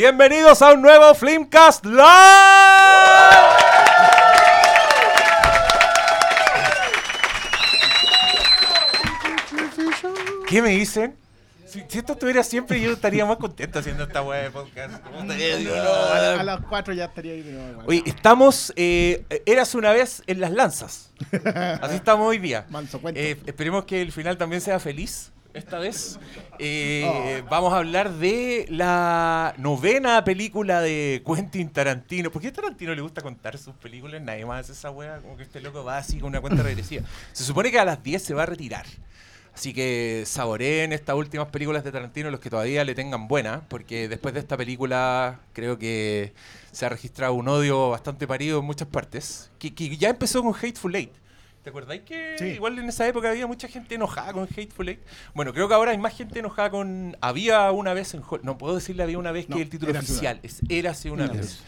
Bienvenidos a un nuevo Flimcast Live. ¿Qué me dicen? Si, si esto estuviera siempre, yo estaría más contento haciendo esta web de podcast. ¿Cómo estaría? Digo, no, A, a las 4 ya estaría ahí de nuevo. Oye, estamos. Eh, eras una vez en las lanzas. Así estamos hoy día. Manso. Eh, esperemos que el final también sea feliz. Esta vez Eh, vamos a hablar de la novena película de Quentin Tarantino. ¿Por qué a Tarantino le gusta contar sus películas? Nadie más hace esa wea, como que este loco va así con una cuenta regresiva. Se supone que a las 10 se va a retirar. Así que saboreen estas últimas películas de Tarantino, los que todavía le tengan buena, porque después de esta película creo que se ha registrado un odio bastante parido en muchas partes, que, que ya empezó con Hateful Eight. ¿Te acordáis que Sí. igual en esa época había mucha gente enojada con Hateful Eight? Bueno, creo que ahora hay más gente enojada con... Había una vez en... No puedo decirle había una vez No, que el título una oficial es Érase una Érase. vez.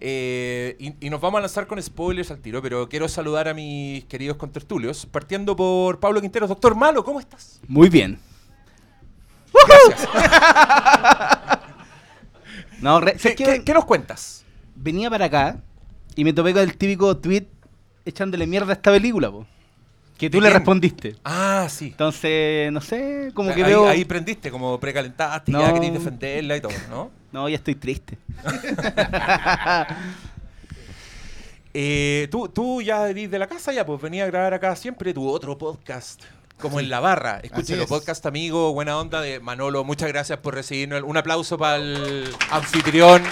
Eh, y, y nos vamos a lanzar con spoilers al tiro, pero quiero saludar a mis queridos contertulios, partiendo por Pablo Quinteros. Doctor Malo, ¿cómo estás? Muy bien. Gracias. No, re- ¿Qué, ¿sabes qué? qué- qué nos cuentas? Venía para acá y me topé con el típico tweet echándole mierda a esta película, po. Que tú ¿De le respondiste. Ah, sí. Entonces, no sé, como que ahí, veo... ahí prendiste, como precalentaste, No. ya querías defenderla y todo, ¿no? No, ya estoy triste. Eh, tú, tú ya eres de la casa, ya pues venía a grabar acá siempre tu otro podcast. Como en la barra. Escúchelo, es. podcast amigo, buena onda de Manolo. Muchas gracias por recibirnos. Un aplauso para el anfitrión.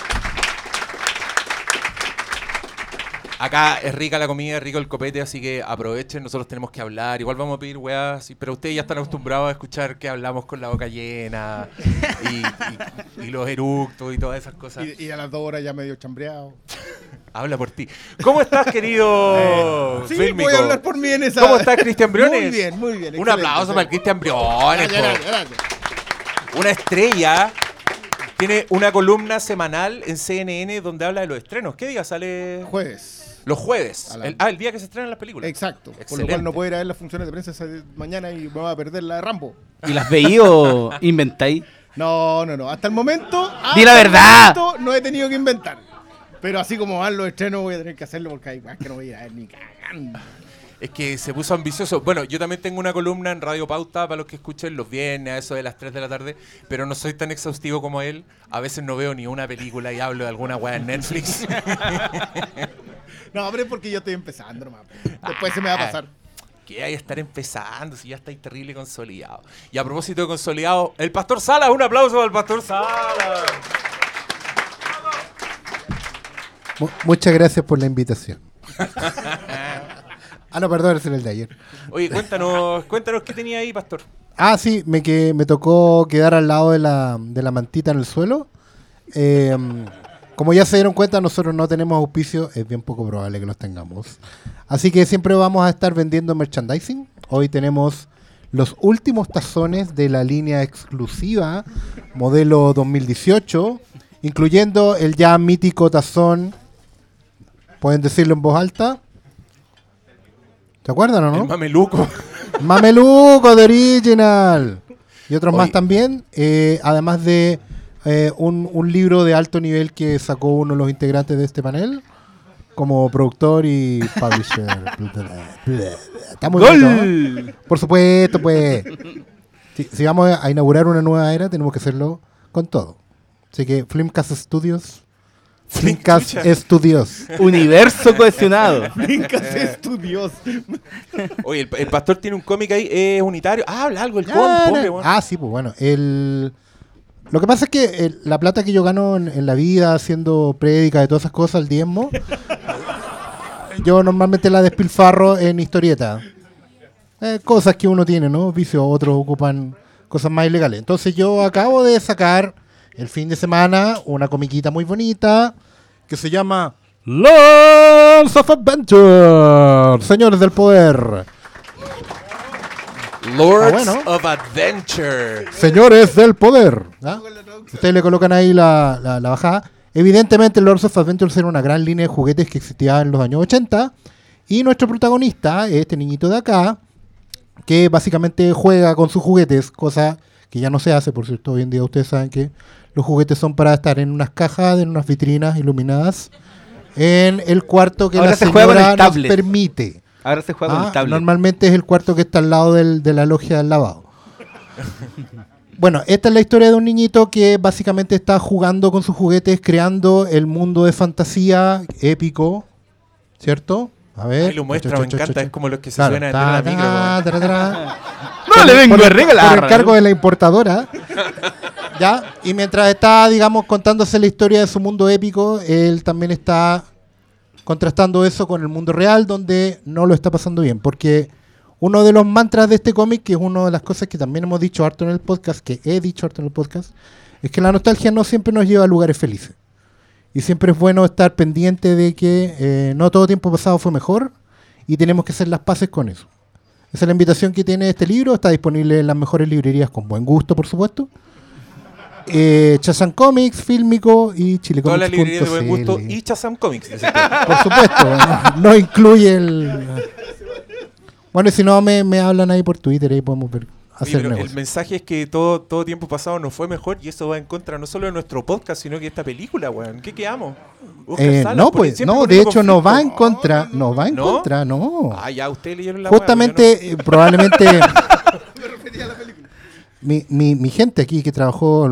Acá es rica la comida, es rico el copete, así que aprovechen, nosotros tenemos que hablar. Igual vamos a pedir weas, pero ustedes ya están acostumbrados a escuchar que hablamos con la boca llena y, y- y los eructos y todas esas cosas. Y, y a las 2 horas ya medio chambreado. Habla por ti. ¿Cómo estás, querido Sí, fílmico? voy a hablar por mí en esa. ¿Cómo estás, Cristian Briones? Muy bien, muy bien. Un aplauso para el. Cristian Briones. Gracias, gracias. Una estrella. Tiene una columna semanal en CNN donde habla de los estrenos. ¿Qué día sale? Jueves. Los jueves. La- El- ah, el día que se estrenan las películas. Exacto. Por lo Excelente. cual no puedo ir a ver las funciones de prensa esa mañana y me voy a perder la de Rambo. ¿Y las veí o inventáis? No, no, no. Hasta el momento. Di la hasta el verdad. momento no he tenido que inventar. Pero así como van los estrenos, voy a tener que hacerlo porque hay más que no voy a ir a ver ni cagando. Es que se puso ambicioso. Bueno, yo también tengo una columna en Radio Pauta para los que escuchen los viernes a eso de las 3 de la tarde, pero no soy tan exhaustivo como él. A veces no veo ni una película y hablo de alguna weá en Netflix. No, es porque yo estoy empezando nomás. Después se me va a pasar. Que hay que estar empezando si ya estáis terrible consolidado. Y a propósito de consolidado, el Pastor Sala, un aplauso al Pastor Sala. Mu- muchas gracias por la invitación. ah, no, perdón, ese era el de ayer. Oye, cuéntanos, cuéntanos qué tenía ahí, Pastor. Ah, sí, me, que, me tocó quedar al lado de la, de la mantita en el suelo. Eh, como ya se dieron cuenta, nosotros no tenemos auspicio, es bien poco probable que los tengamos. Así que siempre vamos a estar vendiendo merchandising. Hoy tenemos los últimos tazones de la línea exclusiva, modelo 2018, incluyendo el ya mítico tazón. ¿Pueden decirlo en voz alta? ¿Se acuerdan o no? El mameluco. Mameluco de Original. Y otros más también. eh, además de eh, un, un libro de alto nivel que sacó uno de los integrantes de este panel. Como productor y publisher. Está muy bonito, ¿no? Por supuesto, pues. Si, si vamos a inaugurar una nueva era, tenemos que hacerlo con todo. Así que Flimcast Studios. Flimcast Chucha. Studios. Universo cohesionado. Brincas estudios. Oye, el, el Pastor tiene un cómic ahí, es unitario. Ah, habla algo, el Ah, bueno. ah, sí, pues bueno. El, lo que pasa es que el- la plata que yo gano en, en la vida haciendo prédica de todas esas cosas, el diezmo, yo normalmente la despilfarro en historieta. Eh, cosas que uno tiene, ¿no? Vicios, otros ocupan cosas más ilegales. Entonces yo acabo de sacar el fin de semana una comiquita muy bonita que se llama Lords of Adventure, Señores del Poder. Lords ah, bueno. of Adventure. Señores del poder. ¿ah? Ustedes le colocan ahí la, la- la bajada. Evidentemente, Lords of Adventure era una gran línea de juguetes que existía en los años 80. Y nuestro protagonista, este niñito de acá, que básicamente juega con sus juguetes, cosa que ya no se hace, por cierto. Hoy en día ustedes saben que Los juguetes son para estar en unas cajas, en unas vitrinas iluminadas, en el cuarto que Ahora la se juega con el señora nos permite. Ahora se juega con Ah, el tablet. Normalmente es el cuarto que está al lado del- de la logia del lavado. bueno, esta es la historia de un niñito que básicamente está jugando con sus juguetes, creando el mundo de fantasía épico, ¿cierto? A ver. Ahí lo muestra, Cho, me cho, encanta. cho. Es como los que se Claro. suenan en la micro. No le vengo por, a por regalar. encargo de la importadora. ¿Ya? Y mientras está, digamos, contándose la historia de su mundo épico, él también está contrastando eso con el mundo real, donde no lo está pasando bien. Porque uno de los mantras de este cómic, que es una de las cosas que también hemos dicho harto en el podcast, que he dicho harto en el podcast, es que la nostalgia no siempre nos lleva a lugares felices. Y siempre es bueno estar pendiente de que eh, no todo tiempo pasado fue mejor y tenemos que hacer las paces con eso. Esa es la invitación que tiene este libro. Está disponible en las mejores librerías con buen gusto, por supuesto. Eh, Chazan Comics, Fílmico y Todas las librerías de buen gusto y Chazam Comics. Por supuesto, no, no incluye el... Bueno, si no, me, me hablan ahí por Twitter, ahí podemos ver, hacer pero el mensaje es que todo, todo tiempo pasado nos fue mejor y eso va en contra no solo de nuestro podcast, sino que de esta película, weón. ¿Qué quedamos? Eh, Salas, no, pues, no, de hecho no va en contra, no va en ¿No? contra, no. Ah, ya, ustedes leyeron la Justamente, eh, probablemente. mi, mi, mi gente aquí que trabajó,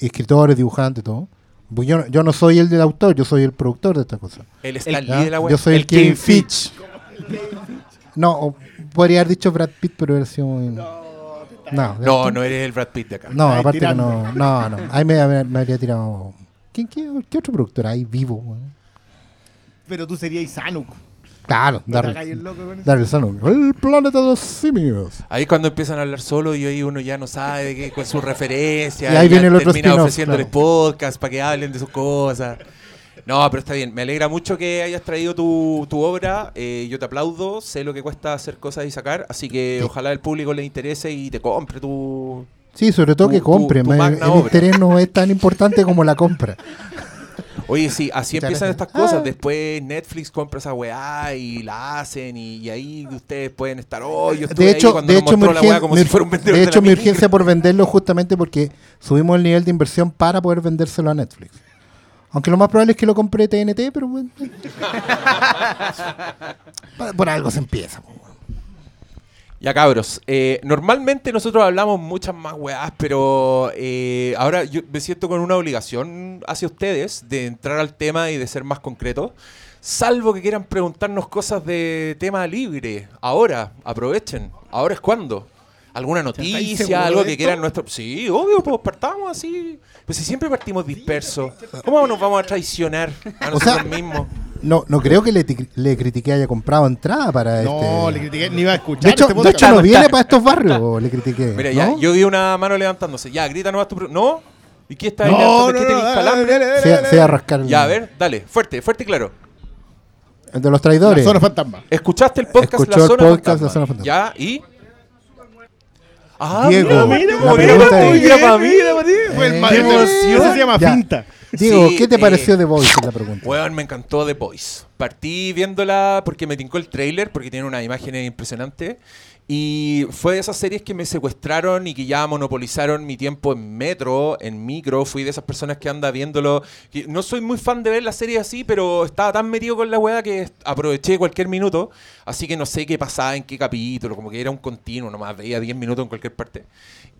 escritores, dibujantes, todo. pues yo, yo no soy el del autor, yo soy el productor de esta cosa. no. El Stan ¿ya? Lee de la weá. Yo soy el, El Kevin Fitch. No, podría haber dicho Brad Pitt, pero hubiera sido muy- No, No, no eres el Brad Pitt de acá. No, Ahí aparte que no. No, no. Ahí me, me- me habría tirado. ¿Quién, qué, qué otro productor hay vivo? weón? Pero tú serías Sanuk. Claro, No Darryl. Darryl Sano. El planeta de los simios. Ahí cuando empiezan a hablar solo y ahí uno ya no sabe qué, con sus referencias. Y ahí ya viene el otro termina spin-off, ofreciéndoles claro. podcast para que hablen de sus cosas. No, pero está bien. Me alegra mucho que hayas traído tu, tu obra. Eh, yo te aplaudo. Sé lo que cuesta hacer cosas y sacar. Así que Sí. ojalá el público le interese y te compre tu. Sí, sobre todo Tu- que compre. tu el obra. interés no es tan importante como la compra. Oye, sí, así Muchas empiezan gracias. estas cosas. Ah. Después Netflix compra esa weá y la hacen. Y, y ahí ustedes pueden estar. Oh, yo De ahí hecho, cuando de hecho, mi, mostró la weá urgen- como mi- si fuera un vendedor de hecho mi micro. urgencia por venderlo justamente porque subimos el nivel de inversión para poder vendérselo a Netflix. Aunque lo más probable es que lo compre TNT, pero bueno. por, algo se empieza. Ya cabros, eh, normalmente nosotros hablamos muchas más weás, pero eh, ahora yo me siento con una obligación hacia ustedes de entrar al tema y de ser más concretos. Salvo que quieran preguntarnos cosas de tema libre. Ahora, aprovechen. Ahora es cuando. ¿Alguna ¿Estáis noticia? Algo de que quieran nuestro... Sí, obvio, pues partamos así. Pues si siempre partimos dispersos. ¿Cómo nos vamos a traicionar a O nosotros sea, mismos? No, no creo que le, le critiqué haya comprado entrada para No, este. le critiqué, ni iba a escuchar. de hecho, este de podcast. hecho no viene para estos barrios, le critiqué. Mira, ¿no? ya, yo vi una mano levantándose. Ya, grita nomás tu... ¿No? ¿Y qué está ahí No, no, ¿Qué no, se, dale, se va a rascar Ya, a ver, dale, fuerte, fuerte y claro. el de los La traidores. zona fantasma. ¿Escuchaste el podcast Escuchó La el Zona podcast Fantasma? La Zona Fantasma. Ya, y... Ah, Diego, mira, mira, la mira, mira, para mí, Eh, se llama Ya. finta. Diego, Sí, ¿qué te eh, pareció de Voice? Es la pregunta. Weón, me encantó The Boys. Partí viéndola porque me tincó el trailer, porque tiene unas imágenes impresionantes. Y fue de esas series que me secuestraron y que ya monopolizaron mi tiempo en metro, en micro. Fui de esas personas que anda viéndolo. no soy muy fan de ver las series así, pero estaba tan metido con la weá que aproveché cualquier minuto. Así que no sé qué pasaba en qué capítulo, como que era un continuo, nomás veía 10 minutos en cualquier parte.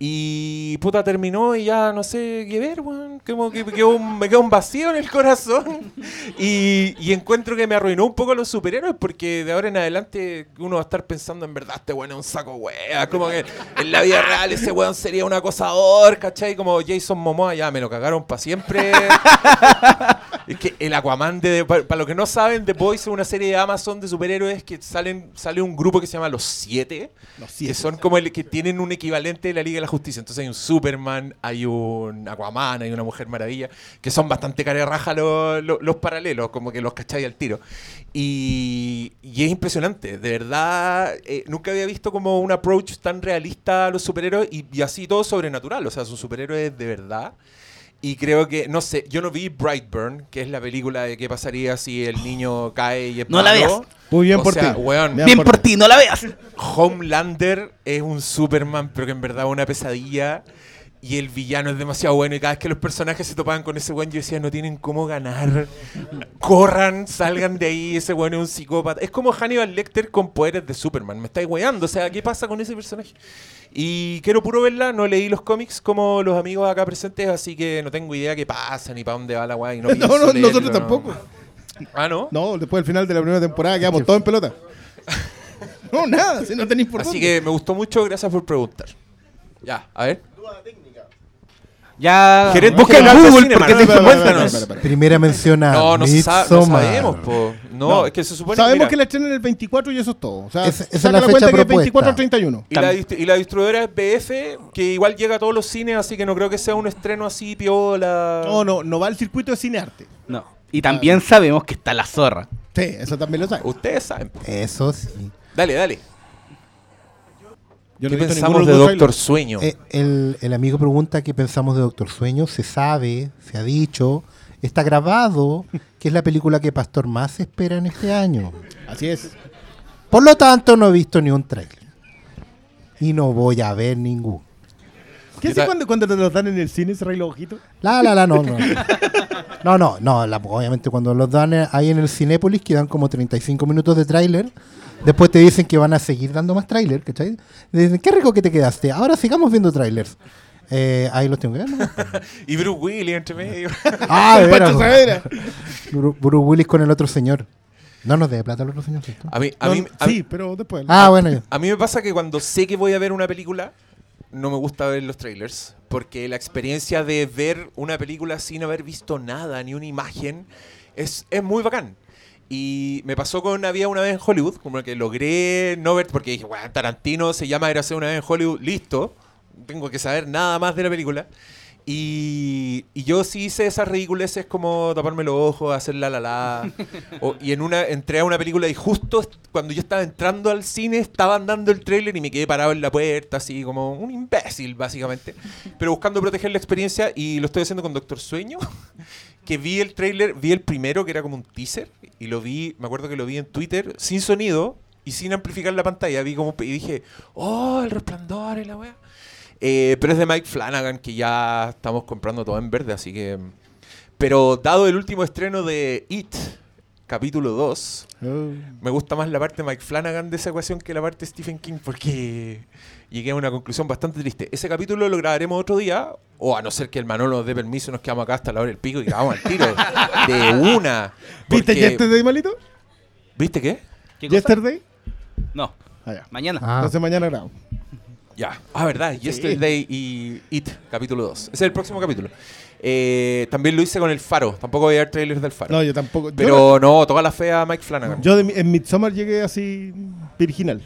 Y puta, terminó y ya no sé qué ver, weón. Como que un, me quedó un vacío en el corazón. Y, y encuentro que me arruinó un poco los superhéroes porque de ahora en adelante uno va a estar pensando en verdad, este weón es un saco wea. Como que en la vida real ese weón sería un acosador, ¿cachai? Como Jason Momoa, ya me lo cagaron para siempre. Es que el Aquaman de. Para los que no saben, The Boys es una serie de Amazon de superhéroes que salen sale un grupo que se llama Los Siete. Los Que siete. son como el que tienen un equivalente de la Liga de la Justicia. Entonces hay un Superman, hay un Aquaman, hay una Mujer Maravilla, que son bastante cara de raja los, los- los paralelos, como que los cacháis al tiro. Y, y es impresionante, de verdad, eh, nunca había visto como un approach tan realista a los superhéroes y, y así todo sobrenatural, o sea, son superhéroes de verdad. Y creo que, no sé, yo no vi Brightburn, que es la película de qué pasaría si el niño cae y es No la malo. veas. Muy bien O por ti. weón, Bien Bien por por ti, no la veas. Homelander es un Superman, pero que en verdad es una pesadilla. Y el villano es demasiado bueno. Y cada vez que los personajes se topaban con ese weón, yo decía, no tienen cómo ganar. Corran, salgan de ahí. Ese weón es un psicópata. Es como Hannibal Lecter con poderes de Superman. Me estáis weando. O sea, ¿qué pasa con ese personaje? Y quiero puro verla. No leí los cómics como los amigos acá presentes, así que no tengo idea qué pasa ni para dónde va la weá. y No, No, no, leerlo, nosotros no. tampoco. Ah, ¿no? No, después del final de la primera temporada quedamos todos en pelota. No, nada, si no tenéis por Así dónde. que me gustó mucho. Gracias por preguntar. Ya, a ver. Ya. Gerente busca en Google porque espera, cuéntanos. Primera mención a No, no, se sabe, no sabemos, po. No, No. es que se supone Sabemos mira, que la estrenan el 24 y eso es todo. O sea, Esa- esa es la fecha cuenta que es propuesta. 24 al 31. Y la, y la distribuidora es BF, que igual llega a todos los cines, así que no creo que sea un estreno así, piola. No, no, no va al circuito de cinearte. No. Y también sabemos que está la zorra. Sí, eso también lo sabes. Ustedes saben. po. Eso sí. Dale, dale. Yo ¿Qué no pensamos de Doctor. Sueño? Eh, el, el amigo pregunta qué pensamos de Doctor Sueño. Se sabe, se ha dicho, está grabado que es la película que Pastor más espera en este año. Así es. Por lo tanto, no he visto ni un trailer. Y no voy a ver ninguno. ¿Qué ¿Qué hace tal? cuando, cuando te los dan en el cine? ¿Cerráis los ojitos? La, la, la, no, no. No, no, no. la- obviamente cuando los dan eh, ahí en el Cinépolis, que dan como 35 minutos de tráiler. Después te dicen que van a seguir dando más tráiler, ¿cachai? Dicen, qué rico que te quedaste. Ahora sigamos viendo trailers. Eh, ahí los tengo que ver, ¿no? Y Bruce Willis entre medio. Ah, de veras. Pancho Saavedra. Bru- Bruce Willis con el otro señor. No nos dé plata el otro señor, ¿cierto? A mí, a No, mí, a, sí, pero después. Ah, bueno. a mí me pasa que cuando sé que voy a ver una película, no me gusta ver los trailers. Porque la experiencia de ver una película sin haber visto nada, ni una imagen, es, es muy bacán. Y me pasó con Había una vez en Hollywood, como que logré no ver, porque dije, bueno, Tarantino se llama Érase una vez en Hollywood, listo, tengo que saber nada más de la película. Y, y yo sí hice esas ridiculeces como taparme los ojos, hacer la la la. O- y en una, entré a una película y justo cuando yo estaba entrando al cine estaban dando el tráiler y me quedé parado en la puerta, así como un imbécil, básicamente. Pero buscando proteger la experiencia y lo estoy haciendo con Doctor Sueño. Que vi el tráiler, vi el primero que era como un teaser y lo vi, me acuerdo que lo vi en Twitter sin sonido y sin amplificar la pantalla. Vi como y dije, oh, el resplandor y la wea. Eh, pero es de Mike Flanagan, que ya estamos comprando todo en verde, así que. Pero dado el último estreno de It, capítulo 2, Oh. me gusta más la parte de Mike Flanagan de esa ecuación que la parte de Stephen King, porque llegué a una conclusión bastante triste. Ese capítulo lo grabaremos otro día, o a no ser que el Manolo nos dé permiso, nos quedamos acá hasta la hora del pico y grabamos al tiro. de una. ¿Viste Yesterday, malito? ¿Viste qué? ¿Yesterday? No. Ah. Mañana. Ah, Entonces mañana grabo. Ya. Ah, verdad. Yesterday y It, capítulo 2. Ese es el próximo capítulo. Eh, también lo hice con el Faro. Tampoco voy a ver trailers del Faro. No, yo tampoco. yo Pero no, toda la fe a Mike Flanagan. Yo de en Midsommar llegué así virginal.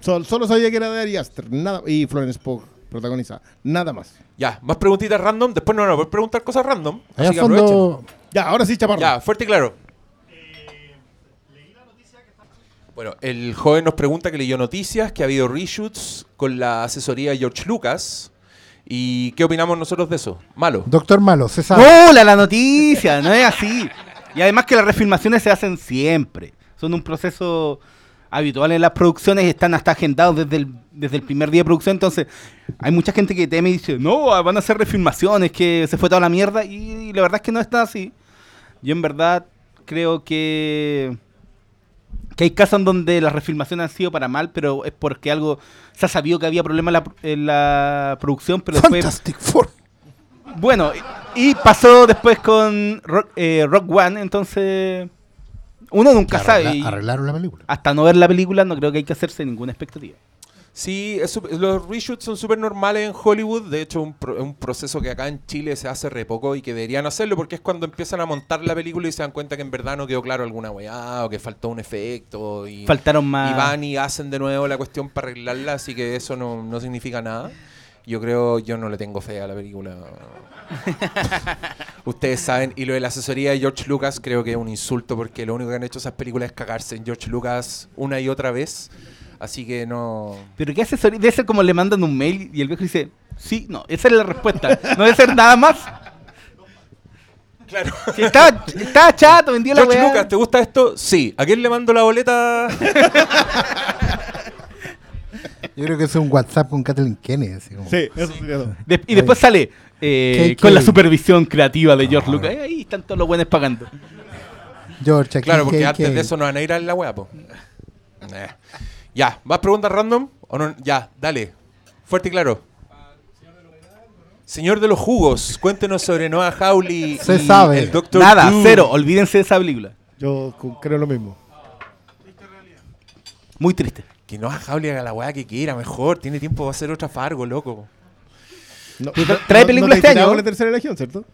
Sol- solo sabía que era de Ari Aster, nada y Florence Pugh protagonizada, nada más. Ya, más preguntitas random. Después no, no, voy a preguntar cosas random. Ahí así que fondo. Ya, ahora sí, chaparro. Ya, fuerte y claro. Bueno, el joven nos pregunta que leyó noticias, que ha habido reshoots con la asesoría de George Lucas. ¿Y qué opinamos nosotros de eso? Malo. Doctor Malo, se sabe. ¡No! La, noticia, no es así. Y además que las refilmaciones se hacen siempre. Son un proceso habitual en las producciones, están hasta agendados desde el, desde el primer día de producción. Entonces, hay mucha gente que teme y dice, no, van a hacer refilmaciones, que se fue toda la mierda. Y, la verdad es que no está así. Yo en verdad creo que, que hay casos en donde las refilmaciones han sido para mal, pero es porque algo se ha sabido que había problemas en la, en la producción, pero después... Fantastic Four. Bueno, y y pasó después con Rock, eh, Rock One, entonces uno nunca sabe. Arregla- Arreglaron la película. hasta no ver la película no creo que hay que hacerse ninguna expectativa. Sí, es los reshoots son súper normales en Hollywood. De hecho, un, pro- es un proceso que acá en Chile se hace re poco y que deberían hacerlo porque es cuando empiezan a montar la película y se dan cuenta que en verdad no quedó claro alguna weá o que faltó un efecto. Y, Faltaron más... y van y hacen de nuevo la cuestión para arreglarla, así que eso no, no significa nada. Yo creo, yo no le tengo fe a la película. Ustedes saben, y lo de la asesoría de George Lucas creo que es un insulto porque lo único que han hecho esas películas es cagarse en George Lucas una y otra vez. Así que no... Pero qué asesoría, debe ser como le mandan un mail y el viejo dice, sí, no, esa es la respuesta. No debe ser nada más. Claro. Si estaba, estaba chato, vendió la George weá. Lucas, ¿te gusta esto? Sí. ¿A quién le mando la boleta? Yo creo que es un WhatsApp con Kathleen Kennedy. así como. Sí, eso todo. De- y después sale eh, con la supervisión creativa de George Lucas. Eh, Ahí están todos los buenos pagando. George, aquí Claro, porque KK. antes de eso no van a ir a la wea, po. Eh. Ya, ¿más preguntas random? ¿O no? Ya, dale. Fuerte y claro. Señor de los jugos, cuéntenos sobre Noah Hawley Se y sabe. el Doctor Nada, Doom. cero. Olvídense de esa película. Yo creo lo mismo. Muy triste. Que Noah Hawley haga la weá que quiera, mejor. Tiene tiempo para hacer otra Fargo, loco. No, tra- trae película te este has tirado año. con la tercera legión, ¿cierto?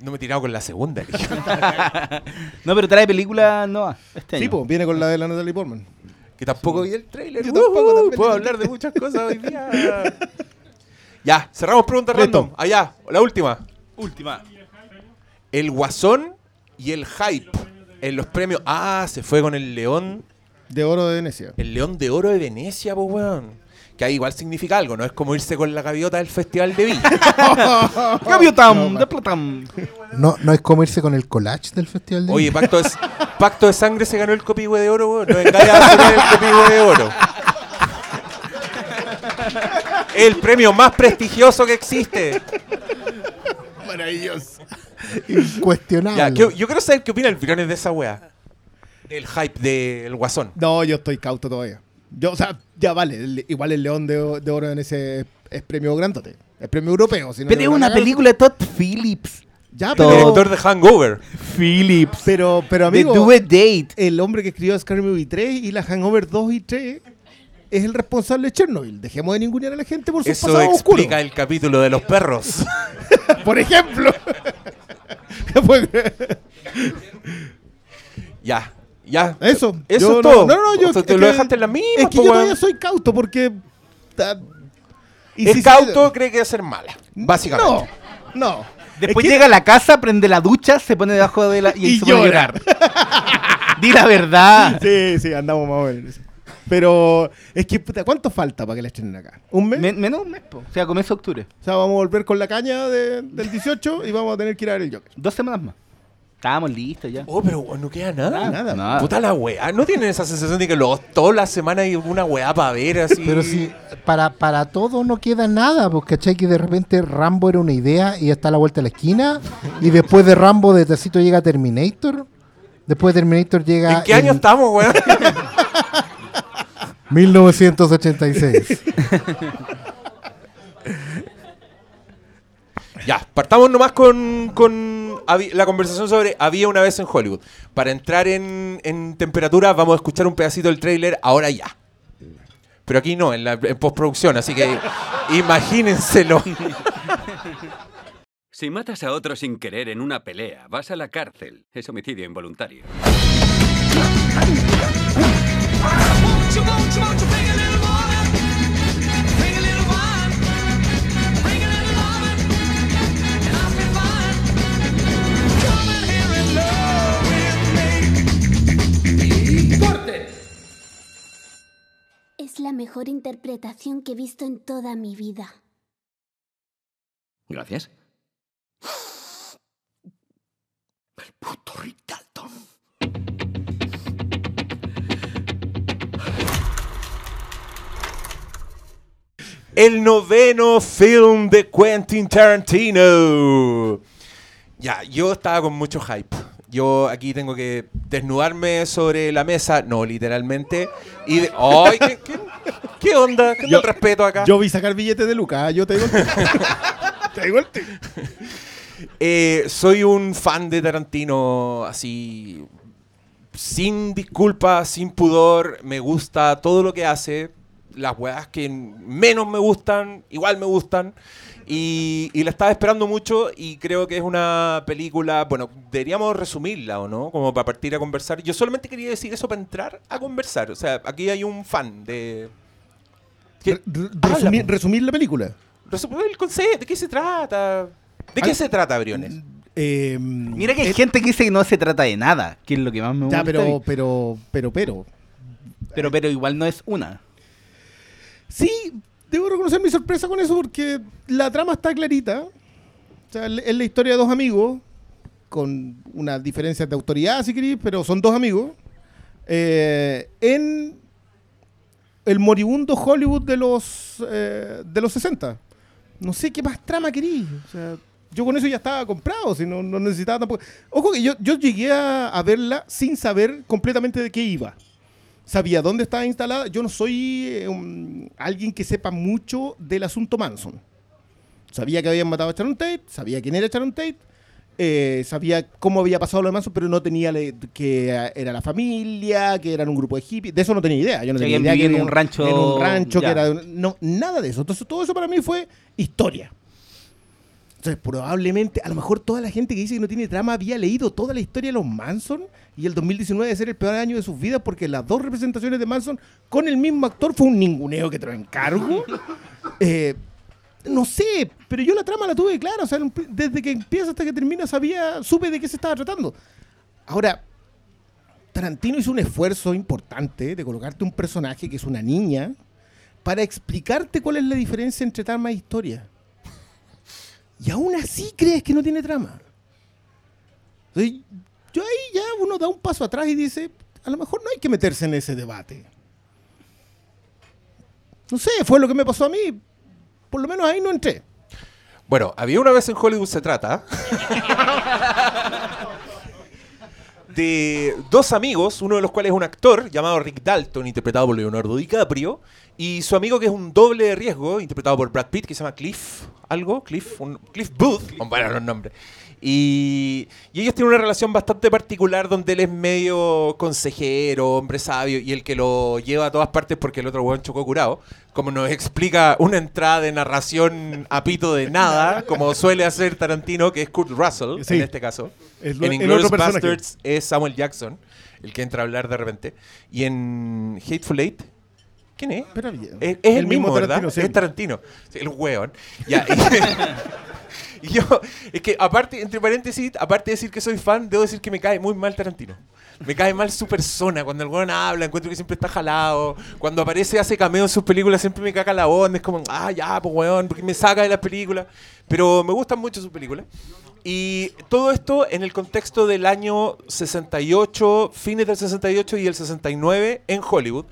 No me he tirado con la segunda. No, pero trae película no este año. Sí, pues, viene con la de la Natalie Portman. Que tampoco vi el trailer. Yo tampoco, también. Puedo hablar de muchas cosas hoy día. ya, cerramos preguntas random. Allá, la última. Última. El Guasón y el Hype en los premios. Ah, se fue con el León. De oro de Venecia. El León de Oro de Venecia, pues, weón. Que ahí igual significa algo, no es como irse con la gaviota del Festival de Villa. Gaviotam, de Platam. No, no es comerse con el collage del festival de Oye, Pacto de, Pacto de Sangre se ganó el copihue de oro, weón. No vengáis a el copihue de oro. El premio más prestigioso que existe. Maravilloso. Incuestionable. Ya, ¿qué- yo quiero saber qué opina el Briones de esa wea. Del hype del Guasón. No, yo estoy cauto todavía. Yo, o sea, ya vale. el- igual el León de, de Oro en ese es, premio grandote. Es premio europeo. si no Pero es una película de Todd Phillips. Ya, El pero, director de Hangover. Phillips. pero, pero amigo, Do Date. el hombre que escribió Scary Movie 3 y la Hangover 2 y 3 es el responsable de Chernobyl. Dejemos de ningunear a la gente por sus Eso pasados explica el capítulo de los perros. Por ejemplo. Ya. Eso. Eso Yo es todo. No, no, no, yo. O sea, te es lo que- dejaste en la misma, Es que po, yo todavía soy cauto porque. ta- y El si cauto se- cree que va a ser mala. Básicamente. No, no. Después Es que- llega a la casa, prende la ducha, se pone debajo de la y, Y se llora. llorar. Di la verdad. Sí, sí, andamos más o menos. Pero es que, puta, ¿cuánto falta para que la estrenen acá? ¿Un mes? Men- menos un mes, po. o sea, comienzo de octubre. O sea, vamos a volver con la caña de- del 18 y vamos a tener que ir a ver el Joker. Dos semanas más. Estábamos listos ya. Oh, pero no queda nada. Nada. Nada. Puta la weá. ¿No tienen esa sensación de que los, toda la semana hay una weá para ver así? Pero si para, para todo no queda nada, porque ¿cachai? Que de repente Rambo era una idea y está a la vuelta de la esquina. Y después de Rambo, de tacito llega Terminator. Después de Terminator llega. ¿En qué año el estamos, weón? 1986. ya, partamos nomás con, con la conversación sobre Había una vez en Hollywood. Para entrar en, en temperatura, vamos a escuchar un pedacito del tráiler ahora ya. Pero aquí no, en, la, en postproducción, así que imagínenselo. Si matas a otro sin querer en una pelea, vas a la cárcel. Es homicidio involuntario. Es la mejor interpretación que he visto en toda mi vida. Gracias. El puto Rick Dalton. El noveno film de Quentin Tarantino. Ya, yo estaba con mucho hype. Yo aquí tengo que desnudarme sobre la mesa, no literalmente. Y de, ¡Ay! ¿qué, qué, qué onda? ¿Qué el respeto acá? Yo vi sacar billetes de Lucas, yo te digo el. Te digo el. Eh, soy un fan de Tarantino, así, sin disculpas, sin pudor. Me gusta todo lo que hace. Las weas que menos me gustan, igual me gustan. Y, y la estaba esperando mucho y creo que es una película, bueno, deberíamos resumirla o no, como para partir a conversar. Yo solamente quería decir eso para entrar a conversar. O sea, aquí hay un fan de... Resumir, resumir la película. Resu- El concepto, ¿de qué se trata? ¿De qué Al- se trata, Briones? Eh, Mira que hay eh, gente que dice que no se trata de nada, que es lo que más me gusta. Ya, a pero, pero, pero, pero. pero, pero igual no es una. Sí, debo reconocer mi sorpresa con eso porque la trama está clarita. O sea, es la historia de dos amigos con unas diferencias de autoridad, si queréis, pero son dos amigos. eh, en el moribundo Hollywood de los, eh, de los 60. No sé qué más trama querí. O sea, yo con eso ya estaba comprado, si no, no necesitaba tampoco. Ojo que yo, yo llegué a, a verla sin saber completamente de qué iba. Sabía dónde estaba instalada. Yo no soy eh, un- alguien que sepa mucho del asunto Manson. Sabía que habían matado a Sharon Tate, sabía quién era Sharon Tate, eh, sabía cómo había pasado lo de Manson, pero no tenía le- que era la familia, que eran un grupo de hippies. De eso no tenía idea. Yo no tenía idea que en un rancho, en un rancho, que ya. era de un- no, nada de eso. Entonces todo eso para mí fue historia. Entonces, probablemente, a lo mejor toda la gente que dice que no tiene trama había leído toda la historia de los Manson y el 2019 debe ser el peor año de sus vidas porque las dos representaciones de Manson con el mismo actor fue un ninguneo que te lo encargo. Eh, no sé, pero yo la trama la tuve clara. O sea, desde que empieza hasta que termina sabía, supe de qué se estaba tratando. Ahora, Tarantino hizo un esfuerzo importante de colocarte un personaje que es una niña para explicarte cuál es la diferencia entre trama e historia. Y aún así crees que no tiene trama. Entonces, yo ahí ya uno da un paso atrás y dice, a lo mejor no hay que meterse en ese debate. No sé, fue lo que me pasó a mí. Por lo menos ahí no entré. Bueno, había una vez en Hollywood se trata dos amigos, uno de los cuales es un actor llamado Rick Dalton, interpretado por Leonardo DiCaprio, y su amigo que es un doble de riesgo, interpretado por Brad Pitt, que se llama Cliff, algo, Cliff, un- Cliff Booth, bueno los nombres. Y, y ellos tienen una relación bastante particular donde él es medio consejero, hombre sabio, y el que lo lleva a todas partes porque el otro hueón chocó curado. Como nos explica una entrada de narración a pito de nada, como suele hacer Tarantino, que es Kurt Russell Sí. en este caso. Es lo- en el Inglourious. Bastards es Samuel Jackson, el que entra a hablar de repente. Y en Hateful Eight, ¿quién es? Pero. Es, es el, mismo, ¿verdad? Tarantino, sí. Es Tarantino. Sí, el hueón. Ya, y, yo, es que aparte, entre paréntesis, aparte de decir que soy fan, debo decir que me cae muy mal Tarantino. Me cae mal su persona. Cuando el hueón habla, encuentro que siempre está jalado. Cuando aparece, hace cameo en sus películas, siempre me caga la onda. Es como, ah, ya, pues hueón, porque me saca de las películas. Pero me gustan mucho sus películas. Y todo esto en el contexto del año 68, fines del 68 y el 69 en Hollywood,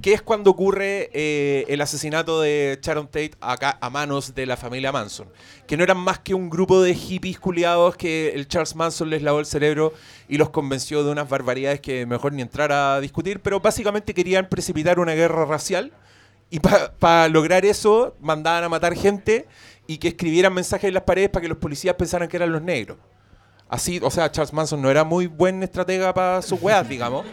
que es cuando ocurre eh, el asesinato de Sharon Tate acá a manos de la familia Manson, que no eran más que un grupo de hippies culiados que el Charles Manson les lavó el cerebro y los convenció de unas barbaridades que mejor ni entrar a discutir, pero básicamente querían precipitar una guerra racial y para lograr eso mandaban a matar gente y que escribieran mensajes en las paredes para que los policías pensaran que eran los negros. Así, o sea, Charles Manson no era muy buen estratega para sus weas, digamos.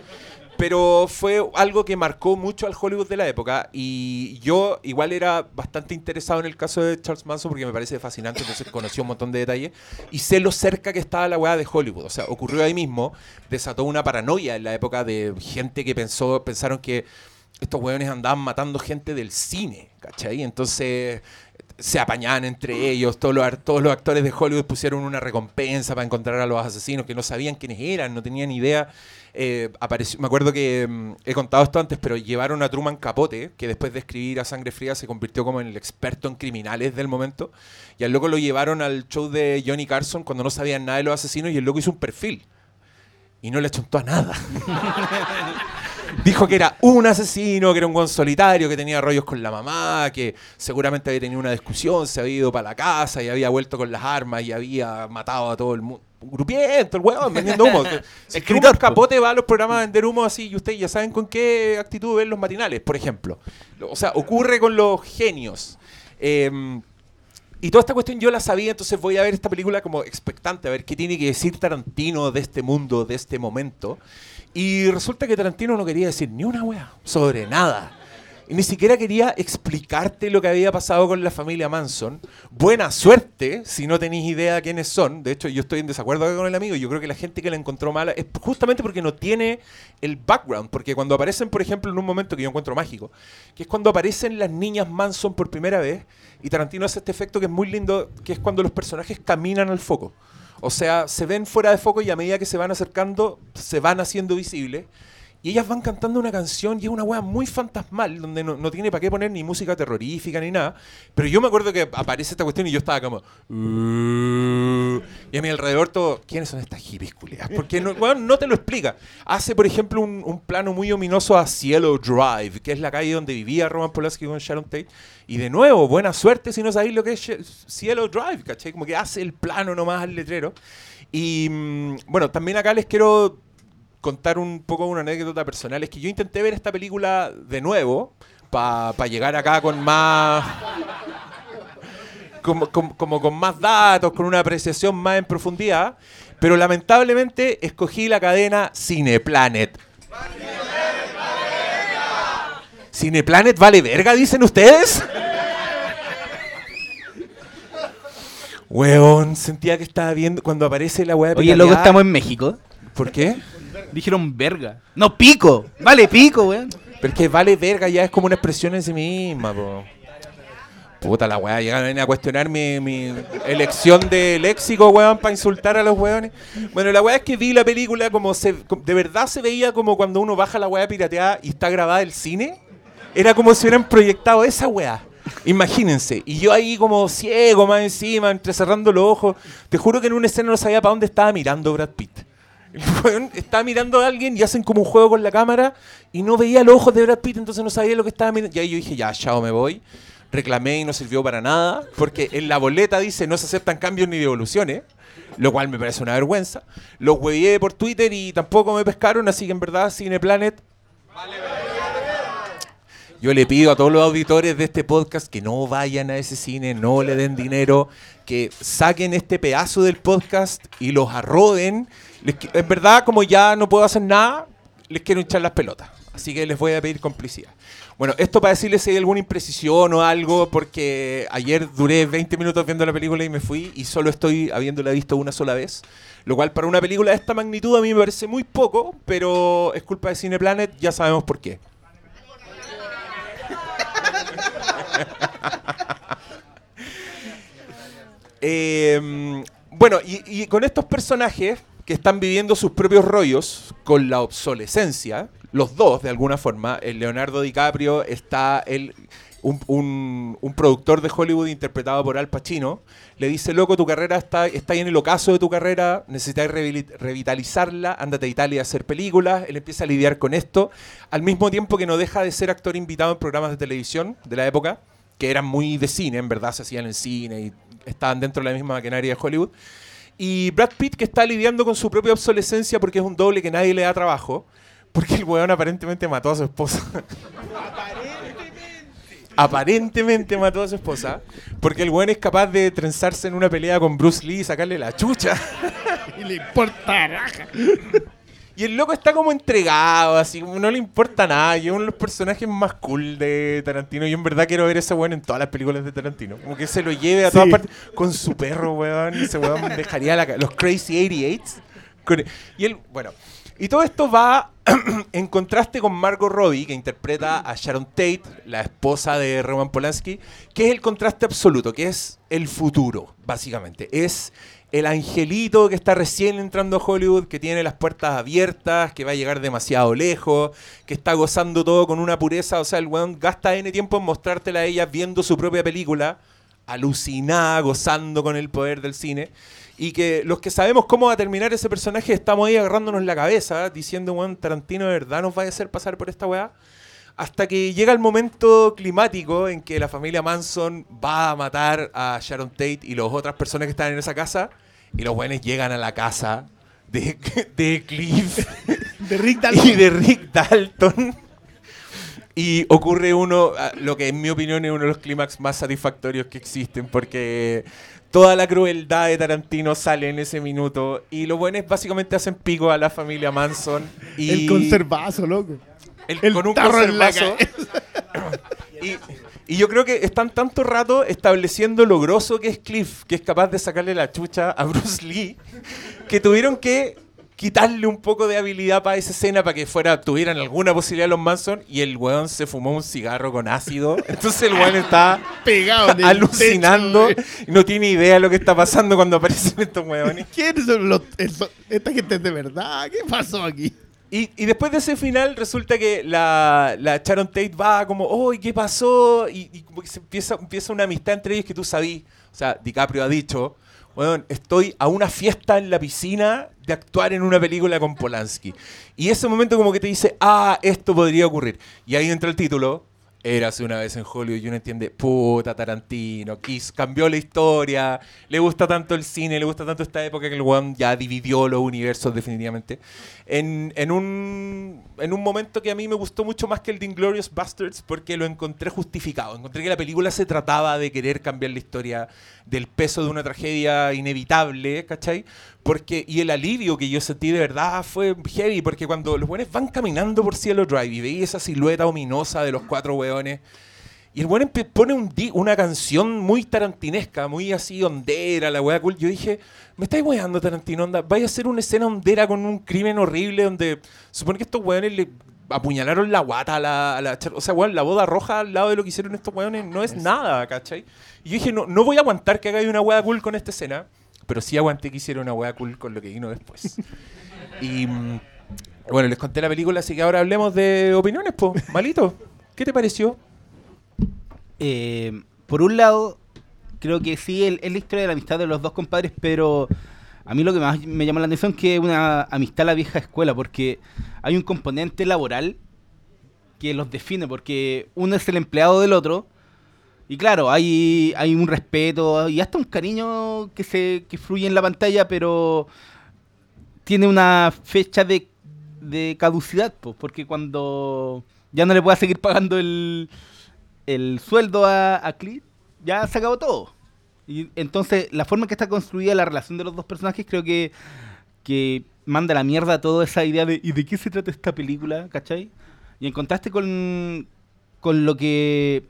Pero fue algo que marcó mucho al Hollywood de la época. Y yo igual era bastante interesado en el caso de Charles Manson porque me parece fascinante. Entonces conocí un montón de detalles. Y sé lo cerca que estaba la weá de Hollywood. O sea, ocurrió ahí mismo. Desató una paranoia en la época de gente que pensó, pensaron que estos weones andaban matando gente del cine. ¿Cachai? Entonces se apañaban entre ellos, todos los, todos los actores de Hollywood pusieron una recompensa para encontrar a los asesinos que no sabían quiénes eran, no tenían idea. Eh, apareció, me acuerdo que mm, he contado esto antes, pero llevaron a Truman Capote, que después de escribir a Sangre Fría se convirtió como en el experto en criminales del momento, y al loco lo llevaron al show de Johnny Carson cuando no sabían nada de los asesinos y el loco hizo un perfil. Y no le achuntó a nada. Dijo que era un asesino, que era un buen solitario, que tenía rollos con la mamá, que seguramente había tenido una discusión, se había ido para la casa y había vuelto con las armas y había matado a todo el mundo. Grupiento, el huevón, vendiendo humo. Si Truman Capote va a los programas a vender humo así y ustedes ya saben con qué actitud ven los matinales, por ejemplo. O sea, ocurre con los genios. Eh, y toda esta cuestión yo la sabía, entonces voy a ver esta película como expectante, a ver qué tiene que decir Tarantino de este mundo, de este momento. Y resulta que Tarantino no quería decir ni una wea sobre nada. Y ni siquiera quería explicarte lo que había pasado con la familia Manson. Buena suerte si no tenéis idea quiénes son. De hecho, yo estoy en desacuerdo con el amigo. Yo creo que la gente que la encontró mala es justamente porque no tiene el background. Porque cuando aparecen, por ejemplo, en un momento que yo encuentro mágico, que es cuando aparecen las niñas Manson por primera vez, y Tarantino hace este efecto que es muy lindo, que es cuando los personajes caminan al foco. O sea, se ven fuera de foco y a medida que se van acercando, se van haciendo visibles. Y ellas van cantando una canción y es una weá muy fantasmal, donde no, no tiene para qué poner ni música terrorífica ni nada. Pero yo me acuerdo que aparece esta cuestión y yo estaba como. "Uh", y a mi alrededor todo. ¿Quiénes son estas hippies? Porque no, weón, no te lo explica. Hace, por ejemplo, un, plano muy ominoso a Cielo Drive, que es la calle donde vivía Roman Polanski con Sharon Tate. Y de nuevo, buena suerte si no sabéis lo que es Cielo Drive, ¿cachai? Como que hace el plano nomás al letrero. Y mm, bueno, también acá les quiero contar un poco una anécdota personal. Es que yo intenté ver esta película de nuevo para llegar acá con más. Como, como- como con más datos, con una apreciación más en profundidad. Pero lamentablemente escogí la cadena Cineplanet. ¿Cineplanet vale verga, dicen ustedes? Weón, sentía que estaba viendo cuando aparece la weá de Oye, luego estamos en México. ¿Por qué? Dijeron verga. No, pico. Vale, pico, weón. Pero es que vale verga ya es como una expresión en sí misma, po. Puta la weá, llegan a cuestionar mi, mi elección de léxico, weón, para insultar a los weones. Bueno, la weá es que vi la película como se. como- de verdad se veía como cuando uno baja la weá pirateada y está grabada el cine. Era como si hubieran proyectado esa weá. Imagínense. Y yo ahí como ciego más encima, entrecerrando los ojos. Te juro que en una escena no sabía para dónde estaba mirando Brad Pitt. El weón estaba mirando a alguien y hacen como un juego con la cámara y no veía los ojos de Brad Pitt, entonces no sabía lo que estaba mirando. Y ahí yo dije, ya, chao, me voy. Reclamé y no sirvió para nada, porque en la boleta dice no se aceptan cambios ni devoluciones, lo cual me parece una vergüenza. Los huevié por Twitter y tampoco me pescaron, así que en verdad Cineplanet yo le pido a todos los auditores de este podcast que no vayan a ese cine, no le den dinero, que saquen este pedazo del podcast y los arroden. Les en verdad, como ya no puedo hacer nada, les quiero echar las pelotas. Así que les voy a pedir complicidad. Bueno, esto para decirles si hay alguna imprecisión o algo, porque ayer duré 20 minutos viendo la película y me fui y solo estoy habiéndola visto una sola vez. Lo cual para una película de esta magnitud a mí me parece muy poco, pero es culpa de Cineplanet, ya sabemos por qué. Eh, bueno, y, y con estos personajes que están viviendo sus propios rollos con la obsolescencia, los dos de alguna forma, el Leonardo DiCaprio está el, un, un- productor de Hollywood interpretado por Al Pacino, le dice, loco, tu carrera está, está en el ocaso de tu carrera, necesitas revitalizarla, ándate a Italia a hacer películas, él empieza a lidiar con esto, al mismo tiempo que no deja de ser actor invitado en programas de televisión de la época, que eran muy de cine, en verdad se hacían en cine y estaban dentro de la misma maquinaria de Hollywood. Y Brad Pitt que está lidiando con su propia obsolescencia porque es un doble que nadie le da trabajo, porque el weón aparentemente mató a su esposa. aparentemente mató a su esposa, porque el weón es capaz de trenzarse en una pelea con Bruce Lee y sacarle la chucha. Y le importa raja. Y el loco está como entregado, así, como no le importa nada. Y es uno de los personajes más cool de Tarantino. Yo en verdad quiero ver a ese weón en todas las películas de Tarantino. Como que se lo lleve a todas Sí. partes con su perro, weón. Y ese weón dejaría la los Crazy 88. con- y él, bueno. Y todo esto va en contraste con Margot Robbie, que interpreta a Sharon Tate, la esposa de Roman Polanski, que es el contraste absoluto, que es el futuro, básicamente. Es el angelito que está recién entrando a Hollywood, que tiene las puertas abiertas, que va a llegar demasiado lejos, que está gozando todo con una pureza. O sea, el weón gasta N tiempo en mostrártela a ella viendo su propia película, alucinada, gozando con el poder del cine. Y que los que sabemos cómo va a terminar ese personaje estamos ahí agarrándonos la cabeza, diciendo, weón, Tarantino de verdad nos va a hacer pasar por esta weá. Hasta que llega el momento climático en que la familia Manson va a matar a Sharon Tate y las otras personas que están en esa casa. Y los buenos llegan a la casa de, de Cliff De Rick Dalton. y de Rick Dalton. Y ocurre uno, ah, lo que en mi opinión es uno de los clímax más satisfactorios que existen, porque toda la crueldad de Tarantino sale en ese minuto. Y los buenos básicamente hacen pico a la familia Manson. Y El conservazo, loco. El- el con un tarro en la y, y yo creo que están tanto rato estableciendo lo grosso que es Cliff, que es capaz de sacarle la chucha a Bruce Lee, que tuvieron que quitarle un poco de habilidad para esa escena para que fuera tuvieran alguna posibilidad los Manson y el weón se fumó un cigarro con ácido. Entonces el weón está Pegado alucinando techo, y no tiene idea de lo que está pasando cuando aparecen estos weones. ¿Quiénes son los, esta gente es de verdad? ¿Qué pasó aquí? Y, y después de ese final resulta que la, la Sharon Tate va como, oh, ¿y qué pasó? Y, y como que se empieza, empieza una amistad entre ellos que tú sabís. O sea, DiCaprio ha dicho, bueno, estoy a una fiesta en la piscina de actuar en una película con Polanski. Y ese momento como que te dice, ah, esto podría ocurrir. Y ahí entra el título, Érase una vez en Hollywood y uno entiende, puta Tarantino, Kiss cambió la historia, le gusta tanto el cine, le gusta tanto esta época que el weón ya dividió los universos definitivamente. En, en, un, en un momento que a mí me gustó mucho más que el de Inglorious Bastards porque lo encontré justificado. Encontré que la película se trataba de querer cambiar la historia del peso de una tragedia inevitable, ¿cachai? Porque, y el alivio que yo sentí de verdad fue heavy, porque cuando los buenos van caminando por Cielo Drive y veis esa silueta ominosa de los cuatro weones, y el empe- pone un una canción muy tarantinesca, muy así hondera, la wea cool. Yo dije, me estáis weando, Tarantino, onda. Vaya a hacer una escena hondera con un crimen horrible donde supone que estos weones le apuñalaron la guata a la, a la O sea, weón, la boda roja al lado de lo que hicieron estos weones no es nada, ¿cachai? Y yo dije, no, no voy a aguantar que hagáis una wea cool con esta escena, pero sí aguanté que hiciera una wea cool con lo que vino después. y mm, bueno, les conté la película, así que ahora hablemos de opiniones, po. Malito, ¿qué te pareció? Eh, por un lado, creo que sí, el- es la historia de la amistad de los dos compadres, pero a mí lo que más me llama la atención es que es una amistad a la vieja escuela, porque hay un componente laboral que los define, porque uno es el empleado del otro, y claro, hay, hay un respeto y hasta un cariño que se que fluye en la pantalla, pero tiene una fecha de, de caducidad, pues, porque cuando ya no le pueda seguir pagando el, el sueldo a, a Clint, ya se acabó todo. Y entonces, la forma en que está construida la relación de los dos personajes, creo que, que manda a la mierda toda esa idea de ¿y de qué se trata esta película? ¿Cachai? Y en contraste con, con lo que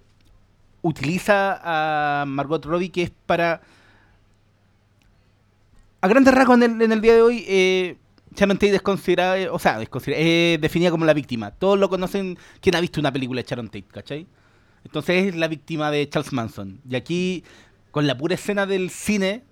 utiliza a Margot Robbie, que es para. A grandes rasgos en el, en el día de hoy, eh, Sharon Tate es considerada, eh, o sea, es eh, definida como la víctima. Todos lo conocen, quien ha visto una película de Sharon Tate, ¿cachai? Entonces es la víctima de Charles Manson. Y aquí, con la pura escena del cine,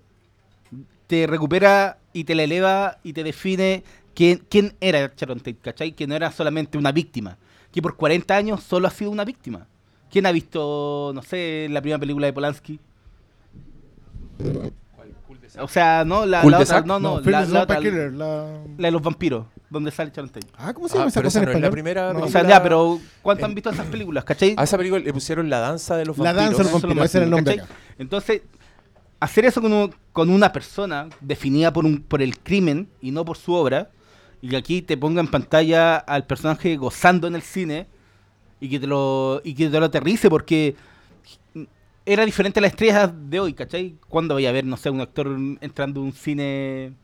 te recupera y te la eleva y te define quién, quién era Sharon Tate, ¿cachai? Que no era solamente una víctima. Que por 40 años solo ha sido una víctima. ¿Quién ha visto, no sé, la primera película de Polanski? O sea, no, la, ¿Cul la otra, no, no, la, la otra, Killer, la... la de los vampiros, donde sale Sharon Tate. Ah, ¿cómo se Ah, llama esa pero cosa esa en no es la primera No. O sea, ya, pero ¿cuántos han visto esas películas, cachai? A esa película le pusieron la danza de los La vampiros. danza de los vampiros, ese era el nombre. Entonces, hacer eso con, un- con una persona definida por, un, por el crimen y no por su obra, y que aquí te ponga en pantalla al personaje gozando en el cine y que te lo, y que te lo aterrice, porque era diferente a las estrellas de hoy, ¿cachai? ¿Cuándo voy a ver, no sé, un actor entrando a un cine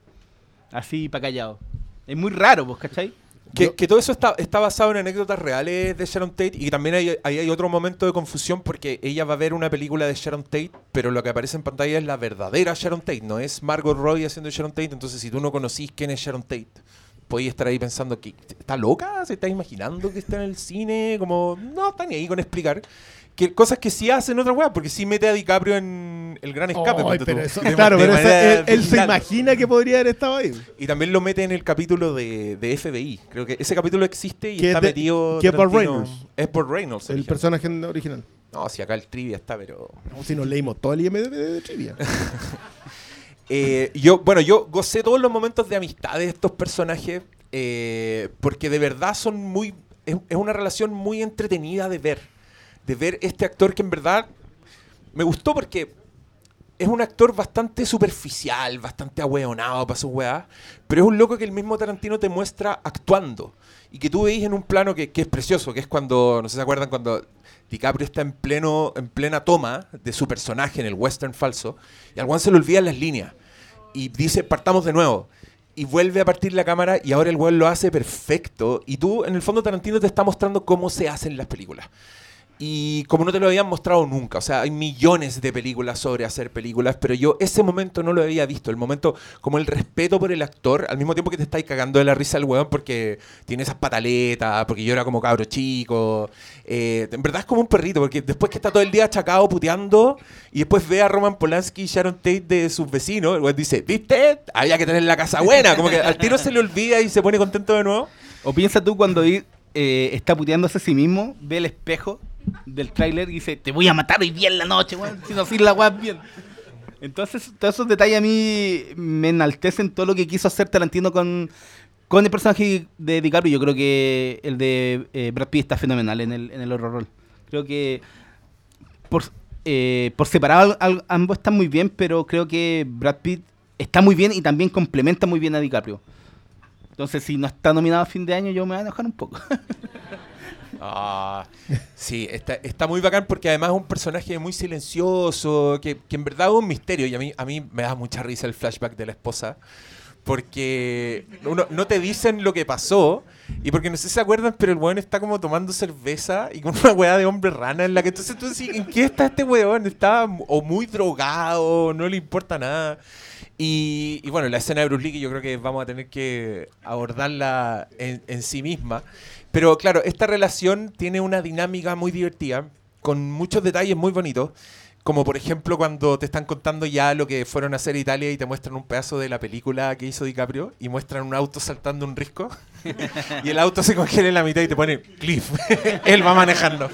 así para callado? Es muy raro, pues, ¿cachai? Que, que todo eso está, está basado en anécdotas reales de Sharon Tate y también hay, ahí hay otro momento de confusión porque ella va a ver una película de Sharon Tate, pero lo que aparece en pantalla es la verdadera Sharon Tate, no es Margot Robbie haciendo Sharon Tate, entonces si tú no conocís quién es Sharon Tate, podéis estar ahí pensando que está loca, se está imaginando que está en el cine, como no está ni ahí con explicar. Que cosas que sí hacen otra weá, porque sí mete a DiCaprio en el gran escape. Pero eso- de- claro, de pero esa- él, él se imagina que podría haber estado ahí. Y también lo mete en el capítulo de, de FBI. Creo que ese capítulo existe y está metido. que es Tarantino. Reynolds. Es por Reynolds. El original. personaje original. No, si acá el trivia está, pero. No, si nos leímos todo el IMDb de trivia. Eh, yo, bueno, yo gocé todos los momentos de amistad de estos personajes. eh, porque de verdad son muy. Es, es una relación muy entretenida de ver. De ver este actor que en verdad. Me gustó porque es un actor bastante superficial, bastante ahueonado para sus weas, pero es un loco que el mismo Tarantino te muestra actuando. Y que tú veis en un plano que, es precioso, que es cuando, no sé si se acuerdan, cuando DiCaprio está en, pleno, en plena toma de su personaje en el western falso, y al one se le olvidan las líneas. Y dice, partamos de nuevo. Y vuelve a partir la cámara y ahora el weón lo hace perfecto. Y tú, en el fondo, Tarantino te está mostrando cómo se hacen las películas. Y como no te lo habían mostrado nunca, o sea, hay millones de películas sobre hacer películas, pero yo ese momento no lo había visto, el momento como el respeto por el actor, al mismo tiempo que te estáis cagando de la risa el weón porque tiene esas pataletas, porque yo era como cabro chico, eh, en verdad es como un perrito, porque después que está todo el día achacado puteando y después ve a Roman Polanski y Sharon Tate de sus vecinos, el weón dice, ¿viste? Había que tener la casa buena, como que al tiro se le olvida y se pone contento de nuevo. O piensa tú cuando eh, está puteándose a sí mismo, ve el espejo del tráiler y dice, te voy a matar hoy día en la noche, weón, si no haces la weá bien. Entonces, todos esos detalles a mí me enaltecen todo lo que quiso hacer Tarantino con, con el personaje de DiCaprio. Yo creo que el de eh, Brad Pitt está fenomenal en el, en el horror roll. Creo que por, eh, por separado al- ambos están muy bien, pero creo que Brad Pitt está muy bien y también complementa muy bien a DiCaprio. Entonces, si no está nominado a fin de año, yo me voy a enojar un poco. Ah, sí, está, muy bacán porque además es un personaje muy silencioso, que, en verdad es un misterio. Y a mí, a mí me da mucha risa el flashback de la esposa. Porque uno, no te dicen lo que pasó. Y porque no sé si se acuerdan, pero el weón está como tomando cerveza y con una weá de hombre rana en la que entonces tú decís, ¿en qué está este weón? Está o muy drogado, no le importa nada. Y, bueno, la escena de Bruce Lee que yo creo que vamos a tener que abordarla en sí misma. Pero claro, esta relación tiene una dinámica muy divertida, con muchos detalles muy bonitos. Como por ejemplo cuando te están contando ya lo que fueron a hacer Italia y te muestran un pedazo de la película que hizo DiCaprio y muestran un auto saltando un risco y el auto se congela en la mitad y te pone Cliff. Él va manejando.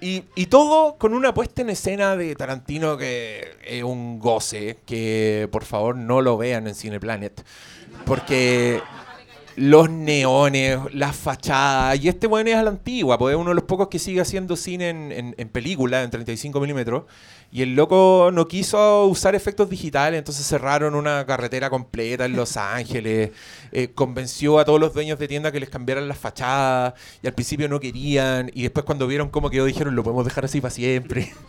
Y, y todo con una puesta en escena de Tarantino que es un goce, que por favor no lo vean en Cineplanet. Porque los neones, las fachadas, y este bueno es a la antigua, porque es uno de los pocos que sigue haciendo cine en, en- en película, en 35 milímetros, y el loco no quiso usar efectos digitales, entonces cerraron una carretera completa en Los Ángeles, eh, convenció a todos los dueños de tienda que les cambiaran las fachadas, y al principio no querían, y después cuando vieron cómo quedó dijeron, lo podemos dejar así para siempre.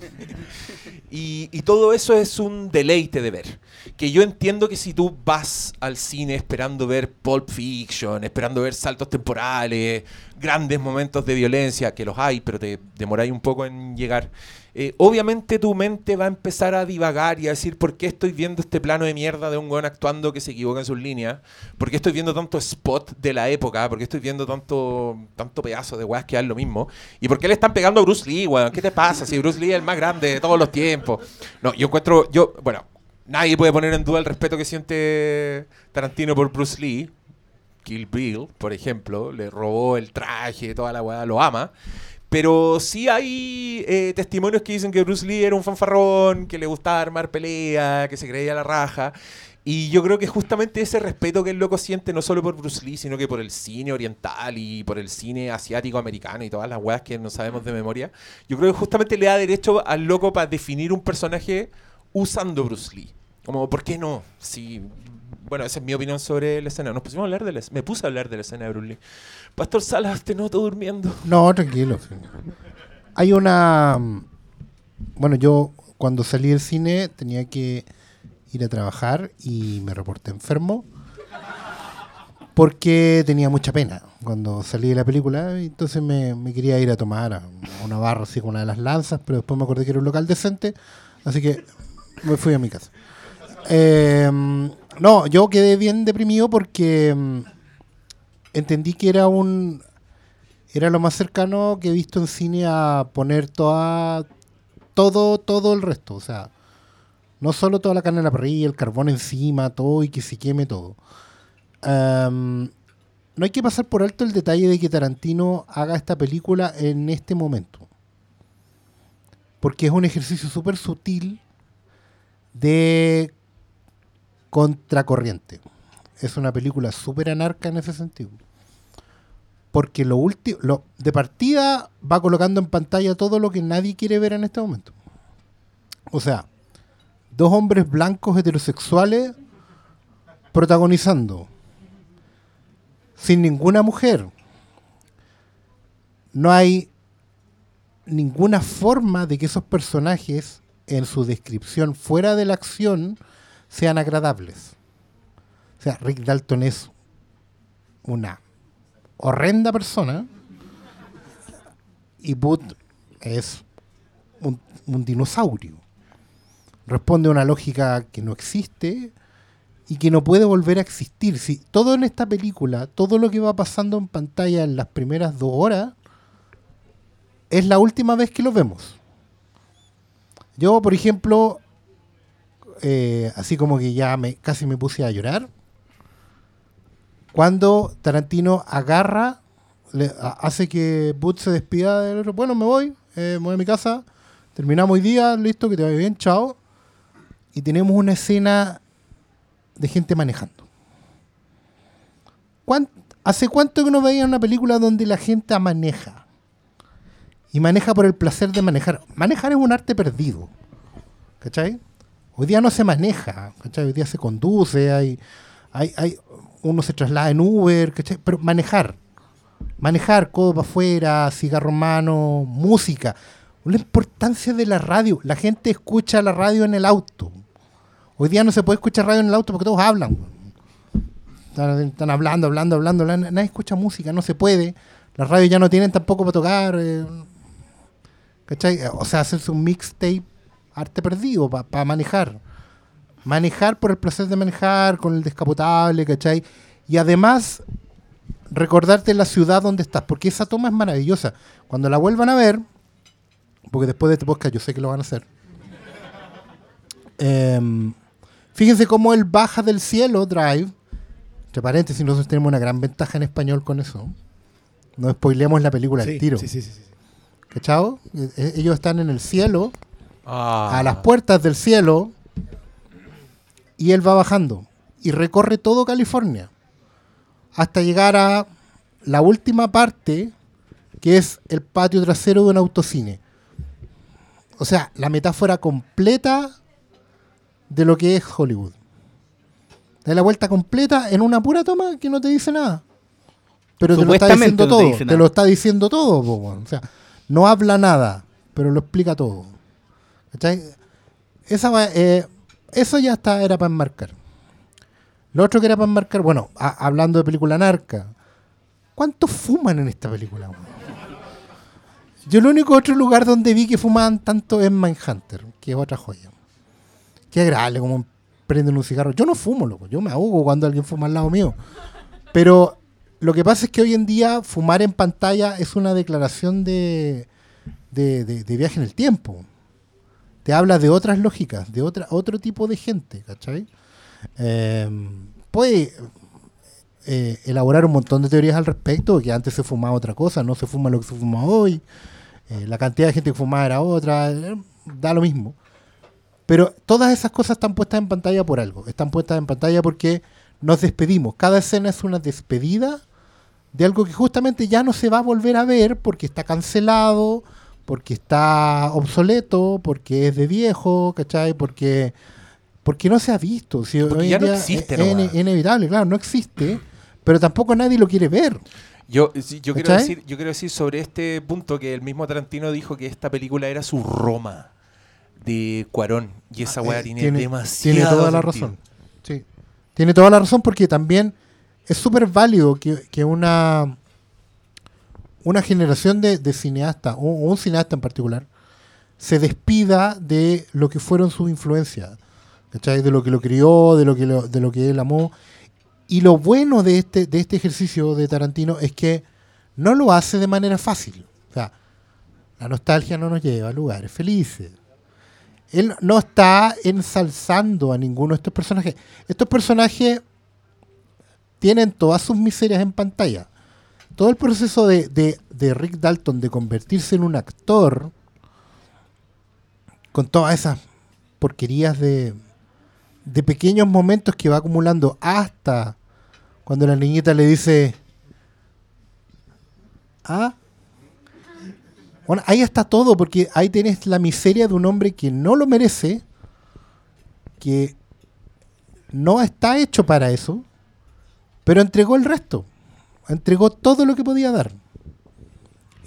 Y, todo eso es un deleite de ver. Que yo entiendo que si tú vas al cine esperando ver Pulp Fiction, esperando ver saltos temporales, grandes momentos de violencia, que los hay, pero te demoráis un poco en llegar, eh, obviamente tu mente va a empezar a divagar y a decir, ¿por qué estoy viendo este plano de mierda de un weón actuando que se equivoca en sus líneas? ¿Por qué estoy viendo tanto spot de la época? ¿Por qué estoy viendo tanto, tanto pedazo de weas que dan lo mismo? ¿Y por qué le están pegando a Bruce Lee, weón? ¿Qué te pasa si Bruce Lee es el más grande de todos los tiempos? No, yo encuentro, yo, bueno, nadie puede poner en duda el respeto que siente Tarantino por Bruce Lee. Kill Bill, por ejemplo, le robó el traje, toda la weá, lo ama. Pero sí hay eh, testimonios que dicen que Bruce Lee era un fanfarrón, que le gustaba armar pelea, que se creía la raja. Y yo creo que justamente ese respeto que el loco siente no solo por Bruce Lee, sino que por el cine oriental y por el cine asiático americano y todas las weas que no sabemos de memoria, yo creo que justamente le da derecho al loco para definir un personaje usando Bruce Lee. Como, ¿por qué no? Si, bueno, esa es mi opinión sobre la escena. Nos pusimos a hablar de la Me puse a hablar de la escena de Bruce. Pastor Salas, te noto durmiendo. No, tranquilo. Hay una... Bueno, yo cuando salí del cine tenía que ir a trabajar y me reporté enfermo porque tenía mucha pena cuando salí de la película. Entonces me, me quería ir a tomar a una barra así con una de las lanzas, pero después me acordé que era un local decente, así que me fui a mi casa. Eh, no, yo quedé bien deprimido porque mm, entendí que era un era lo más cercano que he visto en cine a poner toda todo todo el resto, o sea, no solo toda la carne en la parrilla, el carbón encima, todo y que se queme todo. No hay que pasar por alto el detalle de que Tarantino haga esta película en este momento. Porque es un ejercicio súper sutil de contracorriente. Es una película súper anarca en ese sentido. Porque lo último, lo, de partida va colocando en pantalla todo lo que nadie quiere ver en este momento. O sea, dos hombres blancos heterosexuales protagonizando sin ninguna mujer. No hay ninguna forma de que esos personajes en su descripción fuera de la acción sean agradables. O sea, Rick Dalton es una horrenda persona y Booth es un, un dinosaurio. Responde a una lógica que no existe y que no puede volver a existir. Si todo en esta película, todo lo que va pasando en pantalla en las primeras dos horas, es la última vez que lo vemos. Yo, por ejemplo, eh, así como que ya me, casi me puse a llorar, cuando Tarantino agarra, hace que Booth se despida del otro. Bueno, me voy, eh, me voy a mi casa. Terminamos hoy día, listo, que te vaya bien, chao. Y tenemos una escena de gente manejando. ¿Cuán- ¿Hace cuánto que no veía una película donde la gente maneja? Y maneja por el placer de manejar. Manejar es un arte perdido. ¿Cachai? Hoy día no se maneja, ¿cachai? Hoy día se conduce, hay, hay, hay, uno se traslada en Uber, ¿cachai? Pero manejar, manejar, codo para afuera, cigarro mano, música. La importancia de la radio. La gente escucha la radio en el auto. Hoy día no se puede escuchar radio en el auto porque todos hablan. Están, están hablando, hablando, hablando, hablando. Nadie escucha música, no se puede. Las radios ya no tienen tampoco para tocar. eh, ¿Cachai? O sea, hacerse un mixtape, arte perdido, para manejar. Manejar por el placer de manejar, con el descapotable, ¿cachai? Y además, recordarte la ciudad donde estás, porque esa toma es maravillosa. Cuando la vuelvan a ver, porque después de este podcast yo sé que lo van a hacer. em, fíjense cómo él baja del cielo, Drive. Entre paréntesis, nosotros tenemos una gran ventaja en español con eso. No spoilemos la película al Sí, tiro. sí, sí, sí, sí. Eh, eh, Ellos están en el cielo, Ah. a las puertas del cielo, y él va bajando. Y recorre todo California. Hasta llegar a la última parte, que es el patio trasero de un autocine. O sea, la metáfora completa de lo que es Hollywood. Da la vuelta completa en una pura toma que no te dice nada. Pero te lo está diciendo no te todo. Te, nada. lo está diciendo todo. po. O sea, no habla nada, pero lo explica todo. Esa, eh, eso ya está, era para enmarcar. Lo otro que era para enmarcar, bueno, hablando de película narca, ¿cuántos fuman en esta película? Yo el único otro lugar donde vi que fumaban tanto es Mindhunter, que es otra joya. Qué agradable como prenden un cigarro. Yo no fumo, loco. Yo me ahogo cuando alguien fuma al lado mío. Pero lo que pasa es que hoy en día fumar en pantalla es una declaración de, de, de- de viaje en el tiempo. Te habla de otras lógicas, de otra, otro tipo de gente, ¿cachai? Eh, puede eh, elaborar un montón de teorías al respecto, que antes se fumaba otra cosa, no se fuma lo que se fuma hoy, eh, la cantidad de gente que fumaba era otra, eh, da lo mismo. Pero todas esas cosas están puestas en pantalla por algo, están puestas en pantalla porque nos despedimos. Cada escena es una despedida de algo que justamente ya no se va a volver a ver porque está cancelado, porque está obsoleto, porque es de viejo, ¿cachai? Porque, porque no se ha visto. Si Porque ya no existe es, es inevitable, claro, no existe, pero tampoco nadie lo quiere ver. Yo, yo, quiero decir, yo quiero decir sobre este punto que el mismo Tarantino dijo que esta película era su Roma de Cuarón. Y esa weá Eh, tiene, demasiado tiene toda la razón. Sí. Tiene toda la razón porque también es súper válido que, que una, una generación de, de cineastas, o un cineasta en particular, se despida de lo que fueron sus influencias, ¿cachai? De lo que lo crió, de lo que, lo- de lo que él amó. Y lo bueno de este, de este ejercicio de Tarantino es que no lo hace de manera fácil. O sea, la nostalgia no nos lleva a lugares felices. Él no está ensalzando a ninguno de estos personajes. Estos personajes tienen todas sus miserias en pantalla. Todo el proceso de, de- de Rick Dalton de convertirse en un actor, con todas esas porquerías de, de pequeños momentos que va acumulando hasta cuando la niñita le dice, ah, bueno, ahí está todo, porque ahí tienes la miseria de un hombre que no lo merece, que no está hecho para eso, pero entregó el resto. Entregó todo lo que podía dar.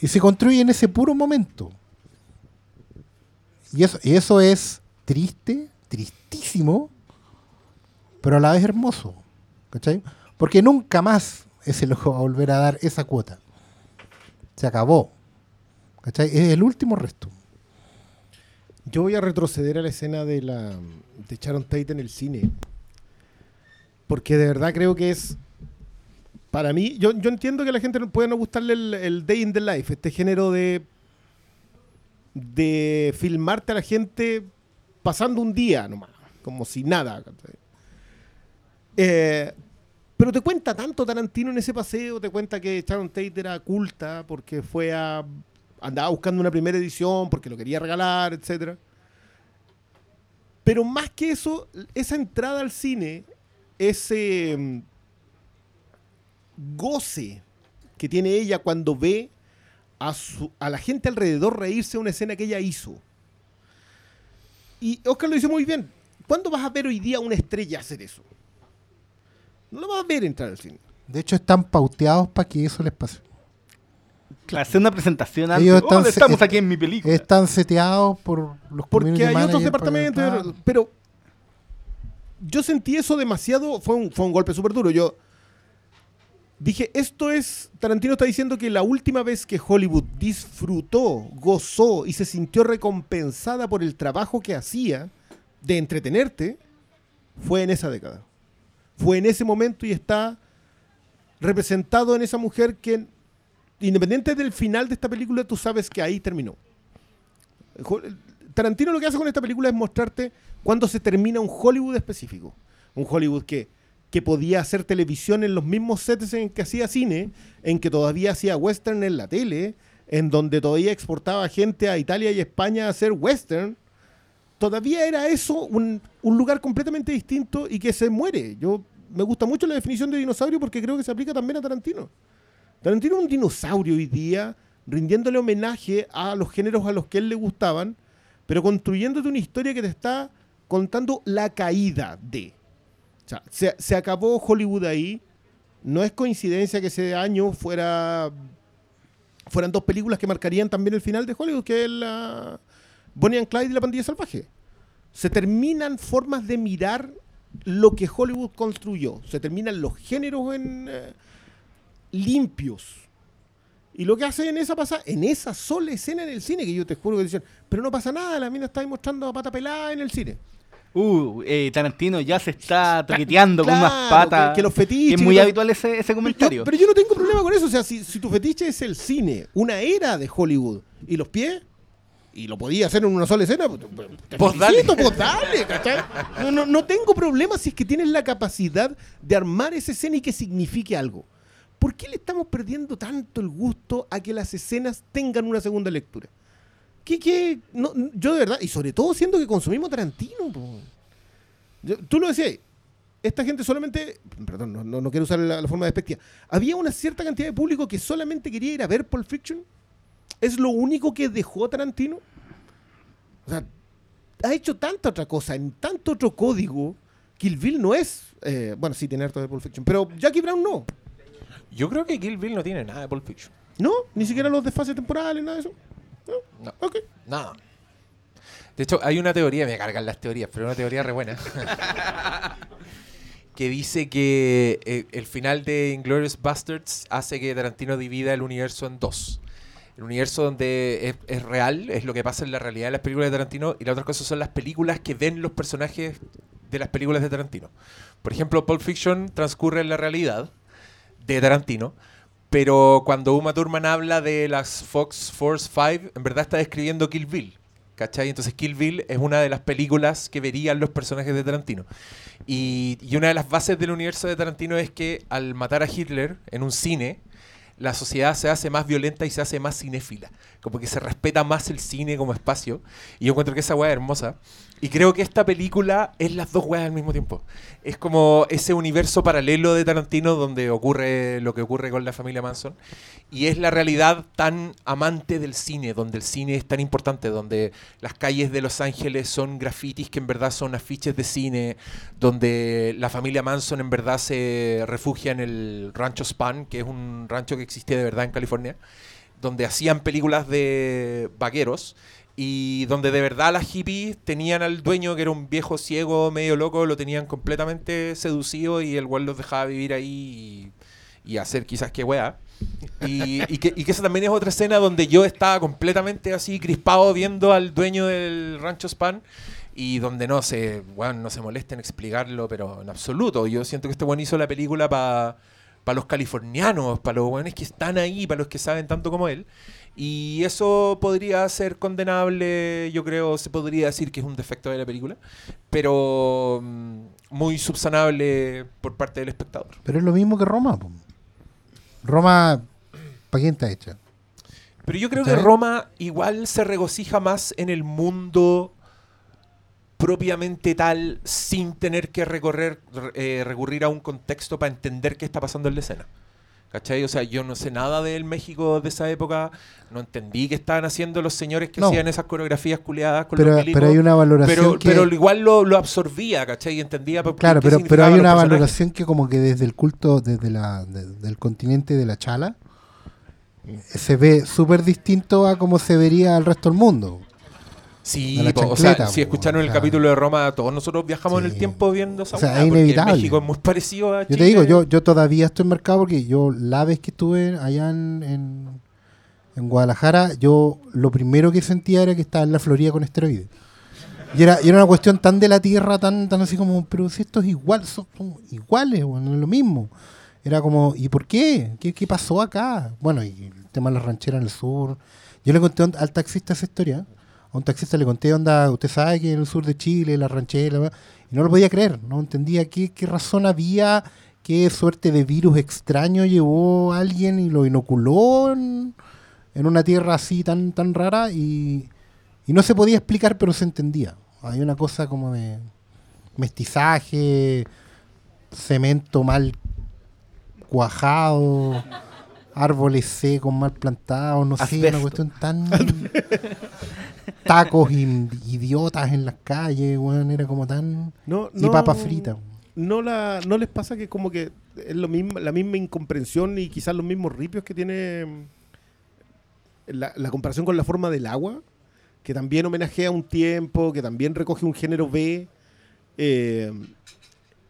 Y se construye en ese puro momento. Y eso, y eso es triste, tristísimo, pero a la vez hermoso. ¿Cachai? Porque nunca más ese loco va a volver a dar esa cuota. Se acabó. ¿Cachai? Es el último resto. Yo voy a retroceder a la escena de la de Sharon Tate en el cine. Porque de verdad creo que es. Para mí, yo, yo entiendo que a la gente no puede no gustarle el, Day in the Life, este género de. de filmarte a la gente pasando un día nomás, como si nada. Eh, Pero te cuenta tanto Tarantino en ese paseo, te cuenta que Sharon Tate era culta porque fue a. andaba buscando una primera edición porque lo quería regalar, etcétera. Pero más que eso, esa entrada al cine, ese mm, goce que tiene ella cuando ve a, su- a la gente alrededor reírse de una escena que ella hizo. Y Oscar lo dice muy bien. ¿Cuándo vas a ver hoy día a una estrella hacer eso? No lo vas a ver entrar al cine. De hecho, están pauteados para que eso les pase. Claro, hacer una presentación antes. Ellos están "Hola, se- estamos est- aquí en mi película. Están seteados por los Porque hay otros departamentos. Pero yo sentí eso demasiado. Fue un, fue un golpe súper duro. Yo dije, esto es. Tarantino está diciendo que la última vez que Hollywood disfrutó, gozó y se sintió recompensada por el trabajo que hacía de entretenerte fue en esa década. Fue en ese momento y está representado en esa mujer que, independiente del final de esta película, tú sabes que ahí terminó. Tarantino lo que hace con esta película es mostrarte cuándo se termina un Hollywood específico. Un Hollywood que, que podía hacer televisión en los mismos sets en que hacía cine, en que todavía hacía western en la tele, en donde todavía exportaba gente a Italia y España a hacer western. Todavía era eso un, lugar completamente distinto y que se muere. Yo me gusta mucho la definición de dinosaurio porque creo que se aplica también a Tarantino. Tarantino es un dinosaurio hoy día, rindiéndole homenaje a los géneros a los que él le gustaban, pero construyéndote una historia que te está contando la caída de. O sea, se, se acabó Hollywood ahí. No es coincidencia que ese año fuera fueran dos películas que marcarían también el final de Hollywood, que es la Bonnie and Clyde y la pandilla salvaje. Se terminan formas de mirar lo que Hollywood construyó. Se terminan los géneros en, eh, limpios. Y lo que hace en esa pasa, en esa sola escena en el cine, que yo te juro que dicen, pero no pasa nada, la mina está ahí mostrando a pata pelada en el cine. Uh, eh, Tarantino ya se está toqueteando con unas patas. que- que los fetiches que es y muy habitual ese, ese Pero comentario. yo, pero yo no tengo problema con eso. O sea, si, si tu fetiche es el cine, una era de Hollywood, y los pies, y lo podía hacer en una sola escena, pues, pues, te Pues dale. pues dale, ¿cachai? No, no, no tengo problema si es que tienes la capacidad de armar esa escena y que signifique algo. ¿Por qué le estamos perdiendo tanto el gusto a que las escenas tengan una segunda lectura? ¿Qué, qué? No, yo de verdad, y sobre todo siendo que consumimos Tarantino, po. Yo- tú lo decías, esta gente solamente, perdón, no, no- no quiero usar la, la forma despectiva, había una cierta cantidad de público que solamente quería ir a ver Pulp Fiction. ¿Es lo único que dejó Tarantino? O sea, ha hecho tanta otra cosa, en tanto otro código, Kill Bill no es, eh, bueno, sí tiene harto de Pulp Fiction, pero Jackie Brown no. Yo creo que Kill Bill no tiene nada de Pulp Fiction. ¿No? Ni siquiera los desfases temporales, nada de eso. No. Ok. Nada. De hecho, hay una teoría, me cargan las teorías, pero una teoría re buena. que dice que eh, el final de Inglourious Bastards hace que Tarantino divida el universo en dos. El universo donde es, es real, es lo que pasa en la realidad de las películas de Tarantino, y la otra cosa son las películas que ven los personajes de las películas de Tarantino. Por ejemplo, Pulp Fiction transcurre en la realidad de Tarantino, pero cuando Uma Thurman habla de las Fox Force 5, en verdad está describiendo Kill Bill. ¿Cachai? Entonces Kill Bill es una de las películas que verían los personajes de Tarantino. Y, una de las bases del universo de Tarantino es que al matar a Hitler en un cine, la sociedad se hace más violenta y se hace más cinéfila. Como que se respeta más el cine como espacio. Y yo encuentro que esa weá es hermosa. Y creo que esta película es las dos weas al mismo tiempo. Es como ese universo paralelo de Tarantino donde ocurre lo que ocurre con la familia Manson. Y es la realidad tan amante del cine, donde el cine es tan importante, donde las calles de Los Ángeles son grafitis que en verdad son afiches de cine, donde la familia Manson en verdad se refugia en el rancho Span, que es un rancho que existe de verdad en California, donde hacían películas de vaqueros y donde de verdad las hippies tenían al dueño que era un viejo ciego, medio loco, lo tenían completamente seducido y el güey los dejaba vivir ahí y, hacer quizás que wea. Y, que, y esa también es otra escena donde yo estaba completamente así crispado viendo al dueño del rancho Span y donde no se, bueno, no se molesta en explicarlo, pero en absoluto. Yo siento que este buen hizo la película para para los californianos, para los buenos que están ahí, para los que saben tanto como él. Y eso podría ser condenable, yo creo, se podría decir que es un defecto de la película, pero mm, muy subsanable por parte del espectador. Pero es lo mismo que Roma. Roma, ¿para quién está hecha? Pero yo creo que. Roma igual se regocija más en el mundo propiamente tal sin tener que recorrer, re- eh, recurrir a un contexto para entender qué está pasando en la escena. ¿Cachai? O sea, yo no sé nada del México de esa época, no entendí qué estaban haciendo los señores que No. hacían esas coreografías culeadas con Pero, los milicos. pero hay una valoración pero, que... pero igual lo, lo absorbía, ¿cachai? Y entendía por- Claro, qué pero, pero hay una valoración que como que desde el culto, desde la, de- del continente de la chala, se ve súper distinto a como se vería al resto del mundo. Sí, po, o sea, si escucharon el claro. capítulo de Roma, todos nosotros viajamos en el tiempo viendo esa O sea, es inevitable. México es muy parecido a Yo Chile. te digo, yo, yo todavía estoy marcado porque yo la vez que estuve allá en, en, en Guadalajara, yo lo primero que sentía era que estaba en la Florida con esteroides. Y era, y era una cuestión tan de la tierra, tan, tan así como, pero si esto es igual, son, son iguales, bueno, es lo mismo. Era como, ¿y por qué? ¿Qué, qué pasó acá? Bueno, y el tema de la ranchera en el sur. Yo le conté al taxista esa historia. A un taxista le conté, onda, usted sabe que en el sur de Chile, la ranchera, y no lo podía creer, no entendía qué, qué razón había, qué suerte de virus extraño llevó a alguien y lo inoculó en, en una tierra así tan, tan rara y, y no se podía explicar, pero se entendía. Hay una cosa como de mestizaje, cemento mal cuajado, árboles secos mal plantados, no sé, una cuestión tan... tacos idiotas en las calles, weón, era como tan... No, Y no- papas fritas. No, la, no les pasa que como que es lo mismo, la misma incomprensión y quizás los mismos ripios que tiene la, la comparación con la forma del agua, que también homenajea un tiempo, que también recoge un género B eh,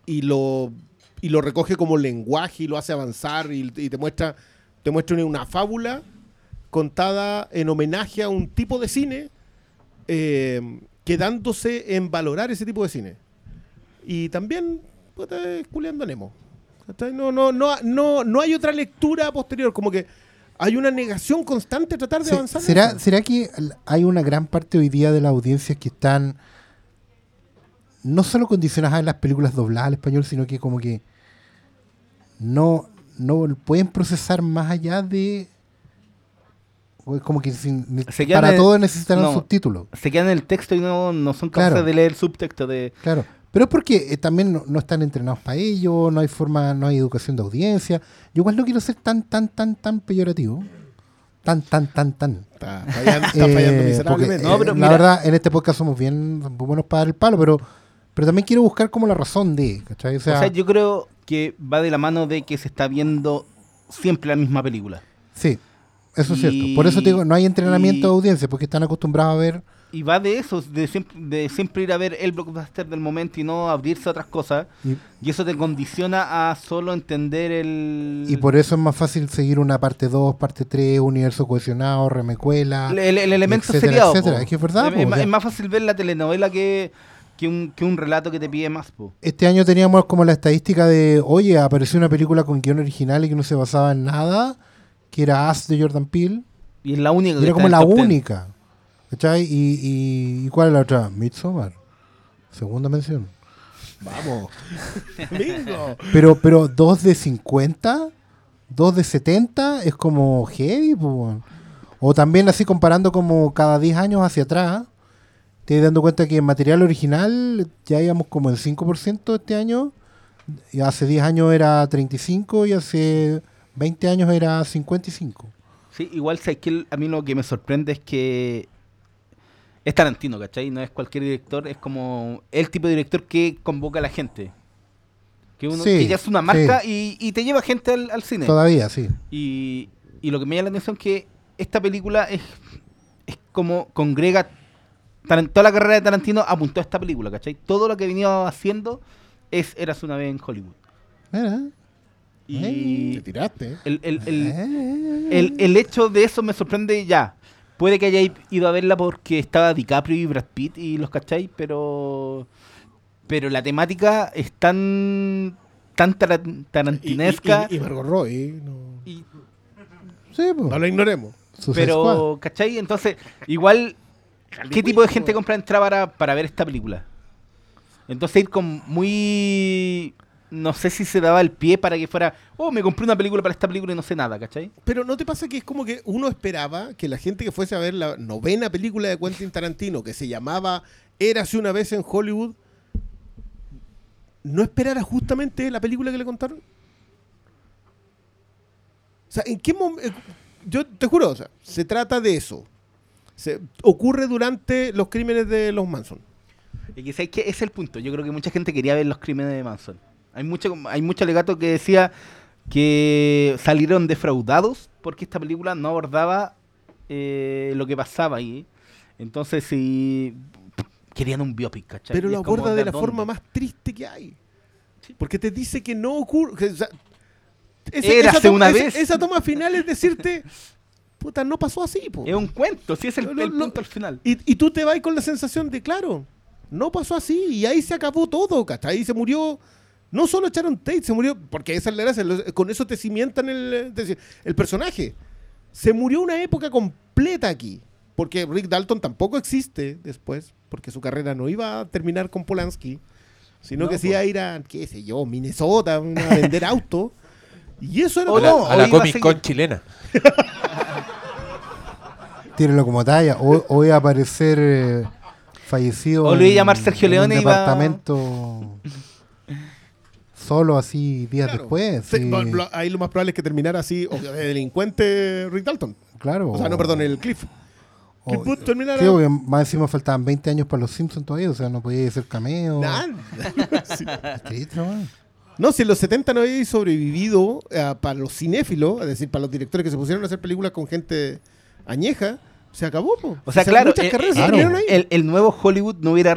y lo y lo recoge como lenguaje y lo hace avanzar y, y te muestra te muestra una fábula contada en homenaje a un tipo de cine eh, quedándose en valorar ese tipo de cine. Y también, puta, es culeando a Nemo. No, no, no, no, no hay otra lectura posterior, como que hay una negación constante a tratar de avanzar. ¿Será. ¿Será que hay una gran parte hoy día de las audiencias que están no solo condicionadas a las películas dobladas al español, sino que como que no, no pueden procesar más allá de... Como que sin- Se quedan para todo necesitan no. un subtítulo. Se quedan en el texto y no, no son capaces Claro. de leer el subtexto de... Claro. Pero es porque eh, también no, no están entrenados para ello, no hay forma, no hay educación de audiencia. Yo igual no quiero ser tan, tan, tan, tan peyorativo. Tan, tan, tan, tan. Está fallando, está Eh, fallando porque, miserablemente. No, eh, pero la mira- verdad, en este podcast somos bien buenos para dar el palo, pero, pero también quiero buscar como la razón de, ¿cachai? O sea, o sea, yo creo que va de la mano de que se está viendo siempre la misma película. sí, eso es cierto. Por eso te digo, no hay entrenamiento y- de audiencia, porque están acostumbrados a ver. Y va de eso, de siempre, de siempre ir a ver el blockbuster del momento y no abrirse a otras cosas. Y, Y eso te condiciona a solo entender el... y por eso es más fácil seguir una parte 2, parte 3, universo cohesionado, remecuela. el, el- el elemento etcétera, seriado. etcétera. Es que es verdad, po, es más fácil ver la telenovela que, que, un, que un relato que te pide más. Po. Este año teníamos como la estadística de, oye, apareció una película con guion original y que no se basaba en nada, que era As de Jordan Peele. Y es la única que era como la única. ¿Cachai? Y, y, ¿y cuál es la otra? Midsommar. Segunda mención. Vamos. Bingo. Pero, pero 2 de 50, 2 de 70 es como heavy, po. O también así comparando como cada 10 años hacia atrás, te dando cuenta que en material original ya íbamos como el 5% este año. Y hace 10 años era 35 y hace 20 años era 55. Sí, igual sabes que a mí lo que me sorprende es que es Tarantino, ¿cachai? No es cualquier director, es como el tipo de director que convoca a la gente. Que, uno, Sí, que ya es una marca sí. y, y te lleva gente al, al cine. Todavía, sí. Y, y lo que me llama la atención es que esta película es, es como congrega. Toda la carrera de Tarantino apuntó a esta película, ¿cachai? Todo lo que venía haciendo es Eras una vez en Hollywood. Mira. Y Te tiraste. el, el, el, el, el hecho de eso me sorprende ya. Puede que hayáis ido a verla porque estaba DiCaprio y Brad Pitt y los cacháis, pero. Pero la temática es tan tan Y, tarantinesca. y, y Margot Robbie, no, y- Sí, pues. no lo ignoremos. Pero, ¿cachai? Entonces, igual, ¿qué tipo de gente compra entrada para, para ver esta película? Entonces ir con muy... No sé si se daba el pie para que fuera, oh, me compré una película para esta película y no sé nada, ¿cachai? Pero ¿no te pasa que es como que uno esperaba que la gente que fuese a ver la novena película de Quentin Tarantino, que se llamaba Érase una vez en Hollywood, no esperara justamente la película que le contaron? O sea, ¿en qué momento? Yo te juro, o sea, se trata de eso. Se, ocurre durante los crímenes de los Manson. Y que es el punto. Yo creo que mucha gente quería ver los crímenes de Manson. Hay mucho, hay mucho alegato que decía que salieron defraudados porque esta película no abordaba eh, lo que pasaba ahí. Entonces, si querían un biopic, ¿cachai? Pero lo aborda de la dónde? forma más triste que hay. Porque te dice que no ocurre. o sea, esa, toma, una vez. esa toma final es decirte, puta, no pasó así. po. Es un cuento, sí es el, Lo- el lo- punto al final. Y, y tú te vas con la sensación de, claro, no pasó así. Y ahí se acabó todo, ¿cachai? Ahí se murió. No solo Sharon Tate, se murió. Porque esa es la gracia. Con eso te cimentan el, te- el personaje. Se murió una época completa aquí. Porque Rick Dalton tampoco existe después. Porque su carrera no iba a terminar con Polanski. Sino No, que se po. iba a ir a, qué sé yo, Minnesota, a vender autos. Y eso era O A la, todo. a la Comic Con chilena. Tírenlo como talla. O, o iba a aparecer eh, fallecido. O lo iba a en- llamar Sergio en Leone Un y va- departamento. Solo así días Claro. después. Sí, sí. lo- ahí lo más probable es que terminara así, o de delincuente Rick Dalton. Claro. O sea, no, perdón, el Cliff. o- Cliff Booth terminara. Sí, porque más encima faltaban 20 años para los Simpsons todavía, o sea, no podía hacer cameo. Nada. Nomás. No, si en los 70 no había sobrevivido eh, para los cinéfilos, es decir, para los directores que se pusieron a hacer películas con gente añeja, se acabó. po. O sea, Se- claro, muchas eh, carreras se claro. terminaron ahí. El, el nuevo Hollywood no hubiera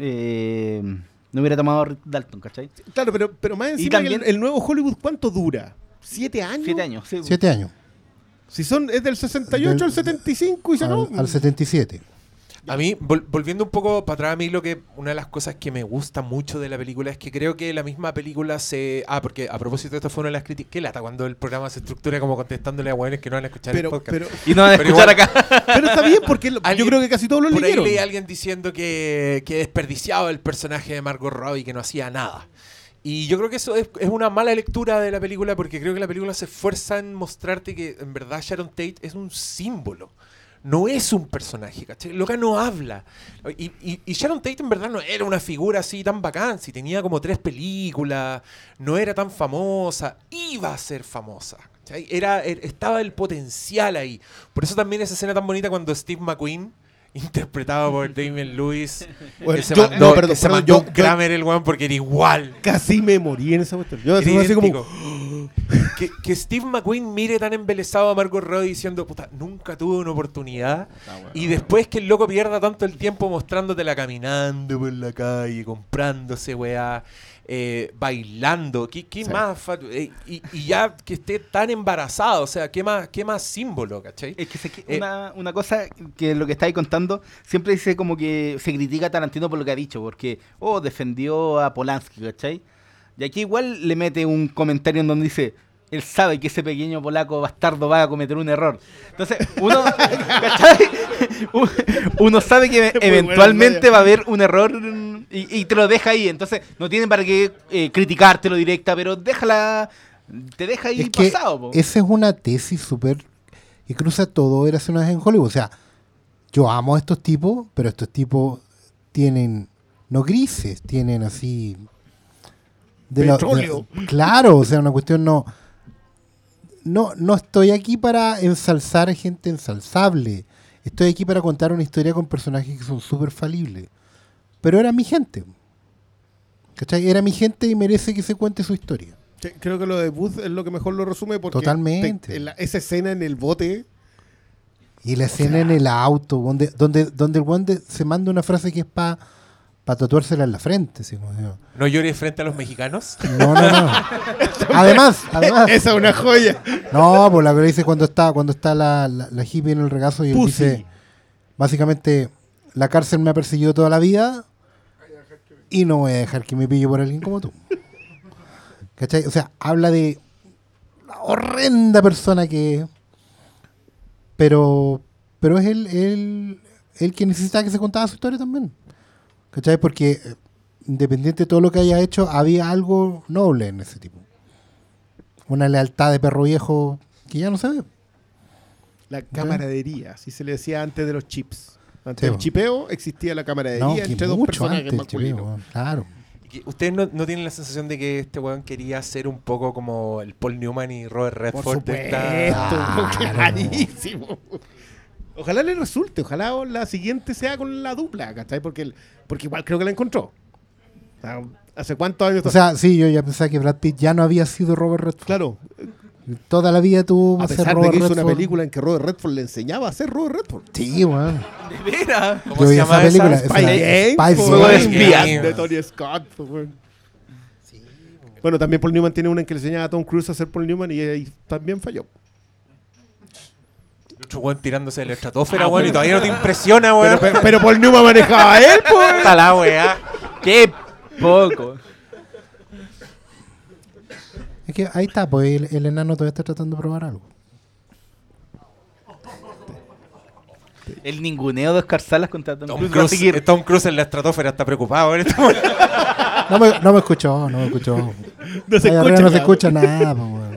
eh, no hubiera tomado a Rick Dalton, ¿cachai? Claro, pero, pero más encima también- que el, el nuevo Hollywood, ¿cuánto dura? ¿Siete años? Siete años, sí. Siete años. Si son, es del 68 Del- al 75 y se. Al, al 77. A mí, vol- volviendo un poco para atrás, a mí lo que una de las cosas que me gusta mucho de la película es que creo que la misma película se... Ah, porque a propósito de esto fue una de las críticas... Qué lata cuando el programa se estructura como contestándole a hueones que no van a escuchar Pero, el podcast. pero, Y no van a escuchar igual- acá. pero está bien porque yo creo que casi todos lo Por ahí leyeron. leí a alguien diciendo que, que desperdiciaba el personaje de Margot Robbie, que no hacía nada. Y yo creo que eso es, es una mala lectura de la película porque creo que la película se esfuerza en mostrarte que en verdad Sharon Tate es un símbolo. No es un personaje, ¿cachai? Loca no habla. Y, y- y Sharon Tate en verdad no era una figura así tan bacán. Si tenía como tres películas, no era tan famosa, iba a ser famosa. ¿cachai? Era, er- estaba el potencial ahí. Por eso también esa escena tan bonita cuando Steve McQueen, interpretado por Damien Lewis, Bueno, que se yo- mandó, no, perdón, que se perdón, mandó yo- un Kramer el weón porque era igual. Casi me morí en esa cuestión. Yo así como. Que, que Steve McQueen mire tan embelesado a Margot Robbie diciendo, puta, nunca tuve una oportunidad. Y después que el loco pierda tanto el tiempo mostrándotela caminando por la calle, comprándose, weá, eh, bailando. ¿Qué, qué Sí. más? eh, y, y ya que esté tan embarazado, o sea, ¿qué más, qué más símbolo, cachai? Es que que Eh, una, una cosa que lo que estáis contando, siempre dice como que se critica a Tarantino por lo que ha dicho, porque, oh, defendió a Polanski, ¿cachai? Y aquí igual le mete un comentario en donde dice, él sabe que ese pequeño polaco bastardo va a cometer un error. Entonces, uno, Uno sabe que eventualmente va a haber un error y, y te lo deja ahí. Entonces, no tienen para qué eh, criticártelo directa, pero déjala, te deja ahí Es pasado. po. esa es una tesis súper que cruza todo Érase una vez en Hollywood. O sea, yo amo a estos tipos, pero estos tipos tienen, no grises, tienen así... de la- de- Petróleo. claro, o sea, una cuestión no... No, no estoy aquí para ensalzar gente ensalzable. Estoy aquí para contar una historia con personajes que son súper falibles. Pero era mi gente. ¿Cachai? Era mi gente y merece que se cuente su historia. Creo que lo de Booth es lo que mejor lo resume porque Totalmente. te- en la- esa escena en el bote Y la escena en el auto, donde, donde, donde el guante se manda una frase que es para pa tatuársela en la frente. así como, digo, ¿No llores frente a los mexicanos? No, no, no. además, además. esa es una joya No, pues la que le dice cuando está, cuando está la, la, la hippie en el regazo y él Pussy. dice, básicamente, la cárcel me ha perseguido toda la vida y no voy a dejar que me pille por alguien como tú. ¿Cachai? O sea, habla de la horrenda persona que es. Pero, pero es él, él, él que necesitaba que se contara su historia también. ¿Cachai? Porque eh, independiente de todo lo que haya hecho, había algo noble en ese tipo. Una lealtad de perro viejo que ya no se ve. La camaradería, así se le decía antes de los chips. Antes Sí, del chipeo existía la camaradería No, entre dos mucho personajes antes, chipeo, masculinos. weón, claro. ¿Ustedes no, no tienen la sensación de que este weón quería ser un poco como el Paul Newman y Robert Por Redford? de supuesto, esta- clarísimo. Ojalá le resulte, ojalá la siguiente sea con la dupla, ¿cachai? Porque, el- porque igual creo que la encontró. O sea, ¿Hace cuántos años? O sea, sí, yo ya pensaba que Brad Pitt ya no había sido Robert Redford. claro, Toda la vida tuvo a ser pesar de Robert que hizo una película en que Robert Redford le enseñaba a ser Robert Redford. Sí, weón. ¿De veras? ¿Cómo Yo se llama esa película, esa? Spy Game, Spice po, Juego de de Tony Scott. weón. Bueno, también Paul Newman tiene una en que le enseñaba a Tom Cruise a ser Paul Newman y ahí también falló. Otro weón tirándose de la estratosfera, weón, y todavía no te impresiona, weón. Pero, pero, Paul Newman manejaba a él, pues. Está la weá. ¡Qué poco! Es que ahí está, pues el, el enano todavía está tratando de probar algo. El ninguneo de Oscar Salas contra Tom, Tom Cruise eh, Tom Cruise en la estratosfera está preocupado. en este. No me, no me escuchó, no me escuchó. No se escucha no se nada. escucha nada, pues, weón.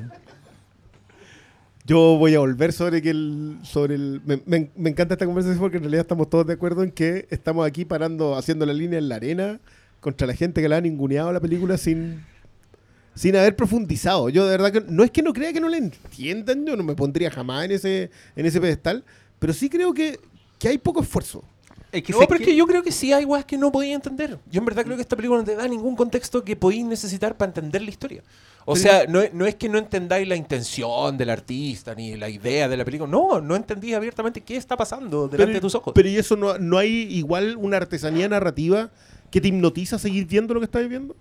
Yo voy a volver sobre que el. sobre el. Me, me- me encanta esta conversación porque en realidad estamos todos de acuerdo en que estamos aquí parando, haciendo la línea en la arena contra la gente que la ha ninguneado la película sin. sin haber profundizado. Yo de verdad que. No es que no crea que no la entiendan, yo no me pondría jamás en ese, en ese pedestal, pero sí creo que, que hay poco esfuerzo. Es que No, pero es que- que yo creo que sí hay weas que no podía entender. Yo en verdad creo que esta película no te da ningún contexto que podéis necesitar para entender la historia. O Pero- sea, no, es- no es que no entendáis la intención del artista ni la idea de la película. No, no entendís abiertamente qué está pasando delante de tus ojos. Pero y eso no, no hay igual una artesanía narrativa que te hipnotiza a seguir viendo lo que estás viendo.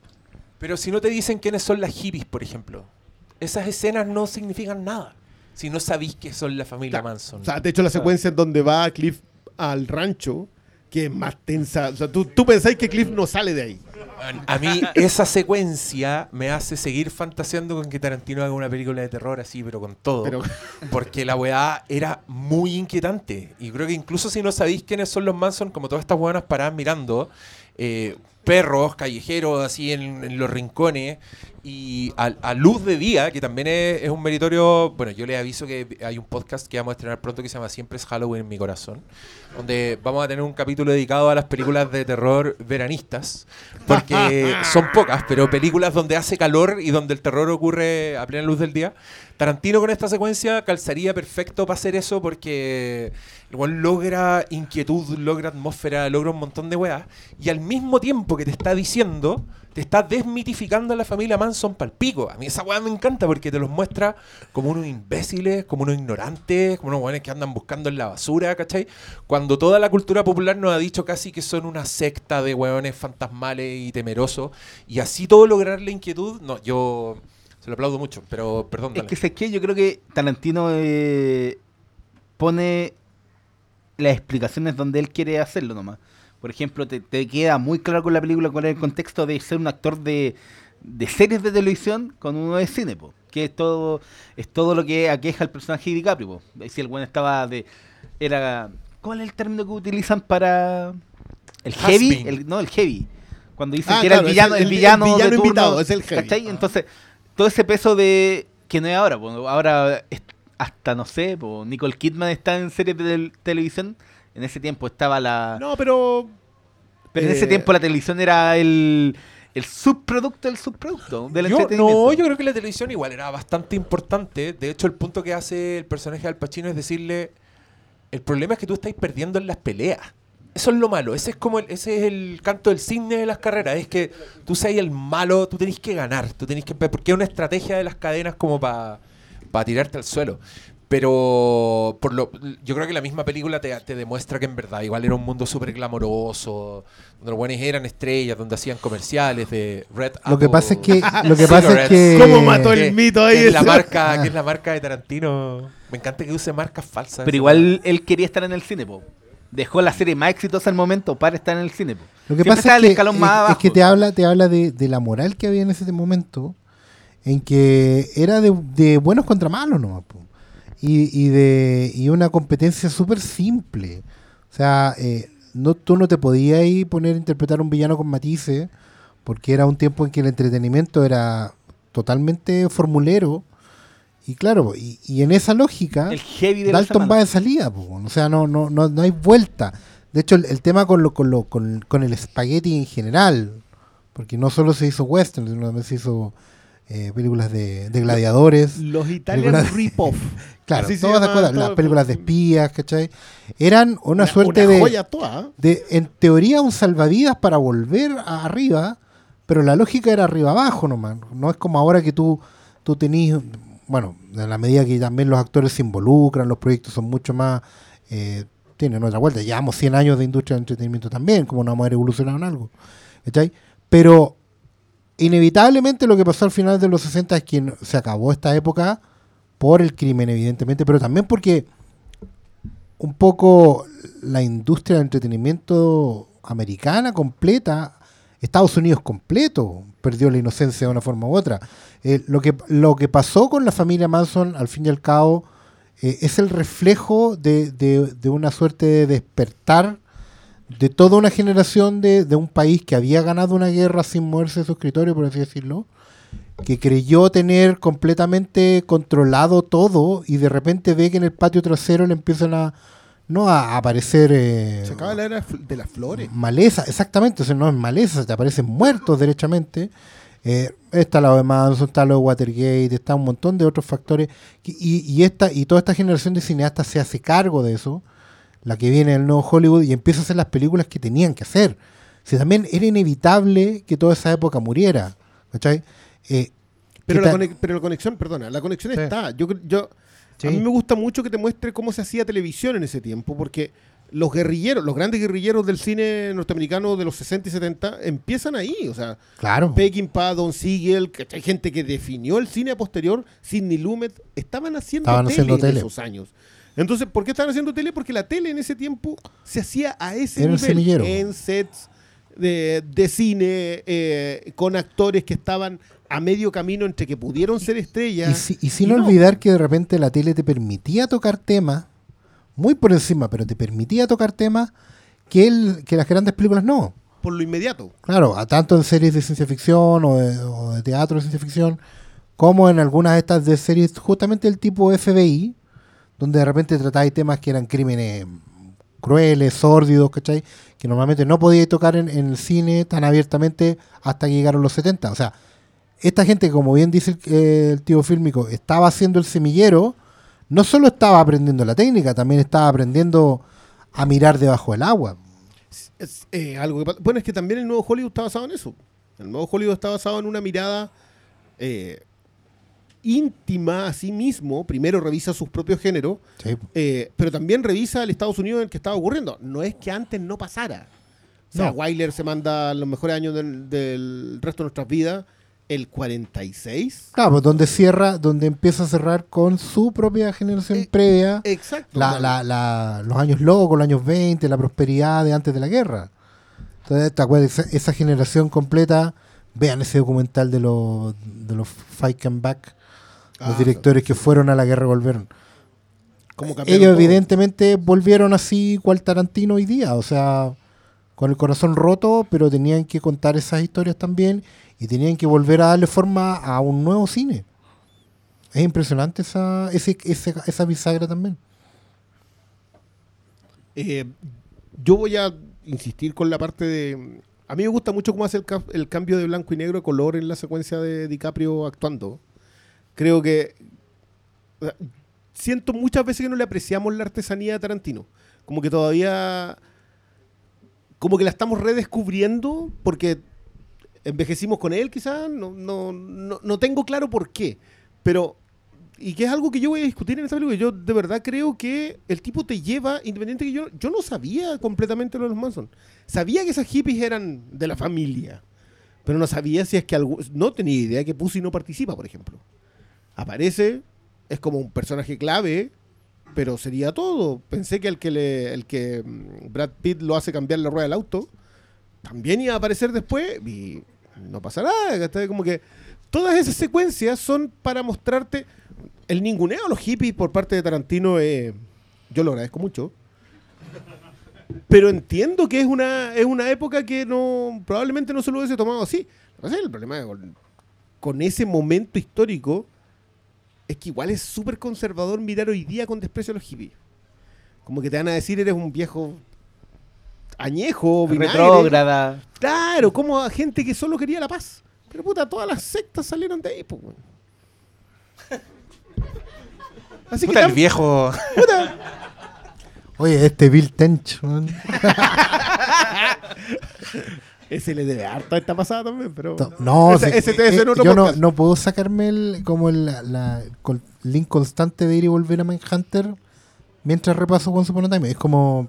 Pero si no te dicen quiénes son las hippies, por ejemplo, esas escenas no significan nada. Si no sabéis que son la familia Claro. Manson. O sea, de hecho, la secuencia en donde va Cliff al rancho, que es más tensa. O sea, tú, tú pensáis que Cliff no sale de ahí. A mí esa secuencia me hace seguir fantaseando con que Tarantino haga una película de terror así, pero con todo. Pero- Porque la weá era muy inquietante. Y creo que incluso si no sabéis quiénes son los Manson, como todas estas weonas paradas mirando, eh, perros, callejeros, así en, en los rincones, y a, a luz de día, que también es, es un meritorio. Bueno, yo les aviso que hay un podcast que vamos a estrenar pronto que se llama Siempre es Halloween en mi corazón, donde vamos a tener un capítulo dedicado a las películas de terror veranistas, porque son pocas, pero películas donde hace calor y donde el terror ocurre a plena luz del día. Tarantino con esta secuencia calzaría perfecto para hacer eso porque igual logra inquietud, logra atmósfera, logra un montón de weas. Y al mismo tiempo que te está diciendo, te está desmitificando a la familia Manson pal pico. A mí esa wea me encanta porque te los muestra como unos imbéciles, como unos ignorantes, como unos weones que andan buscando en la basura, ¿cachai? Cuando toda la cultura popular nos ha dicho casi que son una secta de weones fantasmales y temerosos. Y así todo lograr la inquietud, no, yo se lo aplaudo mucho, pero perdón. Es que sé que yo creo que Tarantino eh, pone las explicaciones donde él quiere hacerlo nomás. Por ejemplo, te, te queda muy claro con la película cuál es el contexto de ser un actor de, de series de televisión con uno de cine, po, que es todo es todo lo que aqueja al personaje de DiCaprio. po. Si el buen estaba de era ¿cuál es el término que utilizan para el heavy? El, no, el heavy. Cuando dicen Ah, que era el villano, el- el, el- el villano, de turno, invitado, es el heavy. ¿cachai? Entonces, todo ese peso de que no es ahora, po, ahora es- hasta no sé, po, Nicole Kidman está en series de tel- televisión, en ese tiempo estaba la No, pero. pero en eh, ese tiempo la televisión era el, el subproducto del subproducto del Yo, no, yo creo que la televisión igual era bastante importante. De hecho, el punto que hace el personaje de Al Pacino es decirle, el problema es que tú estás perdiendo en las peleas. Eso es lo malo. Ese es como el, ese es el canto del cisne de las carreras. Es que tú seas el malo, tú tenés que ganar. Tú tenés que, porque es una estrategia de las cadenas como para tirarte al suelo. Pero por lo, yo creo que la misma película te, te demuestra que en verdad igual era un mundo súper glamoroso, donde los buenos eran estrellas, donde hacían comerciales de Red Lo que Apple pasa es que, lo que, pasa es que ¿Cómo mató el mito ahí? que es la marca, que es la marca de Tarantino. Me encanta que use marcas falsas. Pero igual él quería estar en el cine, po. Dejó la serie más exitosa al momento para estar en el cine, po. Lo que Siempre pasa es el que, escalón es- más es abajo. que te habla, te habla de, de la moral que había en ese momento en que era de, de buenos contra malos nomás. po. Y, y de y una competencia súper simple. O sea, eh, no, tú no te podías ir poner a interpretar un villano con matices, porque era un tiempo en que el entretenimiento era totalmente formulero. Y claro, y, y en esa lógica, El heavy de Dalton va de salida, po, o sea, no, no, no, no hay vuelta. De hecho, el, el tema con, lo, con, lo, con, con el espagueti en general, porque no solo se hizo western, sino también se hizo eh, películas de, de gladiadores. Los Italian Rip-Off. Claro, Así todas las, llama cosas, las todo- películas de espías, ¿cachai? Eran una, suerte una de, joya toda. de, en teoría, un salvavidas para volver a- arriba, pero la lógica era arriba abajo nomás. No es como ahora que tú, tú tenís, bueno, en la medida que también los actores se involucran, los proyectos son mucho más, eh, tienen otra vuelta. Llevamos 100 años de industria de entretenimiento también, como no haber evolucionado en algo. ¿cachai? Pero inevitablemente lo que pasó al final de los 60 es que se acabó esta época por el crimen, evidentemente, pero también porque un poco la industria del entretenimiento americana completa, Estados Unidos completo, perdió la inocencia de una forma u otra. Eh, lo, que, lo que pasó con la familia Manson, al fin y al cabo, eh, es el reflejo de- de una suerte de despertar de toda una generación de, de un país que había ganado una guerra sin moverse de su escritorio, por así decirlo, que creyó tener completamente controlado todo y de repente ve que en el patio trasero le empiezan a no a aparecer eh, Se acaba la era de las flores. maleza, exactamente, o sea, no es maleza, te aparecen muertos derechamente. Eh, está lo de Manson, está lo de Watergate, está un montón de otros factores. Y, y, esta, y toda esta generación de cineastas se hace cargo de eso, la que viene del nuevo Hollywood, y empieza a hacer las películas que tenían que hacer. Si también era inevitable que toda esa época muriera. ¿cachai? Eh, Pero la, ta- conex- pero la conexión, perdona, la conexión Sí. está. Yo, yo, Sí. A mí me gusta mucho que te muestre cómo se hacía televisión en ese tiempo, porque los guerrilleros, los grandes guerrilleros del cine norteamericano de los 60 y 70 empiezan ahí. O sea, Claro. Peckinpah, Don Siegel, que hay gente que definió el cine a posterior, Sidney Lumet, estaban haciendo Estaban tele haciendo en tele. esos años. Entonces, ¿por qué estaban haciendo tele? Porque la tele en ese tiempo se hacía a ese Era el nivel, semillero. en sets de, de cine, eh, con actores que estaban a medio camino entre que pudieron ser estrellas. Y, si- y sin no. olvidar que de repente la tele te permitía tocar temas, muy por encima, pero te permitía tocar temas que, el, que las grandes películas no. por lo inmediato. Claro, a tanto en series de ciencia ficción o de, o de teatro de ciencia ficción, como en algunas de estas de series justamente del tipo FBI, donde de repente tratáis temas que eran crímenes crueles, sórdidos, ¿cachai? Que normalmente no podíais tocar en, el cine tan abiertamente hasta que llegaron los 70. O sea, esta gente, como bien dice el, eh, tío fílmico, estaba haciendo el semillero, no solo estaba aprendiendo la técnica, también estaba aprendiendo a mirar debajo del agua. Es eh, algo bueno, es que también el nuevo Hollywood está basado en eso. El nuevo Hollywood está basado en una mirada eh, íntima a sí mismo. Primero revisa sus propios géneros, Sí. eh, pero también revisa el Estados Unidos en el que estaba ocurriendo. No es que antes no pasara. O sea, No. Wyler se manda los mejores años del, del resto de nuestras vidas. El 46. Claro, pues donde cierra, donde empieza a cerrar con su propia generación Eh, previa, Exacto. la, O sea, la- la- los años locos, los años 20, la prosperidad de antes de la guerra. Entonces, ¿te acuerdas? Esa, esa generación completa, vean ese documental de los, de los Fight and Back, los directores que fueron a la guerra volvieron. como cambiaron Ellos todo. evidentemente volvieron así cual Tarantino hoy día, o sea, con el corazón roto, pero tenían que contar esas historias también y tenían que volver a darle forma a un nuevo cine. Es impresionante esa, ese, ese- esa bisagra también. Eh, yo voy a insistir con la parte de... A mí me gusta mucho cómo hace el, el cambio de blanco y negro a color en la secuencia de DiCaprio actuando. Creo que... Siento muchas veces que no le apreciamos la artesanía de Tarantino. Como que todavía... Como que la estamos redescubriendo porque envejecimos con él quizás. No, no, no, no tengo claro por qué. Pero y que es algo que yo voy a discutir en esta película. Yo de verdad creo que el tipo te lleva, independiente que yo, yo no sabía completamente lo de los Manson. Sabía que esas hippies eran de la familia, pero no sabía si es que algo, no tenía idea que Pussy no participa, por ejemplo. Aparece, es como un personaje clave, pero sería todo. Pensé que el que le, el que mm, Brad Pitt lo hace cambiar la rueda del auto, también iba a aparecer después y no pasa nada. ¿cachai? Como que todas esas secuencias son para mostrarte el ninguneo a los hippies por parte de Tarantino. eh, yo lo agradezco mucho. Pero entiendo que es una, es una época que no probablemente no se lo hubiese tomado así. Es el problema con, con ese momento histórico es que igual es súper conservador mirar hoy día con desprecio a los hippies. Como que te van a decir eres un viejo añejo, vinagre. Retrógrada. Claro, como a gente que solo quería la paz. Pero puta, todas las sectas salieron de ahí, pues, weón. Así que Puta, el tam- viejo. puta, Oye, este Bill Tench. ese le debe harto a esta pasada también, pero. No, ese, ese debe eh, otro yo no, no puedo sacarme el, como el la, col- link constante de ir y volver a Manhunter mientras repaso Upon a Time. Es como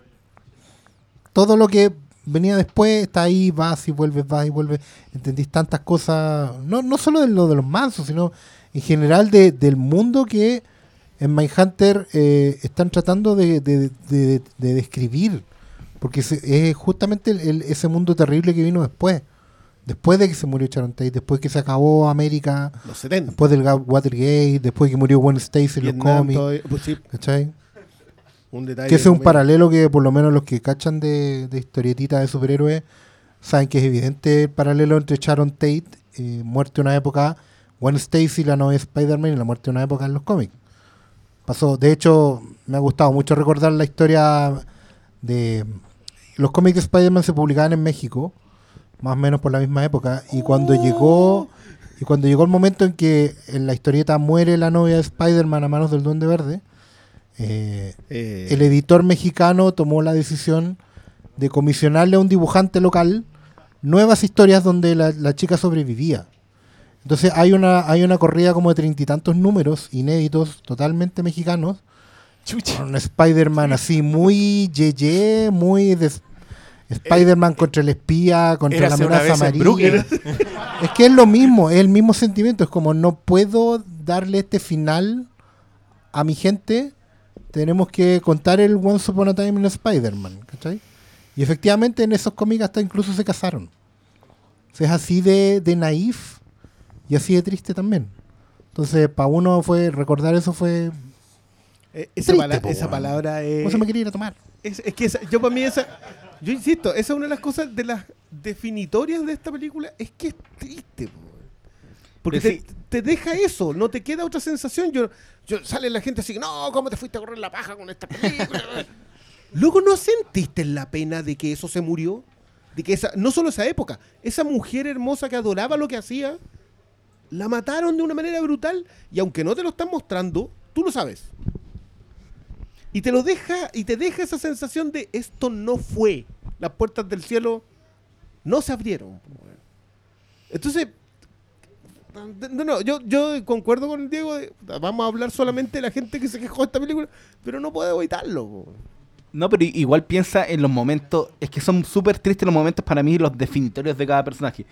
todo lo que venía después está ahí, vas y vuelves, vas y vuelves. Entendís tantas cosas, no, no solo de lo de los mansos, sino en general de- del mundo que en Mindhunter eh, están tratando de- de- de describir. Porque se- es justamente el- el- ese mundo terrible que vino después. Después de que se murió Sharon Tate, después que se acabó América, Los 70. después del Ga- Watergate, después que murió Gwen Stacy en los cómics. pues sí, ¿Cachai? un detalle. Que ese es un paralelo que por lo menos los que cachan de, de historietitas de superhéroes saben que es evidente el paralelo entre Sharon Tate, eh, muerte en una época, Gwen Stacy, la novia de Spider-Man y la muerte en una época en los cómics. Pasó, de hecho, me ha gustado mucho recordar la historia de los cómics de Spider-Man se publicaban en México, más o menos por la misma época, y cuando llegó y cuando llegó el momento en que en la historieta muere la novia de Spider-Man a manos del Duende Verde, eh, Eh, el editor mexicano tomó la decisión de comisionarle a un dibujante local nuevas historias donde la, la chica sobrevivía. Entonces hay una, hay una corrida como de treinta y tantos números inéditos, totalmente mexicanos, con un Spider-Man así muy yeye, muy de Spider-Man contra el espía, contra la amenaza en amarilla. Es que es lo mismo, es el mismo sentimiento, es como no puedo darle este final a mi gente, tenemos que contar el Once Upon a Time in Spider-Man, ¿cachai? Y efectivamente en esos cómics hasta incluso se casaron. O sea, es así de, de naif y así de triste también. Entonces, para uno fue recordar eso fue... eh, esa, triste, pala- po, esa palabra es. ¿Cómo se me quería ir a tomar? Es, es que esa- yo para mí esa, yo insisto, esa es una de las cosas de las definitorias de esta película, es que es triste. po. Porque te deja eso, no te queda otra sensación. Yo, yo sale la gente así, no, ¿cómo te fuiste a correr la paja con esta película? Luego no sentiste la pena de que eso se murió, de que esa, no solo esa época, esa mujer hermosa que adoraba lo que hacía, la mataron de una manera brutal y aunque no te lo están mostrando, tú lo sabes. Y te lo deja, y te deja esa sensación de esto no fue. Las puertas del cielo no se abrieron. Entonces, no, no, yo, yo concuerdo con el Diego, vamos a hablar solamente de la gente que se quejó de esta película, pero no puedo evitarlo. No, pero igual piensa en los momentos, es que son súper tristes los momentos para mí, los definitorios de cada personaje.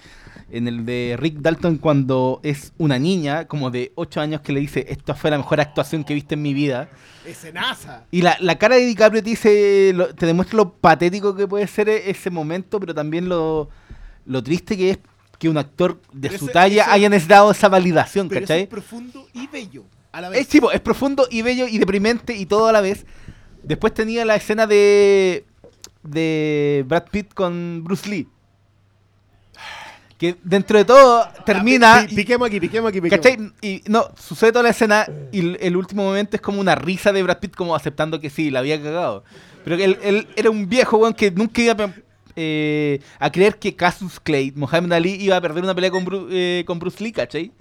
En el de Rick Dalton cuando es una niña, como de 8 años, que le dice, esta fue la mejor actuación que viste en mi vida. Escenaza. Y la, la cara de DiCaprio te dice, lo- te demuestra lo patético que puede ser e- ese momento, pero también lo, lo triste que es que un actor de Pero su ese- talla ese- haya necesitado esa validación, Pero eso ¿cachai? es profundo y bello a la vez. Es, tipo, es profundo y bello y deprimente y todo a la vez. Después tenía la escena de de Brad Pitt con Bruce Lee. Que dentro de todo termina. Pi- piquemos aquí, piquemos aquí, piquemos. ¿Cachai? Y no, sucede toda la escena y el, el último momento es como una risa de Brad Pitt como aceptando que sí, la había cagado. Pero que él, él era un viejo, weón, que nunca iba a, eh, a creer que Cassius Clay, Muhammad Ali, iba a perder una pelea con, Bru- eh, con Bruce Lee, ¿cachai?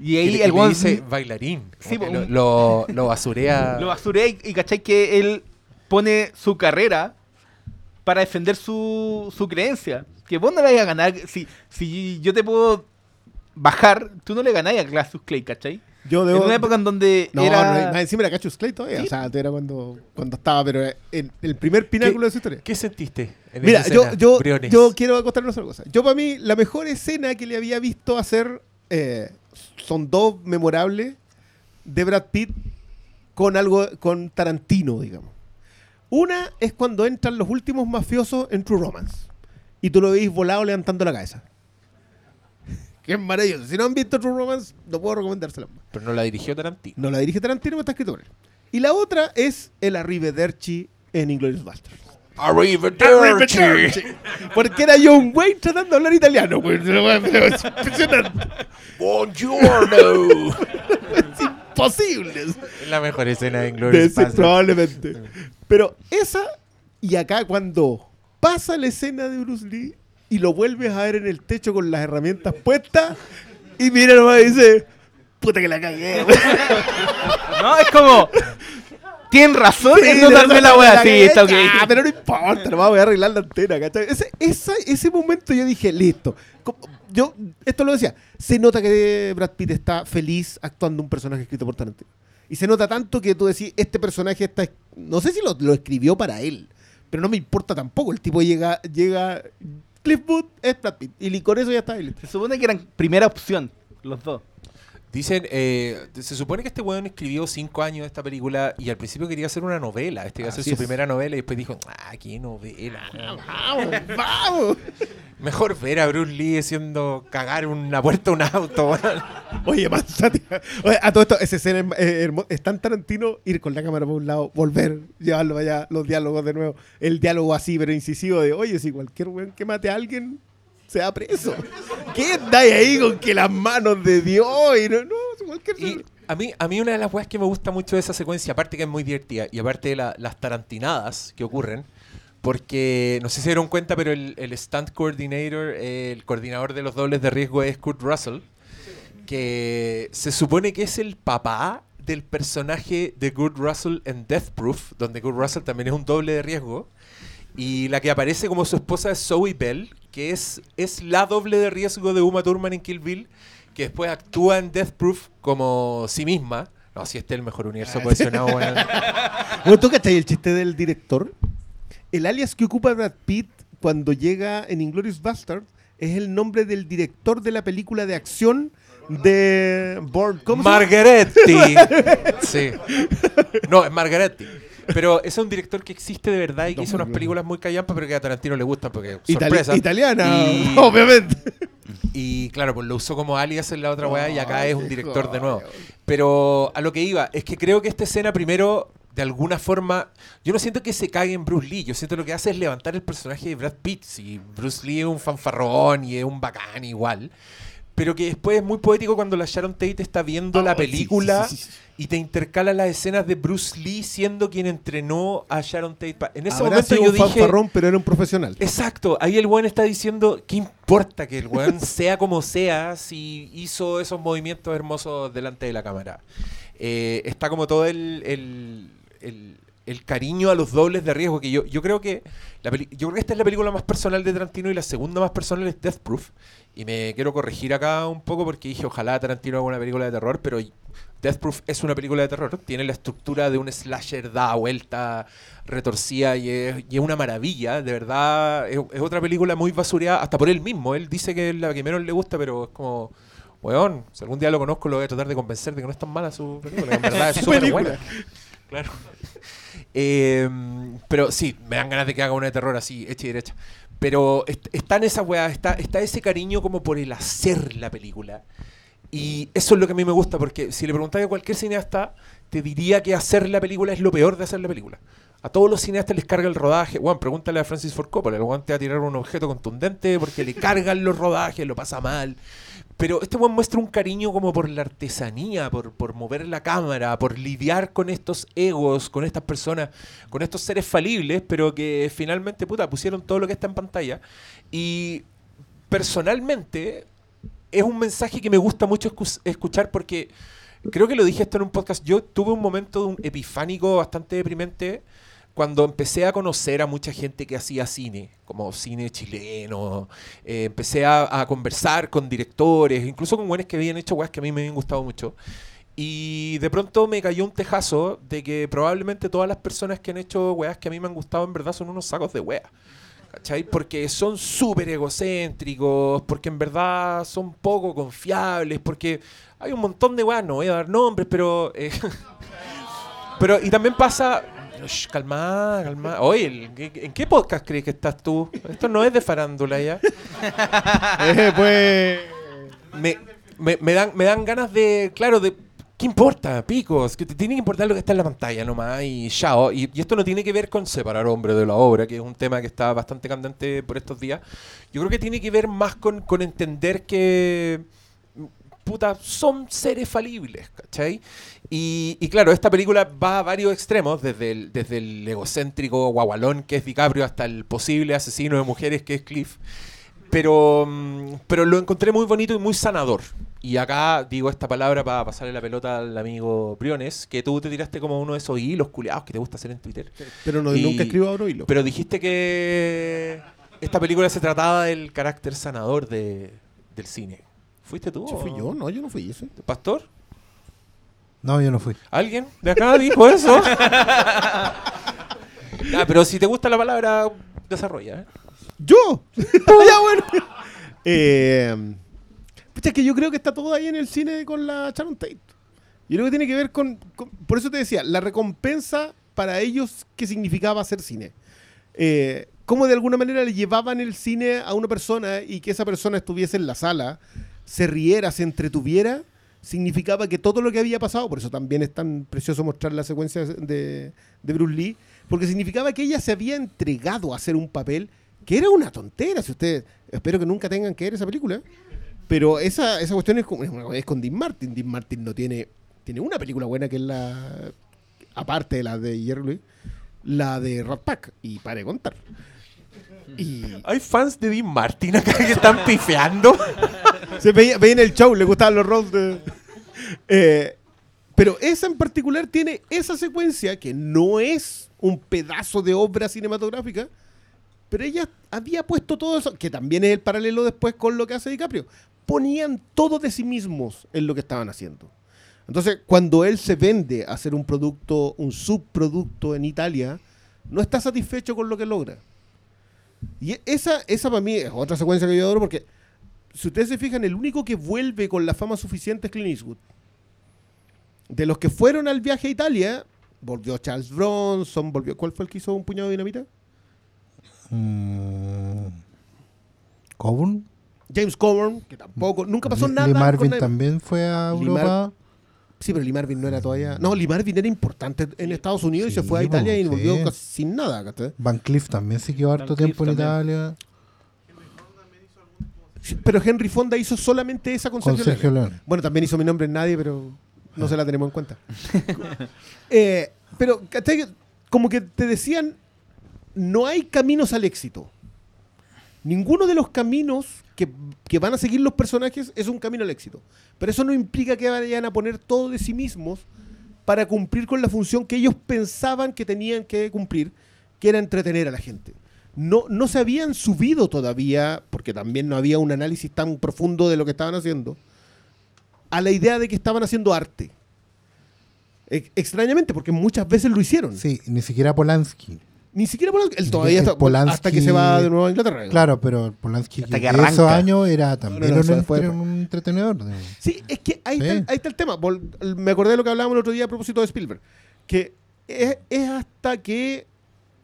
Y Y ahí el weón dice bailarín. Sí, po, lo, lo, lo basurea. lo basurea y, y cachai que él pone su carrera para defender su, su creencia. Que vos no le vayas a ganar. Si, si yo te puedo bajar, tú no le ganás a Cassius Clay, ¿cachai? Yo En debo, una época en donde No, era... no, más encima era Cassius Clay todavía. Sí. O sea, era cuando, cuando estaba, pero en el primer pináculo de su historia. ¿Qué sentiste? En Mira, esa yo, escena, yo, Briones? yo quiero acostarme una sola cosa. Yo, para mí, la mejor escena que le había visto hacer eh, son dos memorables de Brad Pitt con algo con Tarantino, digamos. Una es cuando entran los últimos mafiosos en True Romance y tú lo veis volado levantando la cabeza. que es maravillosa. Si no han visto True Romance, no puedo recomendársela más. Pero no la dirigió Tarantino. No la dirige Tarantino, pero está escrito por él. Y la otra es el Arrivederci en Inglourious Basterds. Arrivederci. Porque era John Wayne tratando de hablar italiano. güey. Es impresionante. Buongiorno. Es imposible. Es la mejor escena de Inglourious Basterds. probablemente. Pero esa, y acá cuando pasa la escena de Bruce Lee y lo vuelves a ver en el techo con las herramientas puestas, y mira nomás y dice, puta que la cagué. güey". No, es como. Tienen razón en no darme la wea. cagué. Sí, está ok. Ah, pero no importa, nomás voy a arreglar la antena, ¿cachai? Ese, esa- ese momento yo dije, listo. Como- Yo, esto lo decía, se nota que Brad Pitt está feliz actuando un personaje escrito por Tarantino. Y se nota tanto que tú decís, este personaje está, no sé si lo, lo escribió para él, pero no me importa tampoco. El tipo llega, llega, Cliff Booth es Brad Pitt. Y con eso ya está listo. Se supone que eran primera opción, los dos. Dicen, eh, se supone que este weón escribió cinco años de esta película y al principio quería hacer una novela. Este iba a ser su es. primera novela y después dijo, ah, qué novela. weón". ¡Vamos, vamos! Mejor ver a Bruce Lee haciendo cagar una puerta a un auto. Oye, Manzati. Oye, a todo esto, esa escena es, eh, es tan Tarantino ir con la cámara por un lado, volver, llevarlo allá, los diálogos de nuevo. El diálogo así, pero incisivo de, oye, si cualquier weón que mate a alguien se va preso. ¿Qué andáis ahí con que las manos de Dios? Y no, no, si cualquier. Y a mí, a mí una de las weas que me gusta mucho de esa secuencia, aparte que es muy divertida, y aparte de la- las tarantinadas que ocurren, porque no sé si se dieron cuenta, pero el, el stunt coordinator, eh, el coordinador de los dobles de riesgo es Kurt Russell, que se supone que es el papá del personaje de Kurt Russell en Death Proof, donde Kurt Russell también es un doble de riesgo. Y la que aparece como su esposa es Zoe Bell, que es, es la doble de riesgo de Uma Thurman en Kill Bill, que después actúa en Death Proof como sí misma. No, si este es el mejor universo cohesionado, weón. Bueno, ¿tú cachai el chiste del director? El alias que ocupa Brad Pitt cuando llega en Inglourious Bastard es el nombre del director de la película de acción de Born. Margaretti. Sí. No, es Margaretti. Pero ese es un director que existe de verdad y que No, hizo unas películas muy callampas, pero que a Tarantino le gustan porque Itali- sorpresa. italiana, Y- obviamente. Y claro, pues lo usó como alias en la otra weá y acá es un director de nuevo. Pero a lo que iba, es que creo que esta escena primero, de alguna forma, yo no siento que se cague en Bruce Lee, yo siento que lo que hace es levantar el personaje de Brad Pitt. Si Bruce Lee es un fanfarrón y es un bacán igual. Pero que después es muy poético cuando la Sharon Tate está viendo Oh, la película sí, sí, sí. Y te intercala las escenas de Bruce Lee siendo quien entrenó a Sharon Tate. En ese Habrá momento sido yo un dije... fanfarrón, pero era un profesional. Exacto, ahí el weón está diciendo, ¿qué importa que el weón sea como sea si hizo esos movimientos hermosos delante de la cámara? Eh, está como todo el, el, el- el cariño a los dobles de riesgo que yo, yo creo que la yo creo que esta es la película más personal de Tarantino y la segunda más personal es Death Proof. Y me quiero corregir acá un poco porque dije, ojalá Tarantino haga una película de terror, pero Death Proof es una película de terror. Tiene la estructura de un slasher, da vuelta, retorcida y es, y es una maravilla. De verdad, es, es otra película muy basureada, hasta por él mismo. Él dice que es la que menos le gusta, pero es como, weón, si algún día lo conozco, lo voy a tratar de convencer de que no es tan mala su película. En verdad es súper buena. Claro. Eh, pero sí, me dan ganas de que haga una de terror así, hecha y derecha. Pero est- está en esa weá, está, está ese cariño como por el hacer la película. Y eso es lo que a mí me gusta, porque si le preguntáis a cualquier cineasta, te diría que hacer la película es lo peor de hacer la película. A todos los cineastas les carga el rodaje. Juan, pregúntale a Francis Ford Coppola. El te a tirar un objeto contundente porque le cargan los rodajes, lo pasa mal. Pero este Juan muestra un cariño como por la artesanía, por, por mover la cámara, por lidiar con estos egos, con estas personas, con estos seres falibles, pero que finalmente, puta, pusieron todo lo que está en pantalla. Y personalmente, es un mensaje que me gusta mucho escu- escuchar porque creo que lo dije esto en un podcast. Yo tuve un momento de un epifánico bastante deprimente cuando empecé a conocer a mucha gente que hacía cine, como cine chileno. eh, empecé a, a conversar con directores, incluso con buenos que habían hecho weas que a mí me habían gustado mucho. Y de pronto me cayó un tejazo de que probablemente todas las personas que han hecho weas que a mí me han gustado en verdad son unos sacos de weas. ¿Cachai? Porque son súper egocéntricos, porque en verdad son poco confiables, porque hay un montón de weas, no voy a dar nombres, pero... eh, pero y también pasa... Shh, calma, calma. Oye, ¿en- ¿en qué podcast crees que estás tú? Esto no es de farándula ya. Eh, pues. me, me, me dan, me dan ganas de, claro, de... ¿Qué importa, picos? Que te tiene que importar lo que está en la pantalla nomás y chao. Y, y esto no tiene que ver con separar hombre de la obra, que es un tema que está bastante candente por estos días. Yo creo que tiene que ver más con, con entender que puta, son seres falibles, ¿cachai? Y, y claro, esta película va a varios extremos, desde el, desde el egocéntrico guagualón que es DiCaprio hasta el posible asesino de mujeres que es Cliff. Pero, mm, pero lo encontré muy bonito y muy sanador. Y acá digo esta palabra para pasarle la pelota al amigo Briones, que tú te tiraste como uno de esos hilos culiados que te gusta hacer en Twitter. Pero no, Y- nunca escribo hilo. Pero dijiste que esta película se trataba del carácter sanador de, del cine. ¿Fuiste tú? Sí, fui yo, no, yo no fui ese. ¿Pastor? No, yo no fui. ¿Alguien de acá dijo eso? Ah, pero si te gusta la palabra, desarrolla. ¿eh? ¡Yo! ya, bueno. Eh, pucha, es que yo creo que está todo ahí en el cine con la Sharon Tate. Yo creo que tiene que ver con, con- Por eso te decía, la recompensa para ellos que significaba hacer cine. Eh, cómo de alguna manera le llevaban el cine a una persona y que esa persona estuviese en la sala, se riera, se entretuviera, significaba que todo lo que había pasado, por eso también es tan precioso mostrar la secuencia de, de Bruce Lee, porque significaba que ella se había entregado a hacer un papel que era una tontera, si ustedes, espero que nunca tengan que ver esa película, pero esa, esa cuestión es con, es con Dean Martin, Dean Martin no tiene, tiene una película buena que es la, aparte de la de Jerry la de Rat Pack, y para de contar. Y Hay fans de Dean Martin acá que están pifeando. se veía, veía en el show, le gustaban los roles de... Eh, pero esa en particular tiene esa secuencia que no es un pedazo de obra cinematográfica, pero ella había puesto todo eso, que también es el paralelo después con lo que hace DiCaprio. Ponían todo de sí mismos en lo que estaban haciendo. Entonces, cuando él se vende a hacer un producto, un subproducto en Italia, no está satisfecho con lo que logra. Y esa, esa para mí es otra secuencia que yo adoro porque si ustedes se fijan, el único que vuelve con la fama suficiente es Clint Eastwood. De los que fueron al viaje a Italia, volvió Charles Bronson, volvió. ¿Cuál fue el que hizo un puñado de dinamita? Mm. Coburn. James Coburn, que tampoco, nunca pasó Lee- nada. Lee Marvin también fue a Europa. Sí, pero Lee Marvin no era todavía. No, Lee Marvin era importante en Estados Unidos y se fue a Italia y volvió sí. casi sin nada. Van Cliff también se quedó harto Van Cleef tiempo en también. Italia. Sí, Pero Henry Fonda hizo solamente esa con, Con Sergio Sergio Leone. Leone. Bueno, también hizo mi nombre en nadie, pero no se la tenemos en cuenta. Eh, pero. Como que te decían, no hay caminos al éxito. Ninguno de los caminos que, van a seguir los personajes es un camino al éxito. Pero eso no implica que vayan a poner todo de sí mismos para cumplir con la función que ellos pensaban que tenían que cumplir, que era entretener a la gente. No, no se habían subido todavía, porque también no había un análisis tan profundo de lo que estaban haciendo, a la idea de que estaban haciendo arte. Ex- Extrañamente, porque muchas veces lo hicieron. Sí, ni siquiera Polanski. Ni siquiera Polanski. Él todavía está, Polanski- hasta que se va de nuevo a Inglaterra. Claro, pero Polanski Hasta que en esos años era también No, no, un, entre- después. un entretenedor. Sí, es que ahí, Sí. está, el- ahí está el tema. Me acordé de lo que hablábamos el otro día a propósito de Spielberg. Que es, es hasta que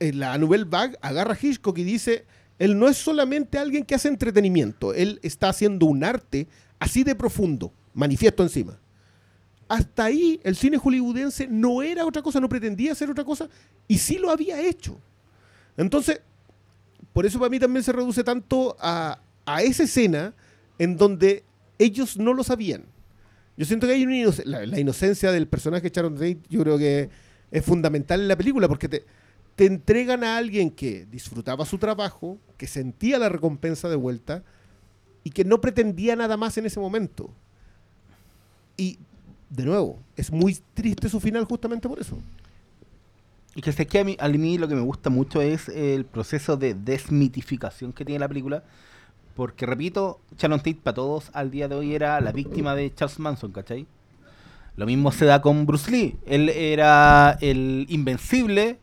eh, la Nouvelle Vague agarra a Hitchcock y dice, él no es solamente alguien que hace entretenimiento, él está haciendo un arte así de profundo, manifiesto encima. Hasta ahí el cine hollywoodense no era otra cosa, no pretendía ser otra cosa, y sí lo había hecho. Entonces, por eso para mí también se reduce tanto a, a esa escena en donde ellos no lo sabían. Yo siento que hay una inoc- la, inocencia del personaje Sharon Tate, yo creo que es fundamental en la película porque te, te entregan a alguien que disfrutaba su trabajo, que sentía la recompensa de vuelta y que no pretendía nada más en ese momento. Y, de nuevo, es muy triste su final justamente por eso. Y que sé que a mí, a mí lo que me gusta mucho es el proceso de desmitificación que tiene la película. Porque, repito, Sharon Tate para todos al día de hoy era la víctima de Charles Manson, ¿cachai? Lo mismo se da con Bruce Lee. Él era el invencible,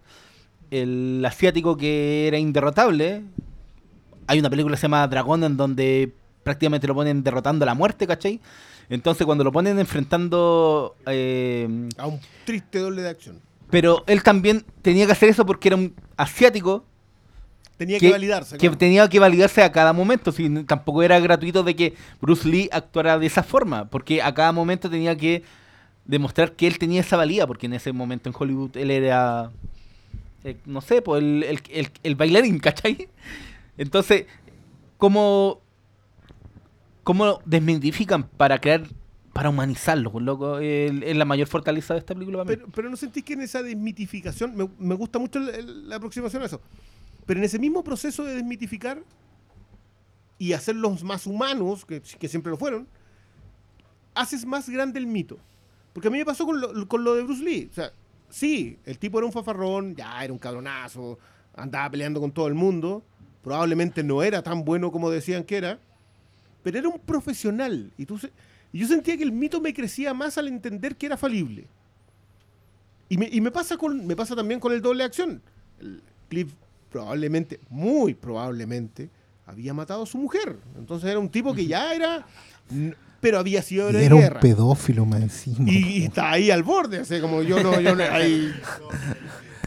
el asiático que era inderrotable. Hay una película que se llama Dragón en donde prácticamente lo ponen derrotando a la muerte, ¿cachai? Entonces cuando lo ponen enfrentando... eh, A un triste doble de acción. pero él también tenía que hacer eso porque era un asiático Tenía que, validarse. que claro. tenía que validarse a cada momento. Si tampoco era gratuito de que Bruce Lee actuara de esa forma, porque a cada momento tenía que demostrar que él tenía esa valía, porque en ese momento en Hollywood él era, eh, no sé, pues el, el, el- el bailarín, ¿cachai? Entonces, ¿cómo, cómo desmitifican para crear, para humanizarlo? loco? Es la mayor fortaleza de esta película para mí. Pero, no sentís que en esa desmitificación, me, me gusta mucho la aproximación a eso, pero en ese mismo proceso de desmitificar y hacerlos más humanos, que, que siempre lo fueron, haces más grande el mito. Porque a mí me pasó con lo, con lo de Bruce Lee. O sea, sí, el tipo era un fafarrón, ya era un cabronazo, andaba peleando con todo el mundo, probablemente no era tan bueno como decían que era, pero era un profesional. Y, tú se- y yo sentía que el mito me crecía más al entender que era falible. Y me, y me pasa con, me pasa también con el doble acción. El Cliff probablemente, muy probablemente, había matado a su mujer. Entonces era un tipo que ya era. Pero había sido Y héroe de era un guerra. pedófilo más encima. Y, y está ahí al borde, así como yo no, yo no, ahí.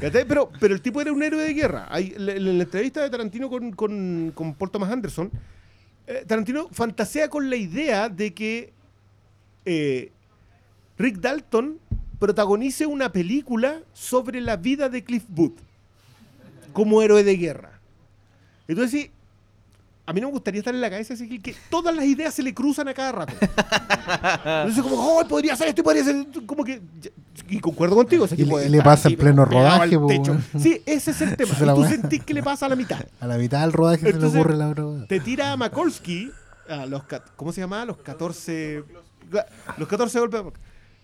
Pero, pero el tipo era un héroe de guerra. La- en la entrevista de Tarantino con, con, con Paul Thomas Anderson, eh, Tarantino fantasea con la idea de que eh, Rick Dalton protagonice una película sobre la vida de Cliff Booth como héroe de guerra. Entonces, a mí no me gustaría estar en la cabeza así que, que todas las ideas se le cruzan a cada rato. Entonces, como, oh, podría ser esto y podría ser esto", como que. Y concuerdo contigo. Y le- de pasa en pleno rodaje. Sí, ese es el tema. Y tú sentís que le pasa a la mitad. A la mitad del rodaje se Entonces, le ocurre la droga. Te tira a Makolsky, a los, ¿cómo se llamaba? Los 14. Los 14 golpes. de-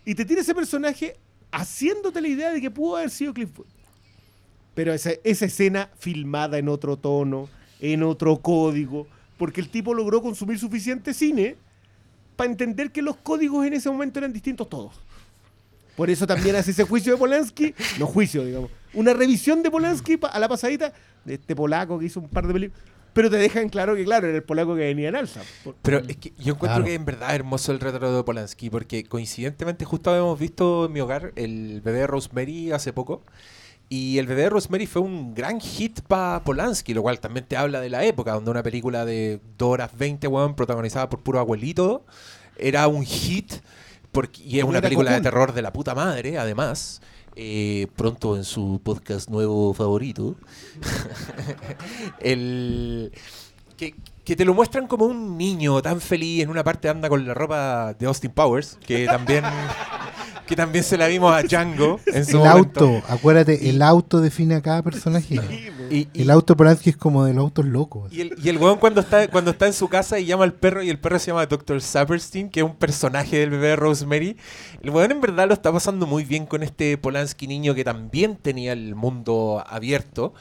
Y te tira ese personaje haciéndote la idea de que pudo haber sido Cliff. Pero esa, esa escena filmada en otro tono, en otro código, porque el tipo logró consumir suficiente cine para entender que los códigos en ese momento eran distintos todos. Por eso también hace ese juicio de Polanski, no juicio, digamos, una revisión de Polanski a la pasadita de este polaco que hizo un par de películas, pero te dejan claro que, claro, era el polaco que venía en alza. Por- Pero es que yo encuentro Claro. que en verdad es hermoso el retrato de Polanski, porque coincidentemente justo habíamos visto en mi hogar el bebé de Rosemary hace poco. Y el bebé de Rosemary fue un gran hit para Polanski, lo cual también te habla de la época, donde una película de 2 horas 20, weón, protagonizada por puro abuelito, era un hit, porque, y es una película de terror de la puta madre, además. eh, pronto en su podcast nuevo favorito. el que, que te lo muestran como un niño tan feliz en una parte anda con la ropa de Austin Powers que también que también se la vimos a Django en su El momento. auto, acuérdate, el auto define a cada personaje. y, y- El auto Polanski es como de los autos locos. y el, y el weón cuando está cuando está en su casa y llama al perro y el perro se llama Dr. Saperstein, que es un personaje del bebé de Rosemary. El weón en verdad lo está pasando muy bien con este Polanski niño que también tenía el mundo abierto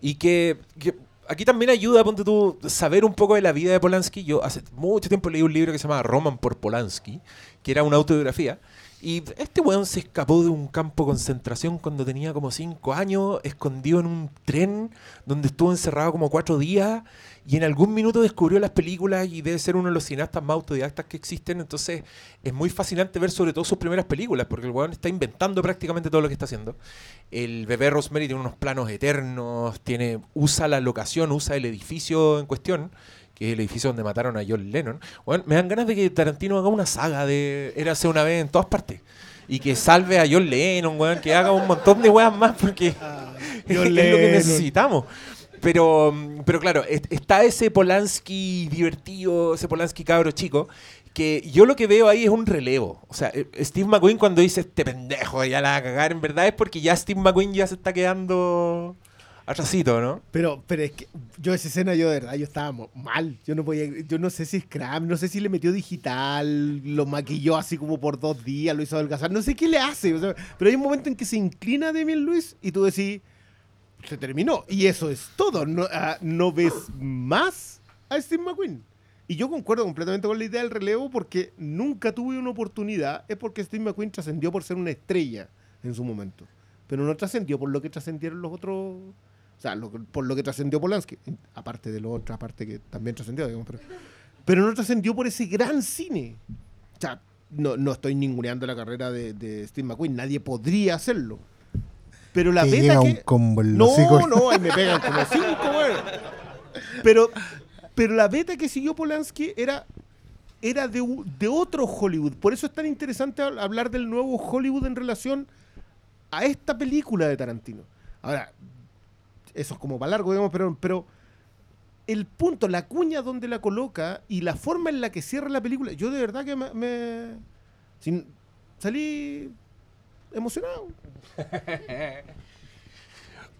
y que, que aquí también ayuda, ponte tú, saber un poco de la vida de Polanski. Yo hace mucho tiempo leí un libro que se llama Roman por Polanski, que era una autobiografía. Y este weón se escapó de un campo de concentración cuando tenía como 5 años, escondido en un tren donde estuvo encerrado como 4 días y en algún minuto descubrió las películas y debe ser uno de los cineastas más autodidactas que existen. Entonces es muy fascinante ver sobre todo sus primeras películas porque el weón está inventando prácticamente todo lo que está haciendo. El bebé Rosemary tiene unos planos eternos, tiene, usa la locación, usa el edificio en cuestión que es el edificio donde mataron a John Lennon. Bueno, me dan ganas de que Tarantino haga una saga de Érase una vez en todas partes. Y que salve a John Lennon, weón, que haga un montón de weas más porque es, es lo que necesitamos. Pero, pero claro, est- está ese Polanski divertido, ese Polanski cabro chico, que yo lo que veo ahí es un relevo. O sea, eh, Steve McQueen cuando dice este pendejo ya la va a cagar, en verdad es porque ya Steve McQueen ya se está quedando atrasito, ¿no? Pero, pero es que yo esa escena, yo de verdad, yo estaba mal. Yo no podía, yo no sé si Scram, no sé si le metió digital, lo maquilló así como por dos días, lo hizo adelgazar, no sé qué le hace. pero hay un momento en que se inclina Demian Luis y tú decís, se terminó. Y eso es todo. No, ah, no ves más a Steve McQueen. Y yo concuerdo completamente con la idea del relevo porque nunca tuve una oportunidad. Es porque Steve McQueen trascendió por ser una estrella en su momento. Pero no trascendió por lo que trascendieron los otros. O sea, lo por lo que trascendió Polanski. Aparte de la otra parte que también trascendió, digamos. Pero, pero no trascendió por ese gran cine. O sea, no, no estoy ninguneando la carrera de, de Steve McQueen. Nadie podría hacerlo. Pero la llega que... un combo en No, no, ahí me pegan como cinco, weón. Pero, pero la beta que siguió Polanski era, era de, de otro Hollywood. Por eso es tan interesante hab- hablar del nuevo Hollywood en relación a esta película de Tarantino. Ahora, eso es como para largo, digamos, pero, pero el punto, la cuña donde la coloca y la forma en la que cierra la película, yo de verdad que me... me- sin- salí emocionado.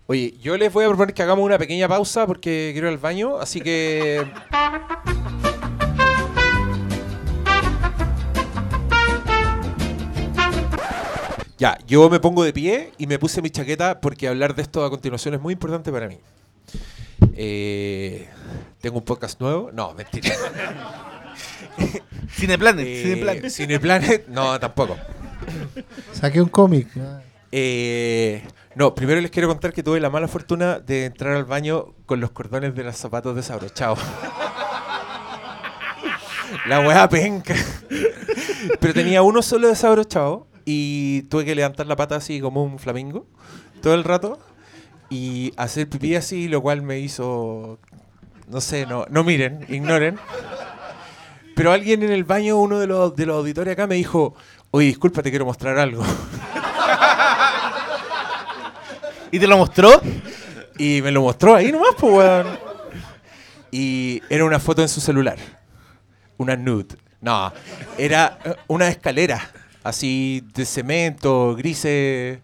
Oye, yo les voy a proponer que hagamos una pequeña pausa porque quiero ir al baño, así que... Ya, yo me pongo de pie y me puse mi chaqueta porque hablar de esto a continuación es muy importante para mí. Eh, Tengo un podcast nuevo. No, mentira. Cineplanet, Eh, Cineplanet. Cineplanet, no, tampoco. Saqué un cómic. Eh, no, primero les quiero contar que tuve la mala fortuna de entrar al baño con los cordones de los zapatos desabrochados. la weá penca. Pero tenía uno solo desabrochado y tuve que levantar la pata así como un flamingo todo el rato y hacer pipí así, lo cual me hizo. No sé, no, no miren, ignoren. Pero alguien en el baño, uno de los, de los auditores acá, me dijo: Oye, disculpa, te quiero mostrar algo. ¿Y te lo mostró? Y me lo mostró ahí nomás, pues, weón. Y era una foto en su celular. Una nude. No, era una escalera, así de cemento, grises,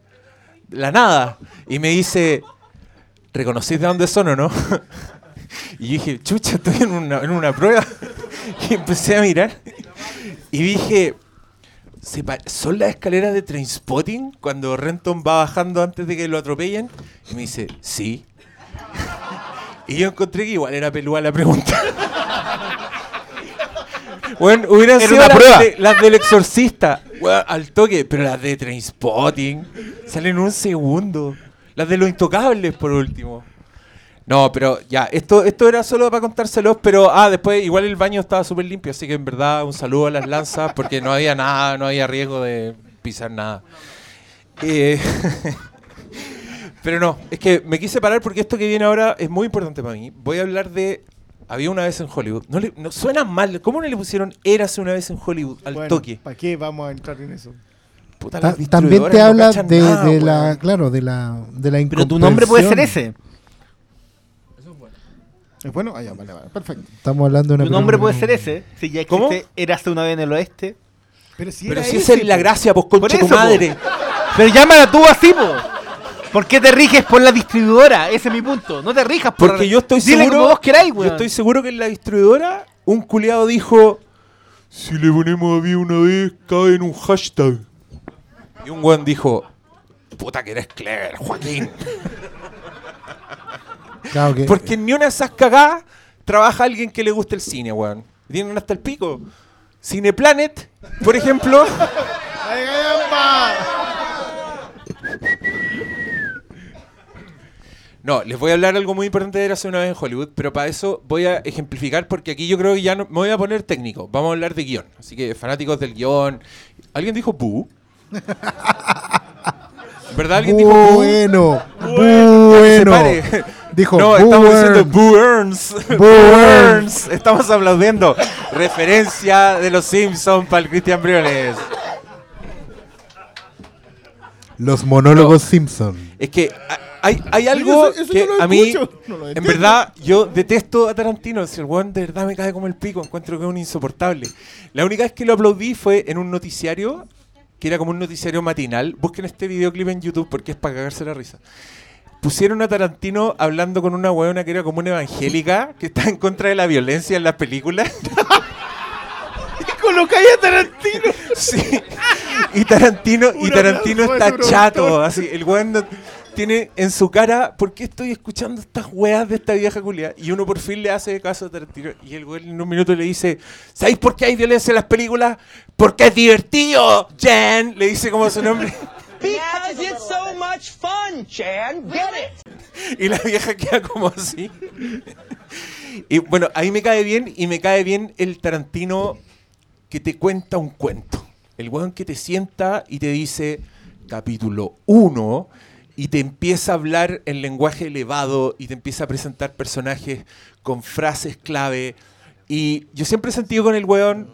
la nada. Y me dice, ¿reconocís de dónde son o no? Y dije, chucha, estoy en una, en una prueba. Y empecé a mirar. Y dije, ¿se pa- ¿son las escaleras de Trainspotting cuando Renton va bajando antes de que lo atropellen? Y me dice, sí. Y yo encontré que igual era pelúa la pregunta. Bueno, hubieran Era sido una las, prueba. de- las del exorcista, weón, al toque, pero las de Trainspotting salen un segundo. Las de los intocables, por último. No, pero ya, esto, esto era solo para contárselos, pero ah, después igual el baño estaba súper limpio, así que en verdad un saludo a las lanzas, porque no había nada, no había riesgo de pisar nada. Eh, pero no, es que me quise parar porque esto que viene ahora es muy importante para mí. Voy a hablar de Había una vez en Hollywood. No, le, no suena mal. ¿Cómo no le pusieron Érase una vez en Hollywood al Bueno, toque? ¿Para qué vamos a entrar en eso? Puta, Ta- las también te no habla de, nada, de la, claro, de la, de la Pero tu nombre puede ser ese. ¿Es bueno? Ah, ya, vale, vale. Perfecto. Estamos hablando de una Tu nombre puede ser ese. Si ya ¿Cómo? existe, Érase una vez en el oeste. Pero si Pero era si ese, es la gracia, pues concha tu madre. po. Pero llámala tú así, po. ¿Por qué te riges por la distribuidora? Ese es mi punto. No te rijas por Porque yo estoy Dile seguro. como vos queráis, yo weón. estoy seguro que en la distribuidora un culiado dijo: Si le ponemos había una vez, cabe en un hashtag. Y un weón dijo: Puta que eres clever, Joaquín. Claro que- Porque en ni una de esas cagadas trabaja alguien que le guste el cine, weón. Tienen hasta el pico. Cineplanet, por ejemplo. ¡Ay! No, les voy a hablar algo muy importante de hace una vez en Hollywood, pero para eso voy a ejemplificar porque aquí yo creo que ya no, me voy a poner técnico. Vamos a hablar de guion. Así que fanáticos del guion. ¿Alguien dijo bu? ¿Verdad? ¿Alguien dijo bu? Bueno, bueno. pare. Dijo, no, estamos "Boo diciendo Earns". Boo Earns. Boo Boo Earns. Earns. Estamos aplaudiendo. Referencia de los Simpsons para el Cristian Briones. Los monólogos Simpson. Es que a- hay, hay algo eso- eso que a mí, no en verdad, yo detesto a Tarantino. Si el weón de verdad me cae como el pico, encuentro que es un insoportable. La única vez que lo aplaudí fue en un noticiario, que era como un noticiario matinal. Busquen este videoclip en YouTube porque es para cagarse la risa. Pusieron a Tarantino hablando con una weona que era como una evangélica, que está en contra de la violencia en las películas. Colocáis a Tarantino. Sí. Y Tarantino, y Tarantino está chato, así, el weón no- tiene en su cara, ¿por qué estoy escuchando estas weas de esta vieja culia? Y uno por fin le hace caso a Tarantino y el weón en un minuto le dice, ¿sabéis por qué hay violencia en las películas? Porque es divertido, Jen, le dice como su nombre. Because it's so much fun, Chan. Get it? Y la vieja queda como así. Y bueno, ahí me cae bien y me cae bien el Tarantino que te cuenta un cuento. El weón que te sienta y te dice capítulo 1 y te empieza a hablar en lenguaje elevado y te empieza a presentar personajes con frases clave. Y yo siempre he sentido con el weón,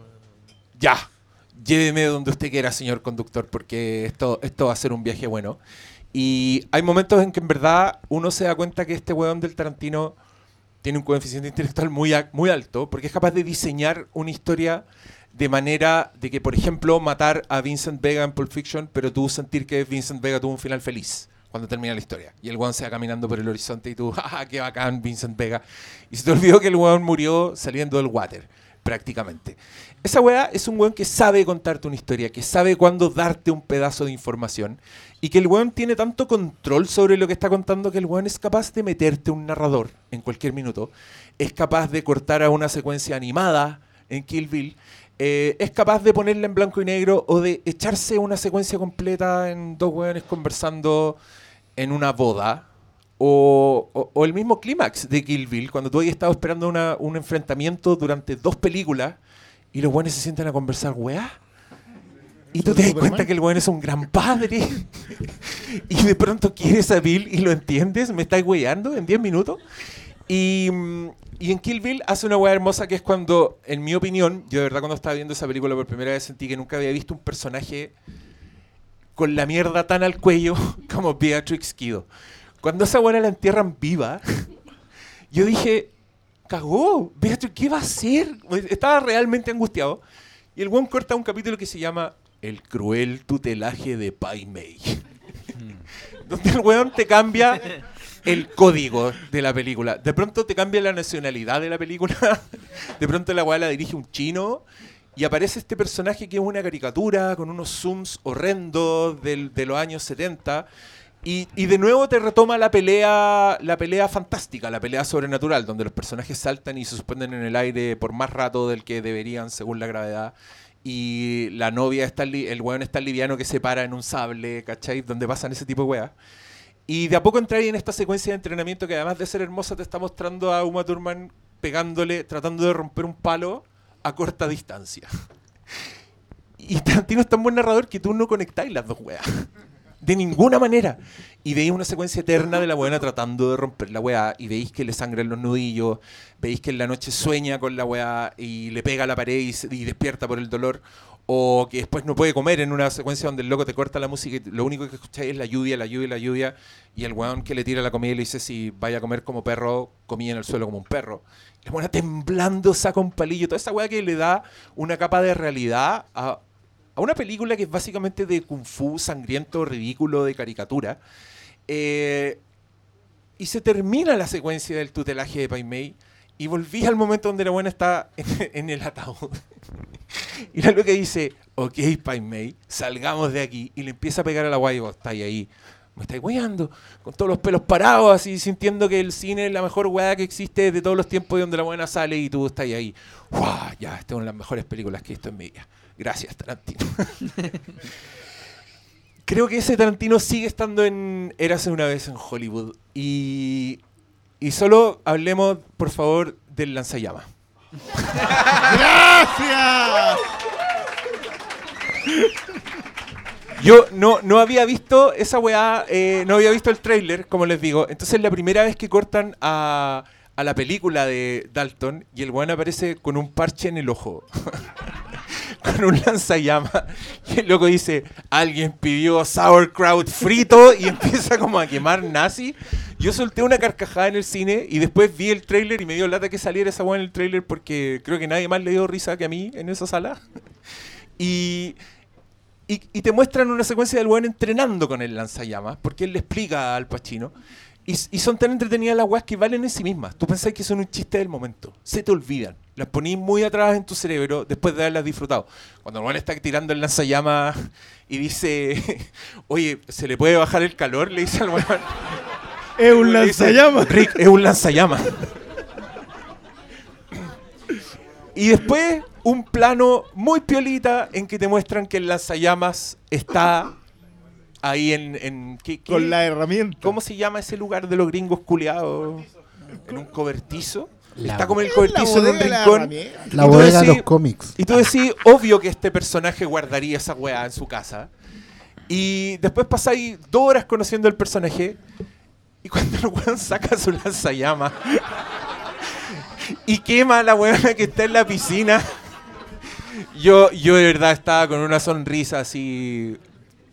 ya, lléveme donde usted quiera, señor conductor, porque esto, esto va a ser un viaje bueno. Y hay momentos en que en verdad uno se da cuenta que este weón del Tarantino tiene un coeficiente intelectual muy, muy alto, porque es capaz de diseñar una historia de manera de que, por ejemplo, matar a Vincent Vega en Pulp Fiction, pero tú sentir que Vincent Vega tuvo un final feliz cuando termina la historia. Y el weón se va caminando por el horizonte y tú, jaja, qué bacán Vincent Vega. Y se te olvidó que el weón murió saliendo del water, prácticamente. Esa weá es un weón que sabe contarte una historia, que sabe cuándo darte un pedazo de información y que el weón tiene tanto control sobre lo que está contando que el weón es capaz de meterte un narrador en cualquier minuto, es capaz de cortar a una secuencia animada en Kill Bill, eh, es capaz de ponerla en blanco y negro o de echarse una secuencia completa en dos weones conversando en una boda. O, o- o el mismo clímax de Kill Bill, cuando tú habías estado esperando una- un enfrentamiento durante dos películas y los buenos se sientan a conversar, weá. Y tú te das cuenta que el weón es un gran padre. y de pronto quieres a Bill y lo entiendes. Me estás weyando en 10 minutos. Y, mm, y en Kill Bill hace una weá hermosa que es cuando, en mi opinión, yo de verdad cuando estaba viendo esa película por primera vez sentí que nunca había visto un personaje con la mierda tan al cuello como Beatrix Kido. Cuando esa buena la entierran viva, yo dije, cagó, Beatrix, ¿qué va a hacer? Estaba realmente angustiado. Y el buen corta un capítulo que se llama El cruel tutelaje de Pai Mei. Donde el weón te cambia el código de la película. De pronto te cambia la nacionalidad de la película. De pronto la weá la dirige un chino. Y aparece este personaje que es una caricatura con unos zooms horrendos de los años 70. Y, de nuevo te retoma la pelea, la pelea fantástica, la pelea sobrenatural, donde los personajes saltan y se suspenden en el aire por más rato del que deberían según la gravedad. Y la novia está, el weón está liviano que se para en un sable, ¿cachai? Donde pasan ese tipo de weas. Y de a poco entrar en esta secuencia de entrenamiento que además de ser hermosa te está mostrando a Uma Thurman pegándole, tratando de romper un palo a corta distancia. Y Tarantino es tan buen narrador que tú no conectáis las dos weas. De ninguna manera. Y veis una secuencia eterna de la buena tratando de romper la weá. Y veis que le sangran los nudillos. Veis que en la noche sueña con la weá y le pega a la pared y, se- y despierta por el dolor. O que después no puede comer en una secuencia donde el loco te corta la música y lo único que escucháis es la lluvia, la lluvia, la lluvia. Y el weón que le tira la comida y le dice: Si vaya a comer como perro, comí en el suelo como un perro. Y la buena temblando saca un palillo. Toda esa weá que le da una capa de realidad a, a una película que es básicamente de kung fu, sangriento, ridículo, de caricatura. Eh, y se termina la secuencia del tutelaje de Pai Mei y volví al momento donde la buena está en, el ataúd. y la loca dice, ok, Pai Mei, salgamos de aquí. Y le empieza a pegar a la guay y vos estáis ahí. Me estáis weyando, con todos los pelos parados, así sintiendo que el cine es la mejor weá que existe de todos los tiempos y donde la buena sale y tú estás ahí. ¡Guau! Ya, esta es una de las mejores películas que he visto en mi vida. Gracias, Tarantino. Creo que ese Tarantino sigue estando en Érase una vez en Hollywood. Y, y solo hablemos, por favor, del lanzallamas. Yo no, no había visto esa weá, eh, no había visto el tráiler, como les digo. Entonces la primera vez que cortan a, a la película de Dalton y el weón aparece con un parche en el ojo. con un lanzallamas. Y el loco dice, alguien pidió sauerkraut frito y empieza como a quemar nazi. Yo solté una carcajada en el cine y después vi el tráiler y me dio lata que saliera esa weá en el tráiler porque creo que nadie más le dio risa que a mí en esa sala. Y, y, te muestran una secuencia del weón entrenando con el lanzallamas, porque él le explica al Pachino. Y, son tan entretenidas las weas que valen en sí mismas. Tú pensás que son un chiste del momento. Se te olvidan. Las ponís muy atrás en tu cerebro después de haberlas disfrutado. Cuando el está tirando el lanzallamas y dice, oye, ¿se le puede bajar el calor? Le dice al weón. Es un lanzallamas. Rick, es un lanzallamas. Y después un plano muy piolita en que te muestran que el lanzallamas está ahí en... en ¿qué- qué? Con la herramienta. ¿Cómo se llama ese lugar de los gringos culiados? En un cobertizo. La- está como en el cobertizo de un rincón. La bodega de los cómics. Y tú decís, obvio que este personaje guardaría esa weá en su casa. Y después pasáis dos horas conociendo el personaje. Y cuando el weón saca su lanzallamas y quema a la weona que está en la piscina, yo, yo de verdad estaba con una sonrisa así.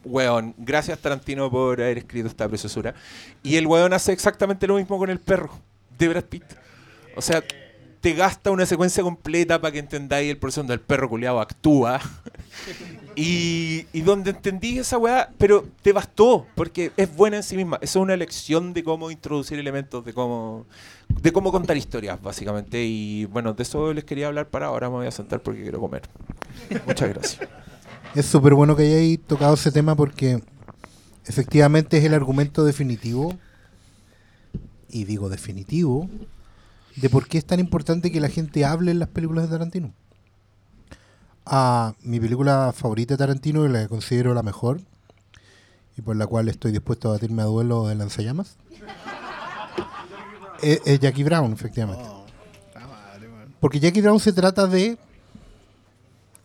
Weón, gracias Tarantino por haber escrito esta preciosura. Y el weón hace exactamente lo mismo con el perro de Brad Pitt. O sea, te gasta una secuencia completa para que entendáis el proceso donde el perro culiado actúa. Y, donde entendí esa weá, pero te bastó, porque es buena en sí misma. Eso es una lección de cómo introducir elementos, de cómo, de cómo contar historias, básicamente. Y bueno, de eso les quería hablar para ahora. Me voy a sentar porque quiero comer. Muchas gracias. Es súper bueno que hayáis tocado ese tema porque efectivamente es el argumento definitivo, y digo definitivo, de por qué es tan importante que la gente hable en las películas de Tarantino. Ah, mi película favorita de Tarantino, y la que considero la mejor, y por la cual estoy dispuesto a batirme a duelo de lanzallamas, es, es Jackie Brown, efectivamente. Porque Jackie Brown se trata de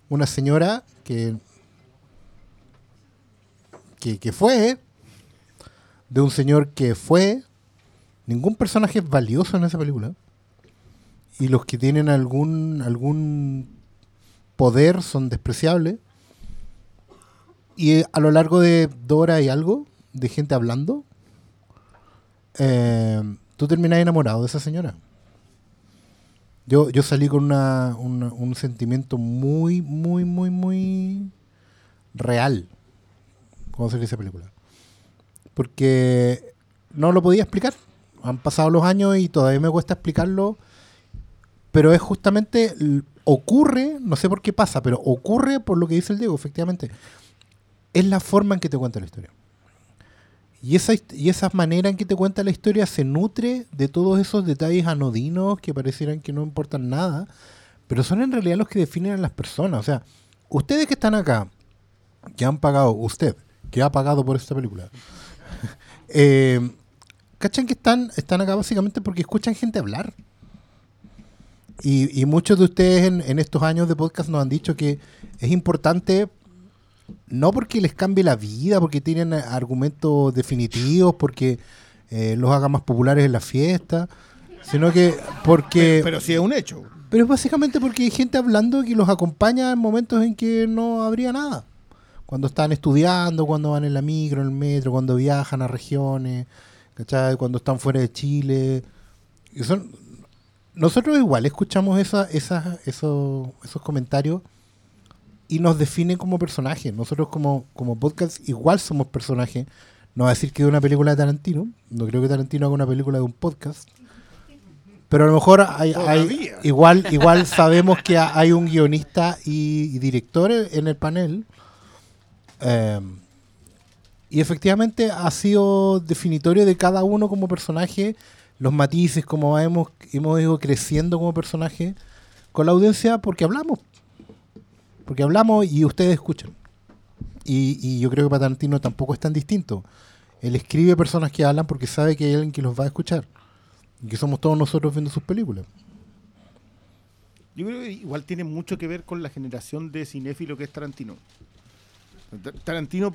una señora que, que, que fue, de un señor que fue. Ningún personaje es valioso en esa película. Y los que tienen algún, algún poder son despreciables. Y eh, a lo largo de dos horas y algo, de gente hablando, eh, tú terminas enamorado de esa señora. Yo, yo salí con una, un sentimiento muy, muy, muy, muy real salí de esa película. Porque no lo podía explicar. Han pasado los años y todavía me cuesta explicarlo. Pero es justamente, ocurre, no sé por qué pasa, pero ocurre por lo que dice el Diego, efectivamente. Es la forma en que te cuenta la historia. Y esa, y esa manera en que te cuenta la historia se nutre de todos esos detalles anodinos que parecieran que no importan nada, pero son en realidad los que definen a las personas. O sea, ustedes que están acá, que han pagado, usted, que ha pagado por esta película, eh, ¿cachan que están, están acá básicamente porque escuchan gente hablar? Y, y muchos de ustedes en, en estos años de podcast nos han dicho que es importante no porque les cambie la vida, porque tienen argumentos definitivos, porque eh, los haga más populares en la fiesta, sino que porque... Pero sí es un hecho. Pero es básicamente porque hay gente hablando que los acompaña en momentos en que no habría nada. Cuando están estudiando, cuando van en la micro, en el metro, cuando viajan a regiones, ¿cachai? Cuando están fuera de Chile. Y son- nosotros igual escuchamos esa, esas- esos, esos comentarios y nos definen como personajes. Nosotros como, como podcast igual somos personajes. No va a decir que de una película de Tarantino. No creo que Tarantino haga una película de un podcast. Pero a lo mejor hay, igual, igual sabemos que ha- hay un guionista y, y director en el panel. Eh, y efectivamente ha sido definitorio de cada uno como personaje, los matices, como hemos, hemos ido creciendo como personaje con la audiencia porque hablamos. Porque hablamos y ustedes escuchan. Y, yo creo que para Tarantino tampoco es tan distinto. Él escribe personas que hablan porque sabe que hay alguien que los va a escuchar. Y que somos todos nosotros viendo sus películas. Yo creo que igual tiene mucho que ver con la generación de cinéfilo que es Tarantino. Ta- Tarantino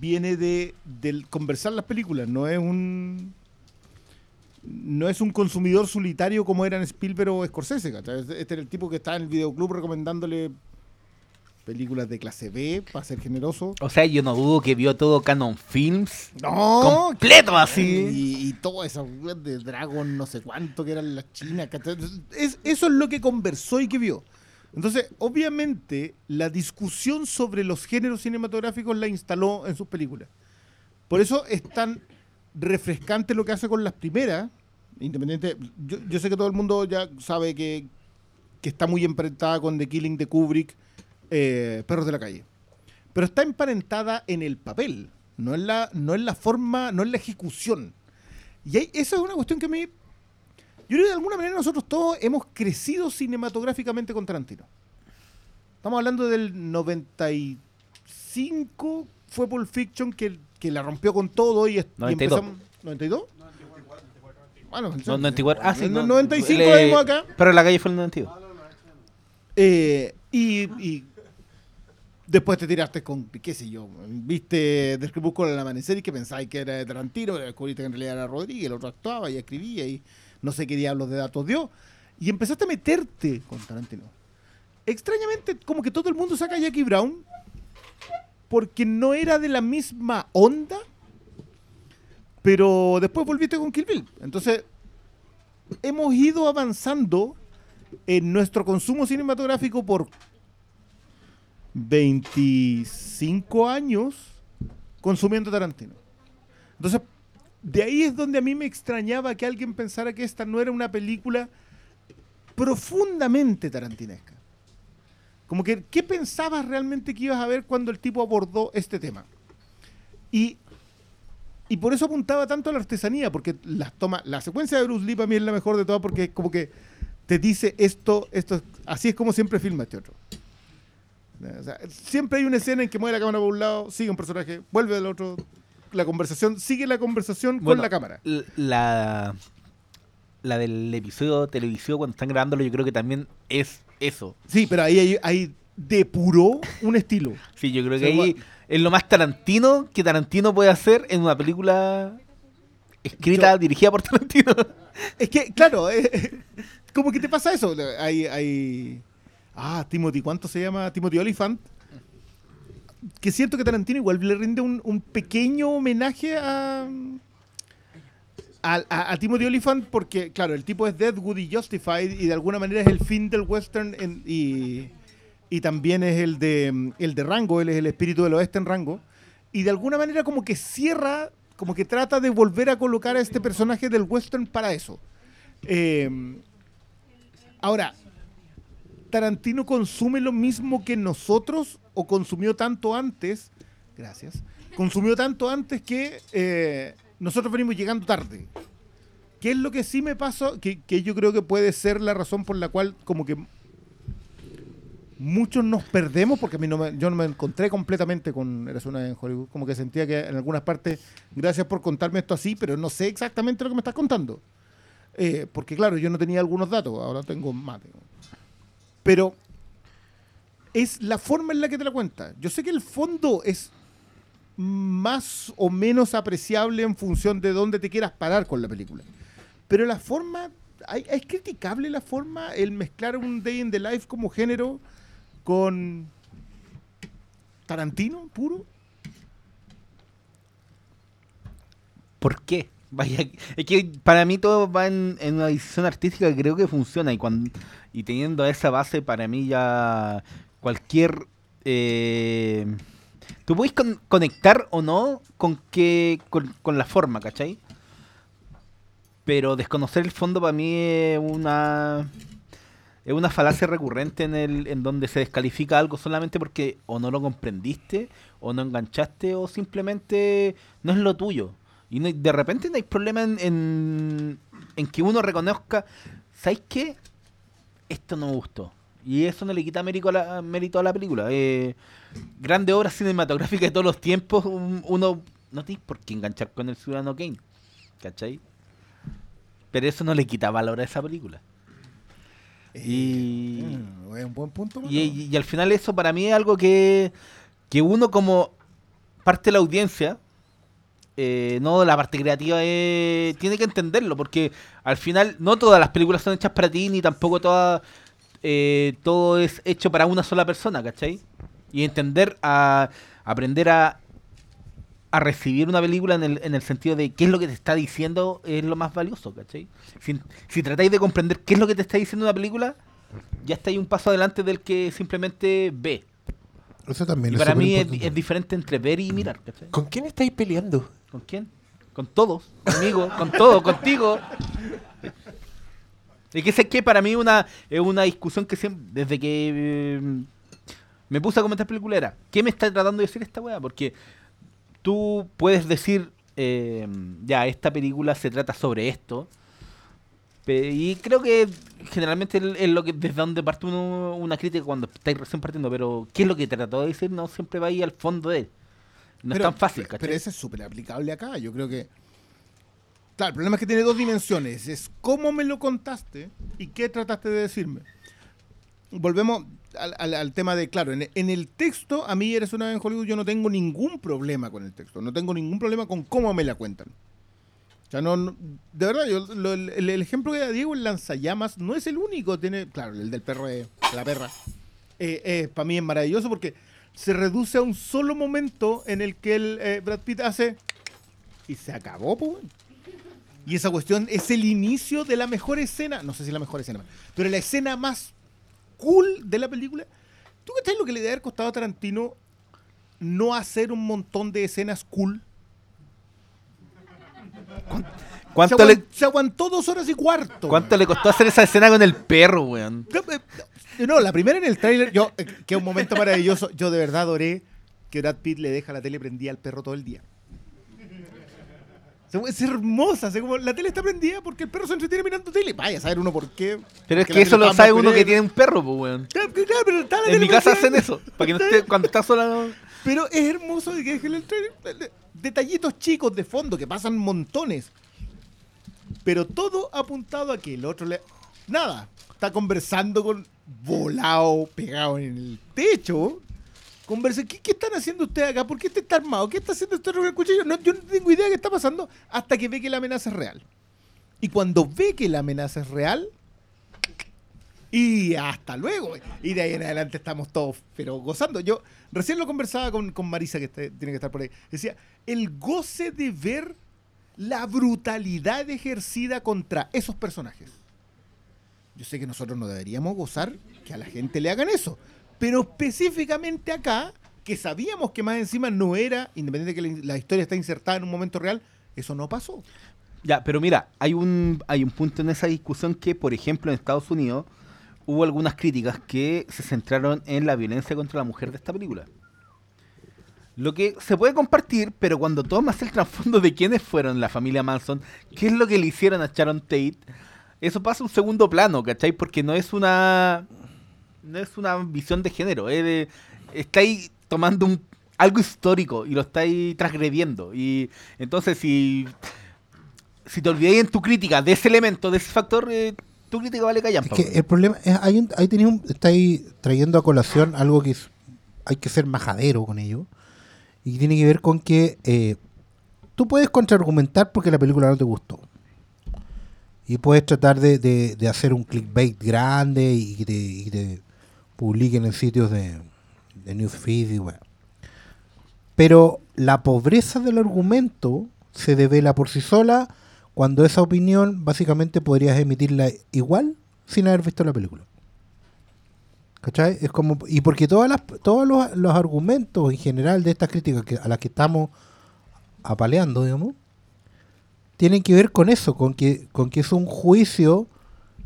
viene de del conversar las películas, no es un no es un consumidor solitario como eran Spielberg o Scorsese. ¿cachai? Este este era el tipo que estaba en el videoclub recomendándole películas de clase B, para ser generoso. O sea, yo no dudo que vio todo Canon Films. No, completo así. Y, y toda esa weá de Dragon, no sé cuánto que eran las chinas. Es, eso es lo que conversó y que vio. Entonces, obviamente, la discusión sobre los géneros cinematográficos la instaló en sus películas. Por eso es tan refrescante lo que hace con las primeras. Independiente, yo, sé que todo el mundo ya sabe que, que está muy emparentada con The Killing de Kubrick, eh, Perros de la Calle. Pero está emparentada en el papel, no en la, no la forma, no en la ejecución. Y hay- esa es una cuestión que a. Yo creo que de alguna manera nosotros todos hemos crecido cinematográficamente con Tarantino. Estamos hablando del 95, fue Pulp Fiction que, que la rompió con todo y, es- y 92. empezamos. ¿92? Bueno, No, 94. Ah, sí. en el no, 95 le- venimos acá. Pero la calle fue el 92. Eh, y, y Después te tiraste con, qué sé yo, viste del crepúsculo al amanecer y que pensáis que era de Tarantino, pero descubriste que en realidad era Rodríguez, el otro actuaba y escribía y no sé qué diablos de datos dio. Y empezaste a meterte con Tarantino. Extrañamente, como que todo el mundo saca a Jackie Brown porque no era de la misma onda, pero después volviste con Kill Bill. Entonces, hemos ido avanzando en nuestro consumo cinematográfico por 25 años consumiendo Tarantino. Entonces, de ahí es donde a mí me extrañaba que alguien pensara que esta no era una película profundamente tarantinesca. Como que, ¿qué pensabas realmente que ibas a ver cuando el tipo abordó este tema? Y, y por eso apuntaba tanto a la artesanía, porque las toma, la secuencia de Bruce Lee para mí es la mejor de todas, porque es como que te dice esto, esto, así es como siempre filma este otro. O sea, siempre hay una escena en que mueve la cámara por un lado, sigue un personaje, vuelve del otro, la conversación, sigue la conversación con la cámara. La, la del episodio televisivo cuando están grabándolo, yo creo que también es eso. Sí, pero ahí hay, hay depuró un estilo. Sí, yo creo O que sea, ahí es lo más Tarantino que Tarantino puede hacer en una película escrita, Yo- dirigida por Tarantino. Es que, claro, eh, como que te pasa eso. Hay, hay. Ah, Timothy, ¿cuánto se llama? Timothy Oliphant. Que siento que Tarantino igual le rinde un, un pequeño homenaje a, a, a- a Timothy Oliphant porque, claro, el tipo es Deadwood y Justified y de alguna manera es el fin del western en- y, y también es el de, el de Rango, él es el espíritu del oeste en Rango. Y de alguna manera como que cierra, como que trata de volver a colocar a este personaje del western para eso. Eh, ahora, ¿Tarantino consume lo mismo que nosotros o consumió tanto antes? Gracias. Consumió tanto antes que eh, nosotros venimos llegando tarde. ¿Qué es lo que sí me pasó? Que, que yo creo que puede ser la razón por la cual como que muchos nos perdemos, porque a mí no me- yo no me encontré completamente con Eres una en Hollywood. Como que sentía que en algunas partes, gracias por contarme esto así, pero no sé exactamente lo que me estás contando. Eh, porque claro, yo no tenía algunos datos, ahora tengo más. Pero es la forma en la que te la cuenta. Yo sé que el fondo es más o menos apreciable en función de dónde te quieras parar con la película. Pero la forma, es criticable la forma, el mezclar un Day in the Life como género con Tarantino puro. ¿Por qué? Vaya, es que para mí todo va en, una decisión artística que creo que funciona y cuando y teniendo esa base para mí ya cualquier eh, tú puedes con- conectar o no con que con, con la forma, ¿cachai? Pero desconocer el fondo para mí es una es una falacia recurrente en el en donde se descalifica algo solamente porque o no lo comprendiste o no enganchaste o simplemente no es lo tuyo. Y de repente no hay problema en, en, en que uno reconozca, ¿sabes qué? Esto no me gustó. Y eso no le quita mérito a la, mérito a la película. Eh, grandes obras cinematográficas de todos los tiempos, un- uno no tiene por qué enganchar con el Ciudadano Kane. ¿Cachai? Pero eso no le quita valor a esa película. Y, Mm, es un buen punto. y, mano. y- y al final eso para mí es algo que, que uno como parte de la audiencia, eh, no la parte creativa, eh, tiene que entenderlo, porque al final no todas las películas son hechas para ti, ni tampoco todas, eh, todo es hecho para una sola persona, ¿cachai? Y entender a aprender a, a recibir una película en el, en el sentido de qué es lo que te está diciendo es lo más valioso, ¿cachai? Si, si tratáis de comprender qué es lo que te está diciendo una película, ya estáis un paso adelante del que simplemente ve. Eso también Y es para mí es diferente entre ver y mirar, ¿cachai? ¿Con quién estáis peleando? ¿Con quién? Con todos, conmigo, con todo, contigo. Y que sé que para mí una, es una discusión que siempre, desde que eh, me puse a comentar película era, ¿qué me está tratando de decir esta weá? Porque tú puedes decir, eh, ya, esta película se trata sobre esto. Y creo que generalmente es lo que desde donde parte uno una crítica cuando estáis recién partiendo, pero ¿qué es lo que trató de decir? No siempre va ahí al fondo de él. No Pero- es tan fácil, Pero ese es súper aplicable acá. Yo creo que. Claro, el problema es que tiene dos dimensiones. Es cómo me lo contaste y qué trataste de decirme. Volvemos. Al, al- al tema de, claro, en, en el texto, a mí eres una vez en Hollywood, yo no tengo ningún problema con el texto, no tengo ningún problema con cómo me la cuentan. O sea, no, no- de verdad, yo, lo- el, el ejemplo que da Diego, el lanzallamas, no es el único, tiene, claro, el del perro de la perra, eh, para mí es maravilloso porque se reduce a un solo momento en el que el eh, Brad Pitt hace y se acabó, pues. Y esa cuestión es el inicio de la mejor escena, no sé si la mejor escena, pero la escena más cool de la película. ¿Tú sabes lo que le debe haber costado a Tarantino no hacer un montón de escenas cool? ¿Cuánto se, le, aguan- se aguantó dos horas y cuarto. ¿Cuánto le costó hacer esa escena con el perro, weón? No, eh, No, la primera en el tráiler, yo, eh, que es un momento maravilloso. Yo de verdad adoré que Brad Pitt le deja la tele prendida al perro todo el día. Es hermosa, como la tele está prendida porque el perro se entretiene mirando tele. Vaya saber uno por qué. Pero es que eso lo sabe uno que tiene un perro, pues, weón. Claro, claro, pero está la En mi casa hacen eso, para que no esté, cuando está sola. no- Pero es hermoso de que el. Detallitos chicos de fondo que pasan montones. Pero todo apuntado a que el otro le. Nada. Está conversando con. Volado, pegado en el techo. Conversa. ¿Qué, qué están haciendo ustedes acá? ¿Por qué este está armado? ¿Qué está haciendo este con el cuchillo? No, yo no tengo idea de qué está pasando hasta que ve que la amenaza es real. Y cuando ve que la amenaza es real. Y hasta luego. Y de ahí en adelante estamos todos, pero gozando. Yo recién lo conversaba con, con Marisa, que este- tiene que estar por ahí. Decía, el goce de ver la brutalidad ejercida contra esos personajes. Yo sé que nosotros no deberíamos gozar que a la gente le hagan eso. Pero específicamente acá, que sabíamos que más encima no era, independiente de que la, historia está insertada en un momento real, eso no pasó. Ya, pero mira, hay un, hay un punto en esa discusión que, por ejemplo, en Estados Unidos hubo algunas críticas que se centraron en la violencia contra la mujer de esta película. Lo que se puede compartir, pero cuando tomas el trasfondo de quiénes fueron la familia Manson, qué es lo que le hicieron a Sharon Tate, eso pasa a un segundo plano, ¿cachai? Porque no es una no es una visión de género, es de- estáis tomando un, algo histórico y lo estáis transgrediendo. Y entonces si si te olvidáis en tu crítica de ese elemento, de ese factor, eh, tu crítica vale callar. Es que el problema es, hay un, ahí tenéis un, estáis trayendo a colación algo que es- hay que ser majadero con ello. Y tiene que ver con que eh, tú puedes contraargumentar porque la película no te gustó. Y puedes tratar de, de- de hacer un clickbait grande y que te, y te publiquen en sitios de, newsfeed y bueno. Pero la pobreza del argumento se devela por sí sola cuando esa opinión básicamente podrías emitirla igual sin haber visto la película. ¿Cachai? Es como, y porque todas las, todos los, los argumentos en general de estas críticas que, a las que estamos apaleando, digamos, tienen que ver con eso, con que, con que es un juicio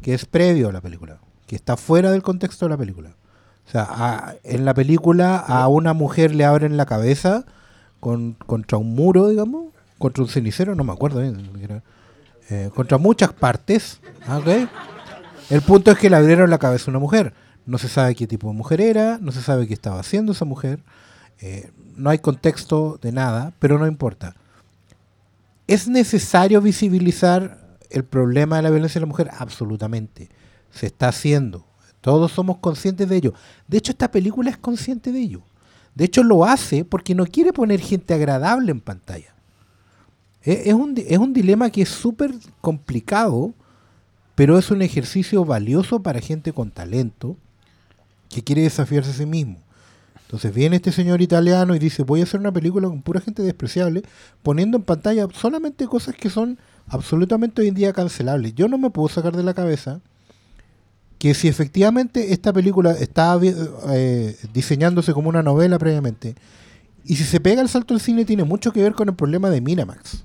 que es previo a la película, que está fuera del contexto de la película. O sea, a- en la película a una mujer le abren la cabeza con, contra un muro, digamos, contra un cenicero, no me acuerdo bien, eh, contra muchas partes. ¿ah, ¿ok? El punto es que le abrieron la cabeza a una mujer. No se sabe qué tipo de mujer era, no se sabe qué estaba haciendo esa mujer, eh, no hay contexto de nada, pero no importa. ¿Es necesario visibilizar el problema de la violencia de la mujer? Absolutamente. Se está haciendo. Todos somos conscientes de ello. De hecho, esta película es consciente de ello. De hecho, lo hace porque no quiere poner gente agradable en pantalla. Es, es un, es un dilema que es súper complicado, pero es un ejercicio valioso para gente con talento que quiere desafiarse a sí mismo. Entonces viene este señor italiano y dice, voy a hacer una película con pura gente despreciable, poniendo en pantalla solamente cosas que son absolutamente hoy en día cancelables. Yo no me puedo sacar de la cabeza que si efectivamente esta película vi- eh, diseñándose como una novela previamente, y si se pega el salto al cine tiene mucho que ver con el problema de Miramax.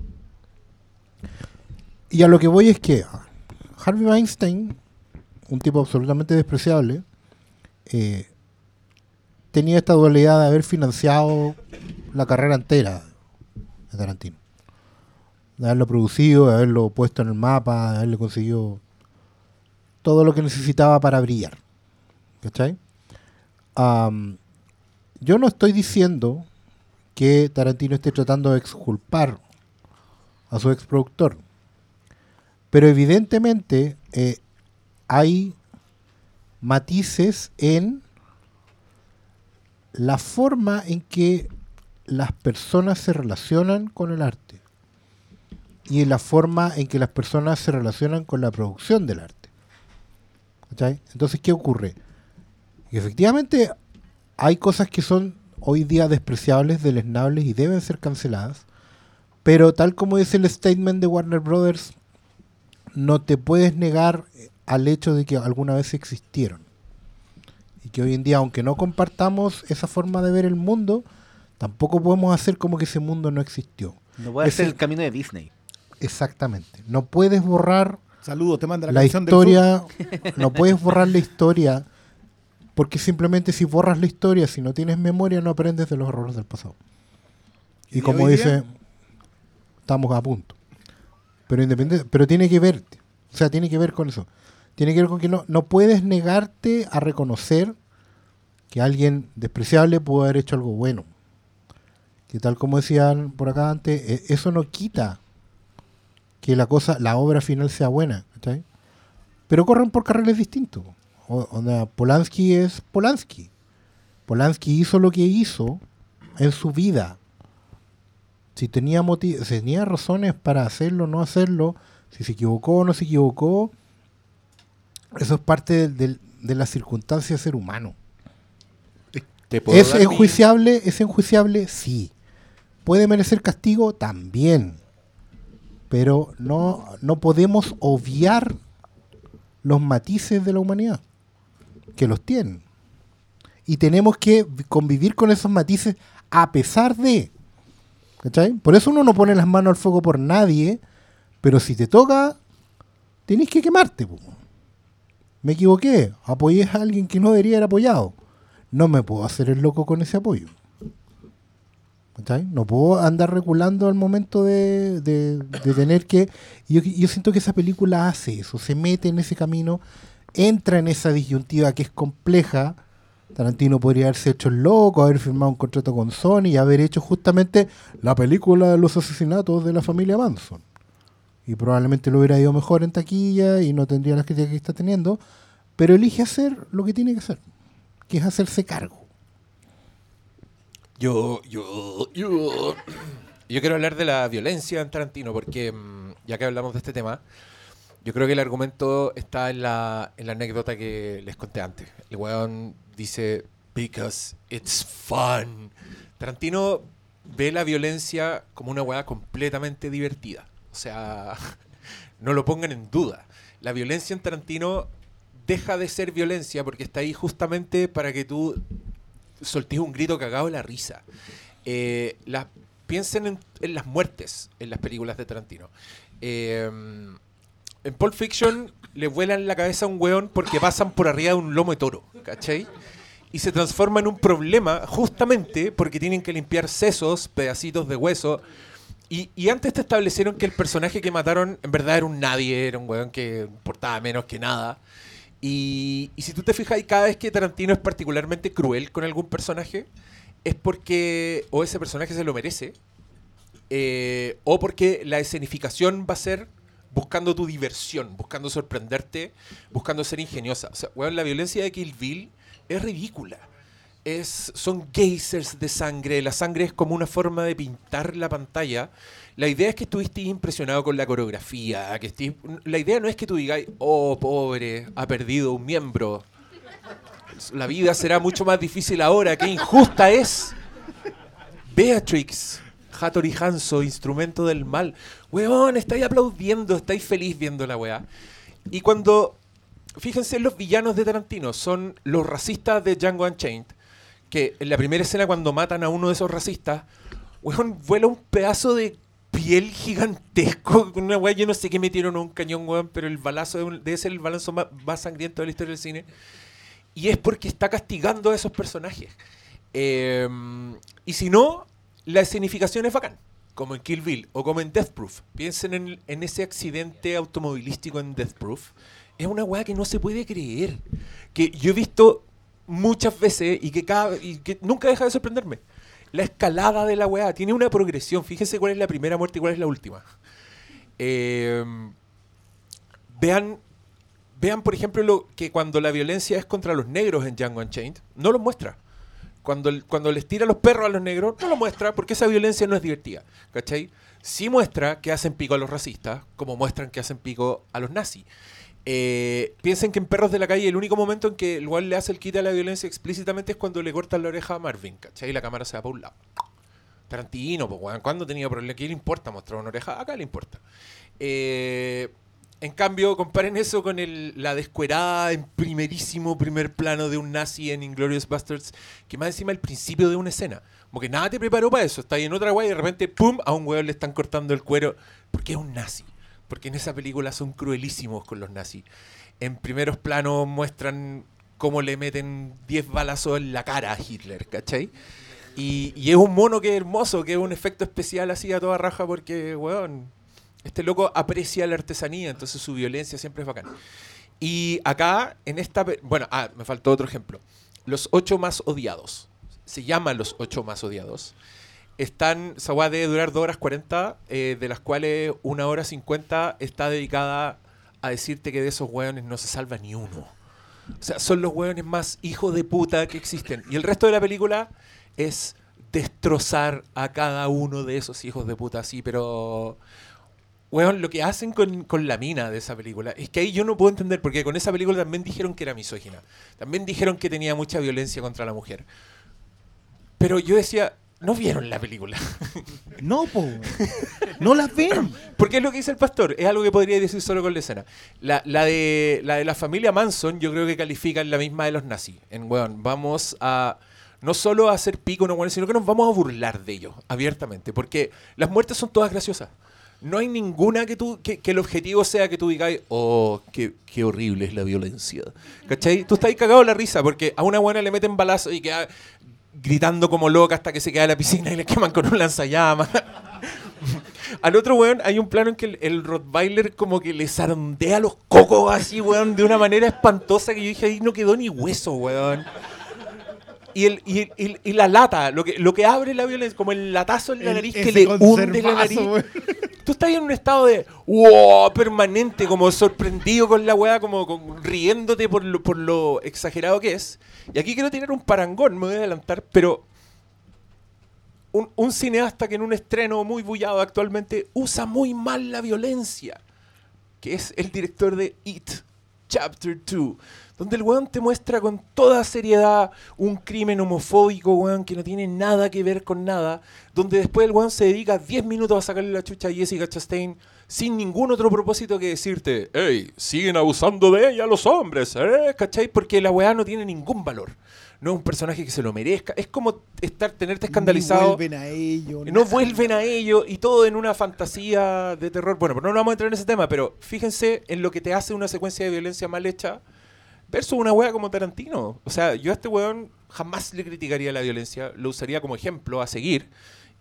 Y a lo que voy es que ah, Harvey Weinstein, un tipo absolutamente despreciable, eh, tenía esta dualidad de haber financiado la carrera entera de Tarantino. De haberlo producido, de haberlo puesto en el mapa, de haberle conseguido todo lo que necesitaba para brillar. ¿Cachai? Yo no estoy diciendo que Tarantino esté tratando de exculpar a su exproductor. Pero evidentemente eh, hay matices en la forma en que las personas se relacionan con el arte y en la forma en que las personas se relacionan con la producción del arte. ¿Cachai? Entonces, ¿qué ocurre? Que efectivamente hay cosas que son hoy día despreciables, deleznables y deben ser canceladas, pero tal como dice el statement de Warner Brothers, no te puedes negar al hecho de que alguna vez existieron. Y que hoy en día, aunque no compartamos esa forma de ver el mundo, tampoco podemos hacer como que ese mundo no existió. No Ese- hacer el camino de Disney. Exactamente. No puedes borrar Saludos, te manda la, la canción del sur. historia, no puedes borrar la historia, porque simplemente si borras la historia, si no tienes memoria, no aprendes de los errores del pasado. ¿Y como dice, día? estamos a punto. Pero independiente, pero tiene que verte. O sea, tiene que ver con eso. Tiene que ver con que no, no puedes negarte a reconocer que alguien despreciable pudo haber hecho algo bueno. Que tal como decían por acá antes, e- eso no quita que la cosa, la obra final sea buena. Pero corren por carriles distintos. O, Polanski es Polanski. Polanski hizo lo que hizo en su vida. Si tenía, moti- si tenía razones para hacerlo o no hacerlo, si se equivocó o no se equivocó, eso es parte de la circunstancia de ser humano. ¿Te puedo ¿Es mi- enjuiciable? ¿Es enjuiciable? Sí. ¿Puede merecer castigo? También. Pero no, no podemos obviar los matices de la humanidad, que los tienen. Y tenemos que vi- convivir con esos matices a pesar de. ¿Cachai? Por eso uno no pone las manos al fuego por nadie, pero si te toca, tenés que quemarte. po. Me equivoqué, apoyé a alguien que no debería haber apoyado no me puedo hacer el loco con ese apoyo. No puedo andar reculando al momento de, de- de tener que... Yo, yo siento que esa película hace eso, se mete en ese camino, entra en esa disyuntiva que es compleja. Tarantino podría haberse hecho el loco, haber firmado un contrato con Sony y haber hecho justamente la película de los asesinatos de la familia Manson. Y probablemente lo hubiera ido mejor en taquilla y no tendría las críticas que está teniendo. Pero elige hacer lo que tiene que hacer que es hacerse cargo. Yo, yo, yo. Yo quiero hablar de la violencia en Tarantino, porque mm, ya que hablamos de este tema, yo creo que el argumento está en la, en la anécdota que les conté antes. El weón dice, because it's fun. Tarantino ve la violencia como una weá completamente divertida. O sea, no lo pongan en duda. La violencia en Tarantino deja de ser violencia porque está ahí justamente para que tú soltés un grito cagado de la risa. Eh, las- piensen en, en las muertes en las películas de Tarantino. Eh, en Pulp Fiction le vuelan la cabeza a un weón porque pasan por arriba de un lomo de toro, ¿cachai? Y se transforma en un problema justamente porque tienen que limpiar sesos, pedacitos de hueso. Y, y antes te establecieron que el personaje que mataron en verdad era un nadie, era un weón que importaba menos que nada. Y, si tú te fijas, y cada vez que Tarantino es particularmente cruel con algún personaje, es porque o ese personaje se lo merece, eh, o porque la escenificación va a ser buscando tu diversión, buscando sorprenderte, buscando ser ingeniosa. O sea, weón, la violencia de Kill Bill es ridícula. Es, son geysers de sangre, la sangre es como una forma de pintar la pantalla. La idea es que estuviste impresionado con la coreografía, la idea no es que tú digas, oh, pobre, ha perdido un miembro. La vida será mucho más difícil ahora, qué injusta es. Beatrix, Hattori Hanzo, instrumento del mal. Weón, estáis aplaudiendo, estáis feliz viendo la weá. Y cuando, fíjense, los villanos de Tarantino son los racistas de Django Unchained, que en la primera escena cuando matan a uno de esos racistas, weón, vuela un pedazo de piel gigantesco, una weá, yo no sé qué metieron a un cañón, weón, pero el balazo debe ser el balazo más, más sangriento de la historia del cine. Y es porque está castigando a esos personajes. Eh, y si no, la escenificación es bacán. Como en Kill Bill o como en Death Proof. Piensen en, en ese accidente automovilístico en Death Proof. Es una weá que no se puede creer. Que yo he visto muchas veces y que, nunca deja de sorprenderme. La escalada de la weá tiene una progresión. Fíjense cuál es la primera muerte y cuál es la última. Eh, vean Vean, por ejemplo, lo que cuando la violencia es contra los negros en Django Unchained, no los muestra. cuando, cuando les tira los perros a los negros, no lo muestra porque esa violencia no es divertida. ¿Cachai? Sí muestra que hacen pico a los racistas, como muestran que hacen pico a los nazis. Eh, piensen que en Perros de la Calle el único momento en que el cual le hace el quita a la violencia explícitamente es cuando le cortan la oreja a Marvin, ¿cachai? Y la cámara se va para un lado. Tarantino, pues, weón, ¿cuándo tenía problema? ¿Qué le importa mostrar una oreja? Acá le importa. Eh, en cambio, comparen eso con el- la descuerada en primerísimo primer plano de un nazi en Inglorious Bastards, que más encima el principio de una escena. Como que nada te preparó para eso. Está en otra guay y de repente, ¡pum! A un weón le están cortando el cuero. Porque es un nazi. Porque en esa película son cruelísimos con los nazis. En primeros planos muestran cómo le meten 10 balazos en la cara a Hitler, ¿cachai? Y, y es un mono que es hermoso, que es un efecto especial así a toda raja porque, weón, este loco aprecia la artesanía, entonces su violencia siempre es bacán. Y acá, en esta... Bueno, ah, me faltó otro ejemplo. Los ocho más odiados. Se llaman los ocho más odiados. Están, esa weá debe durar 2 horas 40, eh, de las cuales una hora 50 está dedicada a decirte que de esos weones no se salva ni uno. O sea, son los weones más hijos de puta que existen. Y el resto de la película es destrozar a cada uno de esos hijos de puta así, pero... Weón, lo que hacen con, con la mina de esa película es que ahí yo no puedo entender, porque con esa película también dijeron que era misógina. También dijeron que tenía mucha violencia contra la mujer. Pero yo decía, no vieron la película. No, po. No las ven. Porque es lo que dice el pastor, es algo que podría decir solo con la escena. La, la de, la de la familia Manson, yo creo que califica en la misma de los nazis. En weón, vamos a no solo a hacer pico, no, sino que nos vamos a burlar de ellos, abiertamente. Porque las muertes son todas graciosas. No hay ninguna que tú, que, que el objetivo sea que tú digas, oh, qué, qué horrible es la violencia. ¿Cachai? Tú estás ahí cagado de la risa porque a una buena le meten balazo y queda gritando como loca hasta que se queda en la piscina y le queman con un lanzallamas. Al otro weón hay un plano en que el, Rottweiler como que le zarandea los cocos así, weón, de una manera espantosa que yo dije, ahí no quedó ni hueso, weón. Y, el, y, y la lata, lo que, lo que abre la violencia, como el latazo en la El- nariz que le hunde la nariz. Tú estás en un estado de wow, permanente, como sorprendido con la weá, como con- riéndote por lo, por lo exagerado que es. Y aquí quiero tirar un parangón, me voy a adelantar, pero un, un cineasta que en un estreno muy bullado actualmente usa muy mal la violencia, que es el director de It, Chapter 2, donde el weón te muestra con toda seriedad un crimen homofóbico, weón, que no tiene nada que ver con nada, donde después el weón se dedica 10 minutos a sacarle la chucha a Jessica Chastain sin ningún otro propósito que decirte, hey, siguen abusando de ella los hombres, ¿eh? ¿Cachai? Porque la weá no tiene ningún valor. No es un personaje que se lo merezca. Es como estar, tenerte escandalizado. No vuelven a ellos. No vuelven a ello y todo en una fantasía de terror. Bueno, pero no vamos a entrar en ese tema, pero fíjense en lo que te hace una secuencia de violencia mal hecha versus una wea como Tarantino. O sea, yo a este weón jamás le criticaría la violencia, lo usaría como ejemplo a seguir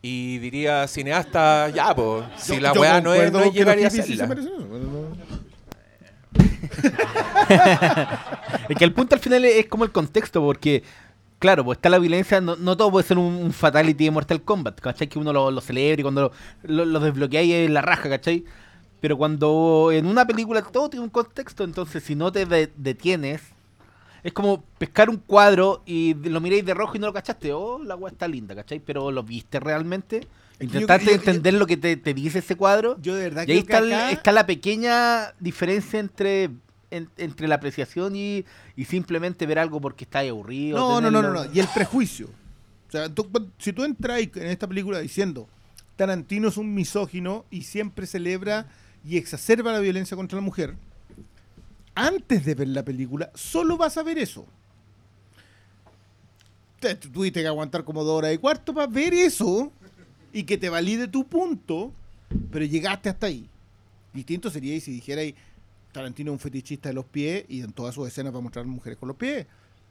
y diría, cineasta, ya, pues, si la wea no es, no es llegar y hacerla. Es que el punto al final es, es como el contexto, porque, claro, pues está la violencia, no, no todo puede ser un, un fatality de Mortal Kombat, ¿cachai? Que uno lo, lo celebre y cuando lo, lo, lo desbloquea y es la raja, ¿cachai? Pero cuando en una película todo tiene un contexto, entonces si no te de- detienes, es como pescar un cuadro y lo miráis de rojo y no lo cachaste. Oh, la agua está linda, ¿cachai? Pero ¿lo viste realmente? Que Intentaste yo- yo- entender lo que te, te dice ese cuadro. Yo de verdad Y ahí que está, el- acá- está la pequeña diferencia entre, en- entre la apreciación y, y simplemente ver algo porque está aburrido. No, no, no, no, tenerlo- no. Y el prejuicio. O sea, tú- si tú entras en esta película diciendo Tarantino es un misógino y siempre celebra y exacerba la violencia contra la mujer, antes de ver la película, solo vas a ver eso. Te te tuviste que aguantar como dos horas y cuarto para ver eso y que te valide tu punto, pero llegaste hasta ahí. Distinto sería si dijera ahí, Tarantino es un fetichista de los pies y en todas sus escenas va a mostrar mujeres con los pies.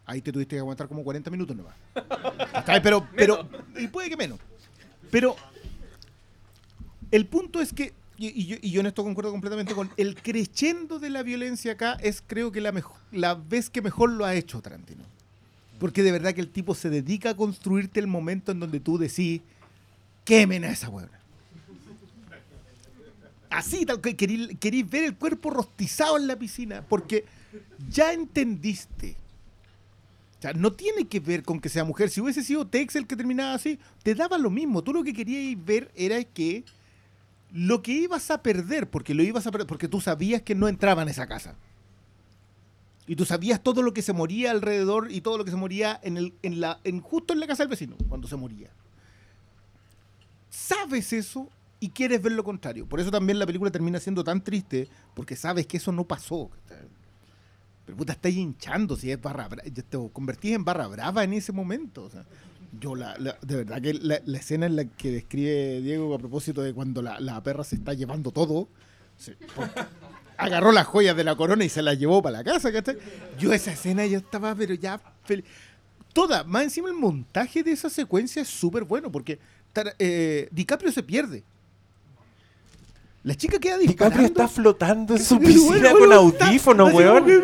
Ahí te tuviste que aguantar como 40 minutos nomás. Pero, pero, y puede que menos. Pero el punto es que, y, yo, en esto concuerdo completamente con, el crescendo de la violencia acá es creo que la, mejo- la vez que mejor lo ha hecho Tarantino. Porque de verdad que el tipo se dedica a construirte el momento en donde tú decís, quemen a esa huevona. Así, tal que ver el cuerpo rostizado en la piscina, porque ya entendiste O sea, no tiene que ver con que sea mujer. Si hubiese sido Tex el que terminaba así, te daba lo mismo. Tú lo que querías ver era que lo que ibas a perder, porque lo ibas a perder, porque tú sabías que no entraba en esa casa. Y tú sabías todo lo que se moría alrededor y todo lo que se moría en el, en la, en, justo en la casa del vecino, cuando se moría. Sabes eso y quieres ver lo contrario. Por eso también la película termina siendo tan triste, porque sabes que eso no pasó. Pero puta, estás hinchando si es barra brava. Te convertís en barra brava en ese momento. Yo, la, de verdad que la, escena en la que describe Diego a propósito de cuando la, perra se está llevando todo, agarró las joyas de la corona y se las llevó para la casa, ¿cachai? Yo esa escena yo estaba, pero ya feliz. Toda, más encima el montaje de esa secuencia es súper bueno, porque eh, DiCaprio se pierde. La chica queda disparando. DiCaprio está flotando en su piscina bueno, con está- audífonos, weón. que,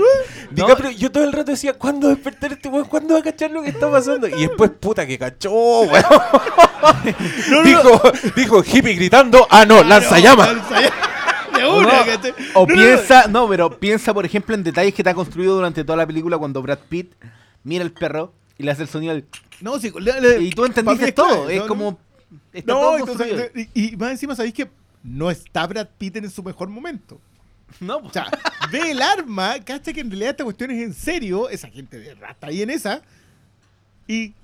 DiCaprio, yo todo el rato decía, ¿cuándo despertar este weón? ¿Cuándo va a cachar lo que está pasando? Y después, puta, que cachó, weón. dijo, dijo, hippie gritando, ah, no, lanzallamas. De O, una, no, ¿cachai? o No, no, no. piensa, no, pero piensa, por ejemplo, en detalles que te ha construido durante toda la película cuando Brad Pitt mira al perro y le hace el sonido del- No, sí, le- le- Y tú para entendiste todo. Es no, como. Está No, todo entonces, y, y más encima sabéis que no está Brad Pitt en su mejor momento. No, O sea, ve el arma, cacha que en realidad esta cuestión es en serio, esa gente de está ahí en esa. Y,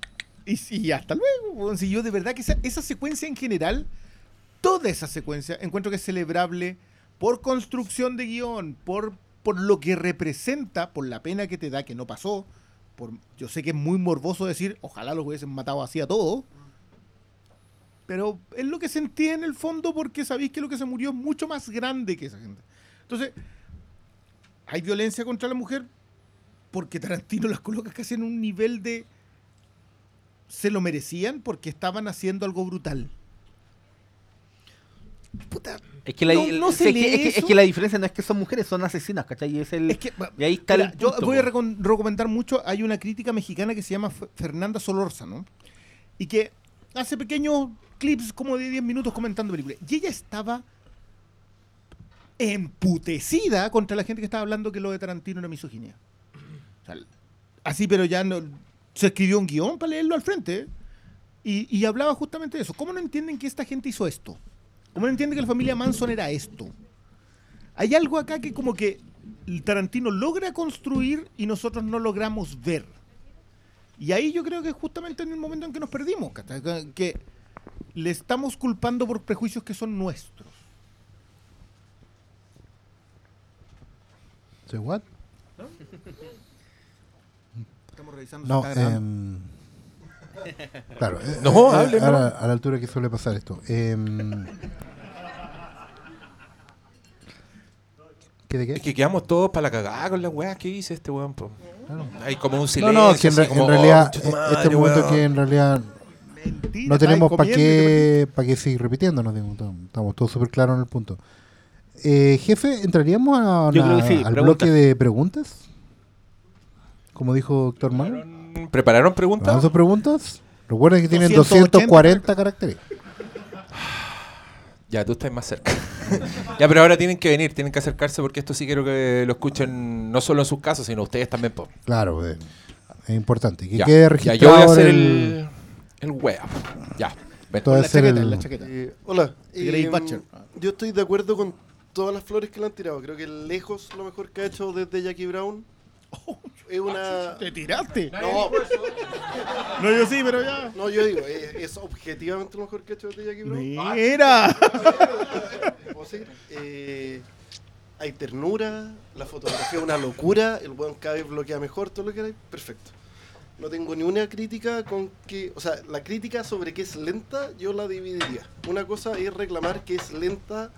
y, y hasta luego. Si yo de verdad que esa, esa secuencia en general, toda esa secuencia, encuentro que es celebrable por construcción de guion, por, por lo que representa, por la pena que te da que no pasó. Por, yo sé que es muy morboso decir, ojalá los hubiesen matado así a todos. Pero es lo que sentí en el fondo porque sabéis que lo que se murió es mucho más grande que esa gente. Entonces, hay violencia contra la mujer porque Tarantino las coloca casi en un nivel de... Se lo merecían porque estaban haciendo algo brutal. Puta, Es que, la, No- no es que- es que- es que la diferencia no es que son mujeres, son asesinas, ¿cachai? Y, es el, es que... y ahí está Mira, el yo voy a recomendar mucho, hay una crítica mexicana que se llama Fernanda Solórzano y que hace pequeños clips como de 10 minutos comentando películas. Y ella estaba emputecida contra la gente que estaba hablando que lo de Tarantino era misoginia. O sea, así, pero ya no, se escribió un guion para leerlo al frente ¿eh? y, y hablaba justamente de eso. ¿Cómo no entienden que esta gente hizo esto? ¿Cómo no entienden que la familia Manson era esto? Hay algo acá que como que Tarantino logra construir y nosotros no logramos ver. Y ahí yo creo que justamente en el momento en que nos perdimos, que le estamos culpando por prejuicios que son nuestros. ¿Say what? Estamos revisando No, em, claro. eh, No, eh, hable, a, no. la, a la altura que suele pasar esto. Em, ¿Qué de qué? Es que quedamos todos para la cagada con las weas que dice este weón. Claro. Hay como un No, silencio. no, que en, así re- como, en realidad, "Oh, eh, madre, este momento weón". que en realidad No tenemos para qué, pa' qué seguir repitiéndonos, estamos- todos súper claros en el punto. Eh, jefe, ¿entraríamos a sí, al bloque de preguntas? Como dijo doctor Manuel. ¿Prepararon preguntas? ¿Vamos a preguntas? Recuerden que tienen 280 240 caracteres. Ya, tú estás más cerca. ya, pero ahora tienen que venir, tienen que acercarse porque esto sí quiero que lo escuchen no solo en sus casas, sino ustedes también. po. Claro, eh, es importante. Que Ya, quede ya, registrado yo voy a hacer el, el wea. Ya. ven. Todo la chaqueta, el- en la chaqueta. Eh, hola. Butcher. yo estoy de acuerdo con todas las flores que le han tirado. Creo que lejos lo mejor que ha hecho desde Jackie Brown. Es una. Te tiraste. No, No, yo sí, pero ya. no, yo digo, es, es objetivamente lo mejor que ha hecho desde Jackie Brown. Mira. ¿Puedo seguir? Eh, hay ternura, la fotografía es una locura, el buen vez bloquea mejor, todo lo que hay, perfecto. No tengo ni una crítica con que, o sea, la crítica sobre que es lenta, yo la dividiría. Una cosa es reclamar que es lenta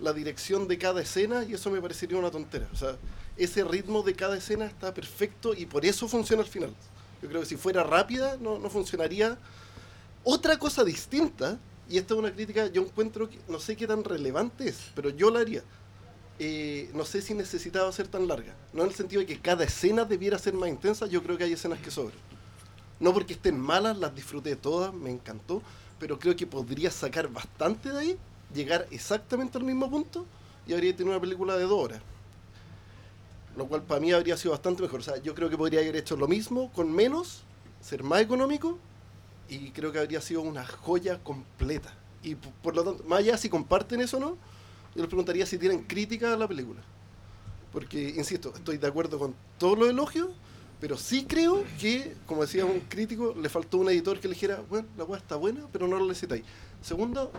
la dirección de cada escena y eso me parecería una tontera. O sea, ese ritmo de cada escena está perfecto y por eso funciona al final. Yo creo que si fuera rápida no, no funcionaría. Otra cosa distinta, y esta es una crítica, yo encuentro que no sé qué tan relevante es, pero yo la haría. Eh, no sé si necesitaba ser tan larga. No en el sentido de que cada escena debiera ser más intensa, yo creo que hay escenas que sobran. No porque estén malas, las disfruté todas, me encantó, pero creo que podría sacar bastante de ahí, llegar exactamente al mismo punto y habría tenido una película de dos horas. Lo cual para mí habría sido bastante mejor. O sea, yo creo que podría haber hecho lo mismo con menos, ser más económico y creo que habría sido una joya completa. Y por lo tanto, más allá si comparten eso o no, yo les preguntaría si tienen crítica a la película. Porque, insisto, estoy de acuerdo con todos los elogios, pero sí creo que, como decía un crítico, le faltó un editor que le dijera, bueno, la weá está buena, pero no la necesitáis. Segundo,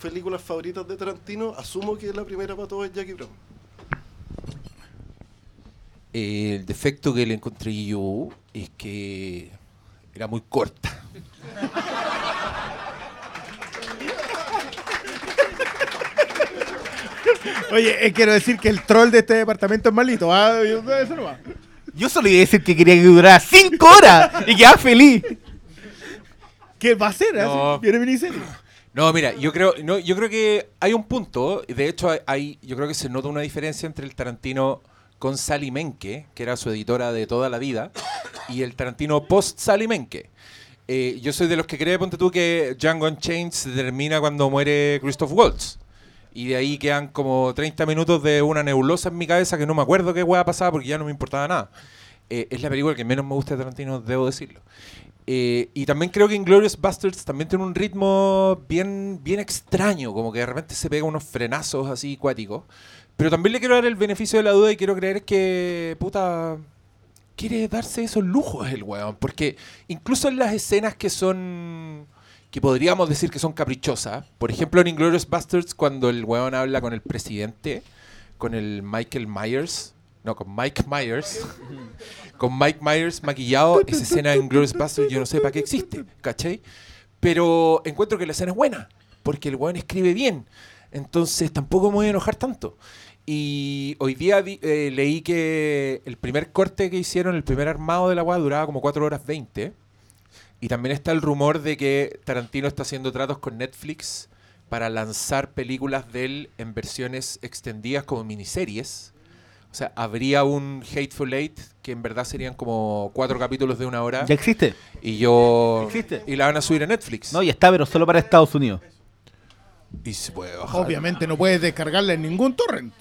películas favoritas de Tarantino, asumo que la primera para todos es Jackie Brown. El defecto que le encontré yo es que era muy corta. Oye, eh, quiero decir que el troll de este departamento es malito. ¿ah? Yo- Eso no va. Yo solo iba a decir que quería que durara 5 horas y quedaba feliz. ¿Qué va a ser? ah? No. Viene miniserie. No, mira, yo creo, no, yo creo que hay un punto, de hecho hay, hay- yo creo que se nota una diferencia entre el Tarantino con Sally Menke, que era su editora de toda la vida, y el Tarantino post Sally Menke. Eh, yo soy de los que cree, ponte tú, que Django Unchained se termina cuando muere Christoph Waltz. Y de ahí quedan como 30 minutos de una nebulosa en mi cabeza que no me acuerdo qué hueá pasaba porque ya no me importaba nada. Eh, es la película que menos me gusta de Tarantino, debo decirlo. Eh, y también creo que Inglorious Bastards también tiene un ritmo bien, bien extraño, como que de repente se pega unos frenazos así cuáticos. Pero también le quiero dar el beneficio de la duda y quiero creer que, puta, quiere darse esos lujos el weón. Porque incluso en las escenas que son, que podríamos decir que son caprichosas, por ejemplo en Inglorious Bastards cuando el weón habla con el presidente, con el Michael Myers, no, con Mike Myers, con Mike Myers maquillado, esa escena en Glorious Bastards yo no sé para qué existe, ¿cachai? Pero encuentro que la escena es buena, porque el weón escribe bien, entonces tampoco me voy a enojar tanto. Y hoy día eh, leí que el primer corte que hicieron, el primer armado de la weá duraba como 4 horas 20. Y también está el rumor de que Tarantino está haciendo tratos con Netflix para lanzar películas de él en versiones extendidas como miniseries. O sea, habría un Hateful Eight que en verdad serían como cuatro capítulos de una hora. Ya existe. Y yo. Existe. Y la van a subir a Netflix. No, ya está, pero solo para Estados Unidos. Y se puede bajar. Obviamente no puedes descargarla en ningún torrent.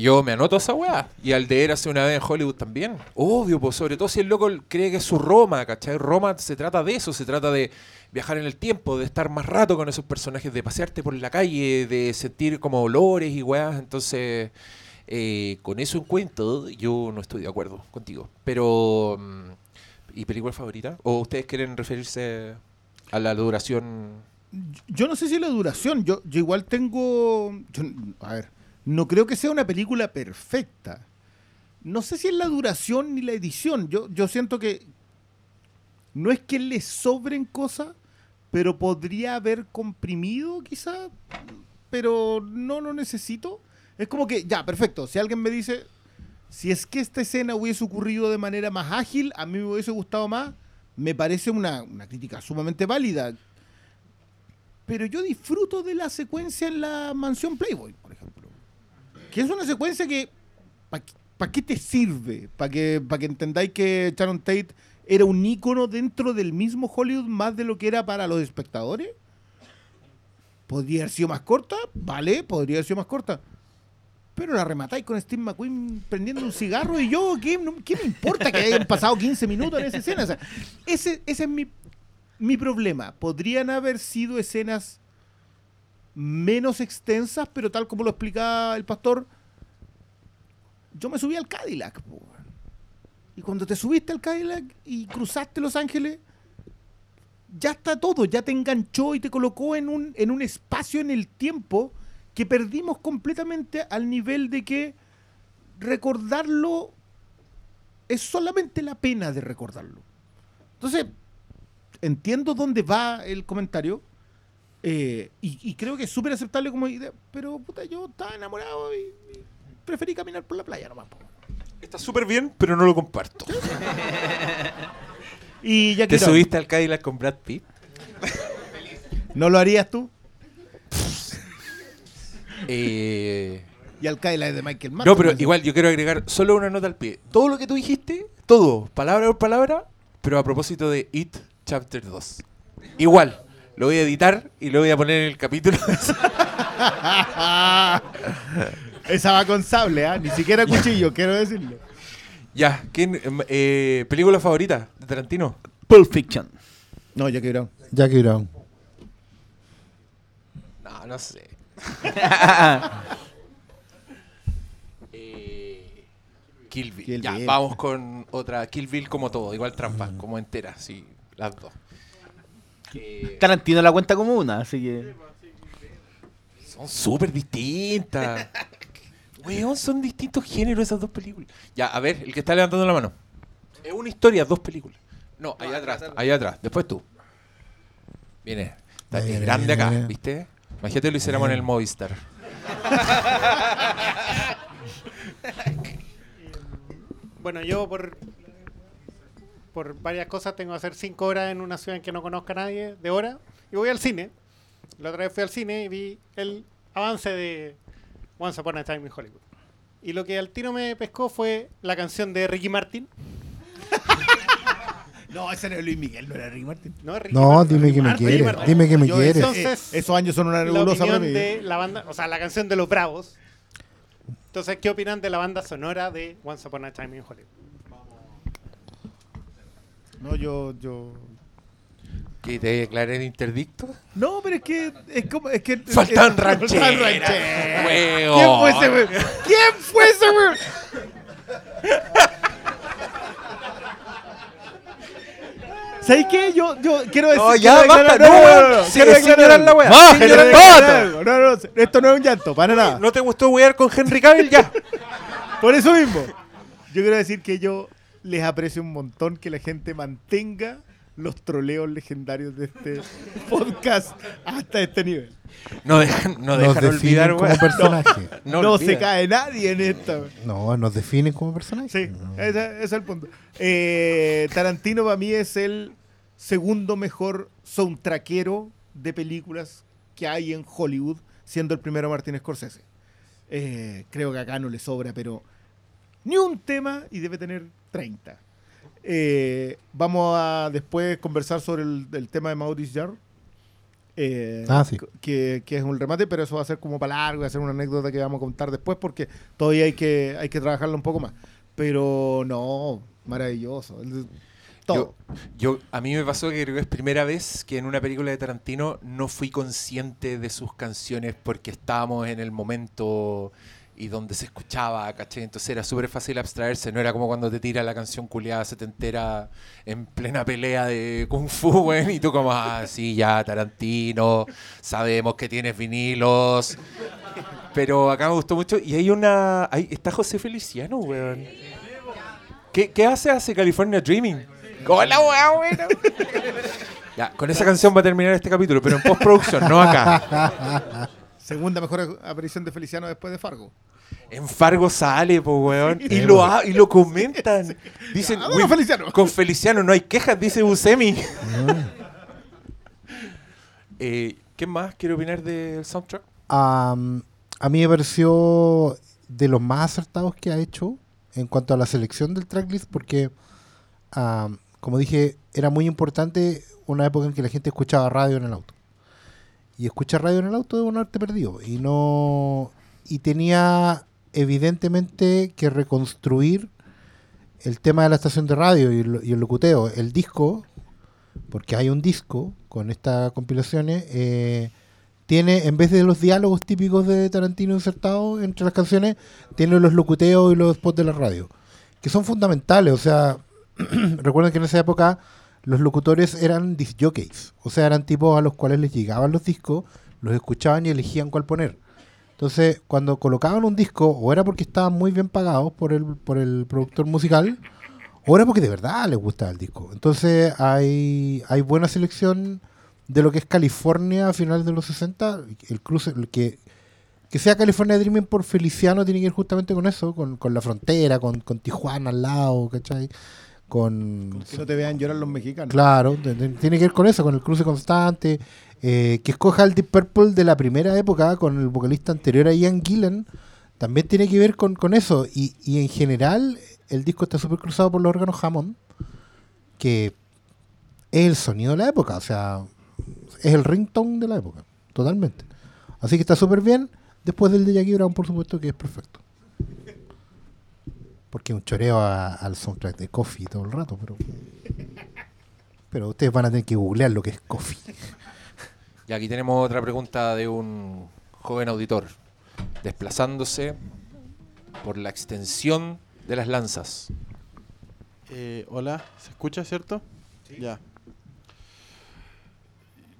Yo me anoto a esa weá. Y al de hace una vez en Hollywood también. Obvio, pues sobre todo si el loco cree que es su Roma, ¿cachai? Roma se trata de eso, se trata de viajar en el tiempo, de estar más rato con esos personajes, de pasearte por la calle, de sentir como olores y weás. Entonces, eh, con eso en cuento, yo no estoy de acuerdo contigo. Pero, mm, ¿y película favorita? ¿O ustedes quieren referirse a la duración? Yo no sé si la duración, yo, yo igual tengo... yo- a ver, no creo que sea una película perfecta. No sé si es la duración ni la edición. Yo, yo siento que no es que le sobren cosas, pero podría haber comprimido quizá, pero no lo necesito. Es como que, ya, perfecto. Si alguien me dice, si es que esta escena hubiese ocurrido de manera más ágil, a mí me hubiese gustado más, me parece una, una crítica sumamente válida. Pero yo disfruto de la secuencia en la mansión Playboy, por ejemplo. Que es una secuencia que. ¿Para qué te sirve? ¿Para que, pa que entendáis que Sharon Tate era un ícono dentro del mismo Hollywood más de lo que era para los espectadores? ¿Podría haber sido más corta? Vale, podría haber sido más corta. Pero la rematáis con Steve McQueen prendiendo un cigarro y yo, ¿qué, no- me importa que hayan pasado 15 minutos en esa escena? Ese, ese es mi, mi problema. Podrían haber sido escenas menos extensas, pero tal como lo explicaba el pastor, yo me subí al Cadillac. Y cuando te subiste al Cadillac y cruzaste Los Ángeles, ya está todo, ya te enganchó y te colocó en un, en un espacio en el tiempo que perdimos completamente al nivel de que recordarlo es solamente la pena de recordarlo. Entonces, entiendo dónde va el comentario eh, y, y creo que es súper aceptable como idea, pero puta, yo estaba enamorado y, y preferí caminar por la playa nomás. Está súper bien, pero no lo comparto. Y ya ¿Te subiste al Cadillac con Brad Pitt? ¿No lo harías tú? Eh, Y al Cadillac de Michael Mann. no, pero igual yo quiero agregar solo una nota al pie. Todo lo que tú dijiste, todo, palabra por palabra, pero a propósito de It Chapter 2. Igual, lo voy a editar y lo voy a poner en el capítulo. Esa va con sable, ¿ah? Ni siquiera cuchillo, quiero decirlo. Ya, ¿quién, em, eh, ¿película favorita de Tarantino? Pulp Fiction. No, yo quiero. Jackie Brown. No, no sé. Eh, Kill Bill. Kill ya, Bill. vamos con otra. Kill Bill como todo, igual trampa, como entera, sí, las dos. Eh, Tarantino la cuenta como una, así que. son súper distintas. Weón, son distintos géneros esas dos películas. Ya, a ver, el que está levantando la mano. Es una historia, dos películas. No, allá atrás, allá atrás. Después tú. Viene. Está es grande acá. ¿viste? Imagínate lo hiciéramos en el Movistar. Bueno, yo por por varias cosas tengo que hacer cinco horas en una ciudad en que no conozca a nadie de hora y voy al cine. La otra vez fui al cine y vi el avance de Once Upon a Time in Hollywood. Y lo que al tiro me pescó fue la canción de Ricky Martin. No, ese es Luis Miguel, no era Ricky Martin. No, Ricky No, Martin. dime que me Ricky quiere. Martin. Dime que me Yo quiere. ese- Entonces, eh, esos años son una la nebulosa para mí. de la banda, o sea, la canción de los Bravos. Entonces, ¿qué opinan de la banda sonora de Once Upon a Time in Hollywood? No, yo, yo. ¿Que te declaré de interdicto? No, pero es que es como es que Faltan es- rancheras. faltan rancheras. ¿Quién fue ese weón? ¿Quién fue ese weón? ¿Sabes qué? Yo, yo quiero decir. No, ya, basta, no, no, weón. no, quiero declarar la weá. Algo. No, no, esto no es un llanto, para nada. ¿No te gustó wear con Henry Cavill? Ya. Por eso mismo. Yo quiero decir que yo les aprecio un montón que la gente mantenga los troleos legendarios de este podcast hasta este nivel. No dejan, no Nos dejan olvidar, como personaje. No, No, se cae nadie en esta. No, nos definen como personaje. Sí, ese, ese es el punto. Eh, Tarantino para mí es el segundo mejor soundtrackero de películas que hay en Hollywood, siendo el primero Martin Scorsese. Eh, creo que acá no le sobra, pero ni un tema y debe tener 30. Eh, vamos a después conversar sobre el, el tema de Maurice Jarre. eh, Ah, sí. que, que es un remate, pero eso va a ser como para largo, va a ser una anécdota que vamos a contar después porque todavía hay que, hay que trabajarlo un poco más. Pero no, maravilloso. Todo. Yo, yo- a mí me pasó que creo que es primera vez que en una película de Tarantino no fui consciente de sus canciones porque estábamos en el momento y donde se escuchaba, ¿cachai? Entonces era súper fácil abstraerse, no era como cuando te tira la canción culiada setentera en plena pelea de Kung Fu, güey, y tú como, ah, sí, ya, Tarantino, sabemos que tienes vinilos. Pero acá me gustó mucho. Y hay una. Ahí está José Feliciano, weón. ¿Qué, qué hace? Hace California Dreaming. Hola, weón. Ya, con esa canción va a terminar este capítulo, pero en postproducción, no acá. Segunda mejor aparición de Feliciano después de Fargo. En Fargo sale, po, weón. Y lo, ha- y lo comentan. Dicen, Ah, bueno, "Uy, Feliciano". con Feliciano no hay quejas, dice Buscemi. eh, ¿Qué más quiere opinar del soundtrack? Am, a mí me pareció de los más acertados que ha hecho en cuanto a la selección del tracklist porque, am, como dije, era muy importante una época en que la gente escuchaba radio en el auto. Y escuchar radio en el auto es un arte perdido. Y no y tenía evidentemente que reconstruir el tema de la estación de radio y el, y el locuteo. El disco, porque hay un disco con estas compilaciones, eh, tiene, en vez de los diálogos típicos de Tarantino insertados entre las canciones, tiene los locuteos y los spots de la radio, que son fundamentales. O sea, recuerden que en esa época los locutores eran disc jockeys, o sea, eran tipos a los cuales les llegaban los discos, los escuchaban y elegían cuál poner. Entonces, cuando colocaban un disco, o era porque estaban muy bien pagados por el, por el productor musical, o era porque de verdad les gustaba el disco. Entonces, hay, hay buena selección de lo que es California a finales de los 60. El cruce, que, que sea California Dreaming por Feliciano tiene que ir justamente con eso, con, con la frontera, con, con Tijuana al lado, ¿cachai? Con, Que no te vean llorar los mexicanos. Claro, tiene que ver con eso, con el cruce constante. eh, que escoja el Deep Purple de la primera época con el vocalista anterior a Ian Gillan, también tiene que ver con, con eso. Y, y en general, el disco está súper cruzado por los órganos Hammond, que es el sonido de la época, o sea, es el ringtone de la época, totalmente. Así que está súper bien. Después del de Jackie Brown, por supuesto que es perfecto. Porque es un choreo a- al soundtrack de Coffee todo el rato, pero. Pero ustedes van a tener que googlear lo que es Coffee. Y aquí tenemos otra pregunta de un joven auditor. Desplazándose por la extensión de las lanzas. Eh, hola, ¿se escucha, cierto? Ya.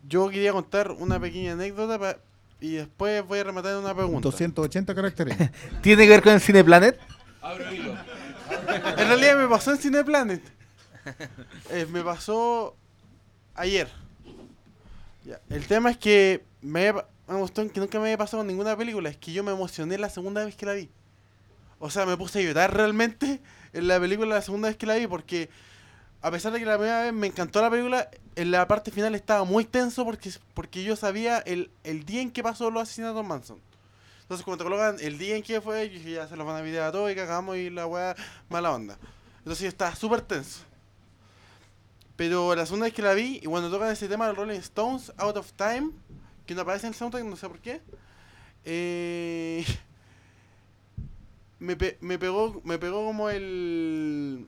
Yo quería contar una pequeña anécdota pa- y después voy a rematar una pregunta. 280 caracteres. ¿Tiene que ver con el Cineplanet? En realidad me pasó en Cineplanet. Eh, me pasó ayer. El tema es que me, me gustó que nunca me había pasado con ninguna película. Es que yo me emocioné la segunda vez que la vi. O sea, me puse a llorar realmente en la película la segunda vez que la vi porque a pesar de que la primera vez me encantó la película, en la parte final estaba muy tenso porque, porque yo sabía el, el día en que pasó los asesinatos Manson. Entonces cuando te colocan el día en que fue, yo dije, ya se los van a videar a todos y cagamos y la weá, mala onda. Entonces yo estaba súper tenso. Pero la segunda vez que la vi, y cuando tocan ese tema de Rolling Stones, Out of Time, que no aparece en el soundtrack, no sé por qué, eh, me, pe- me pegó me pegó como el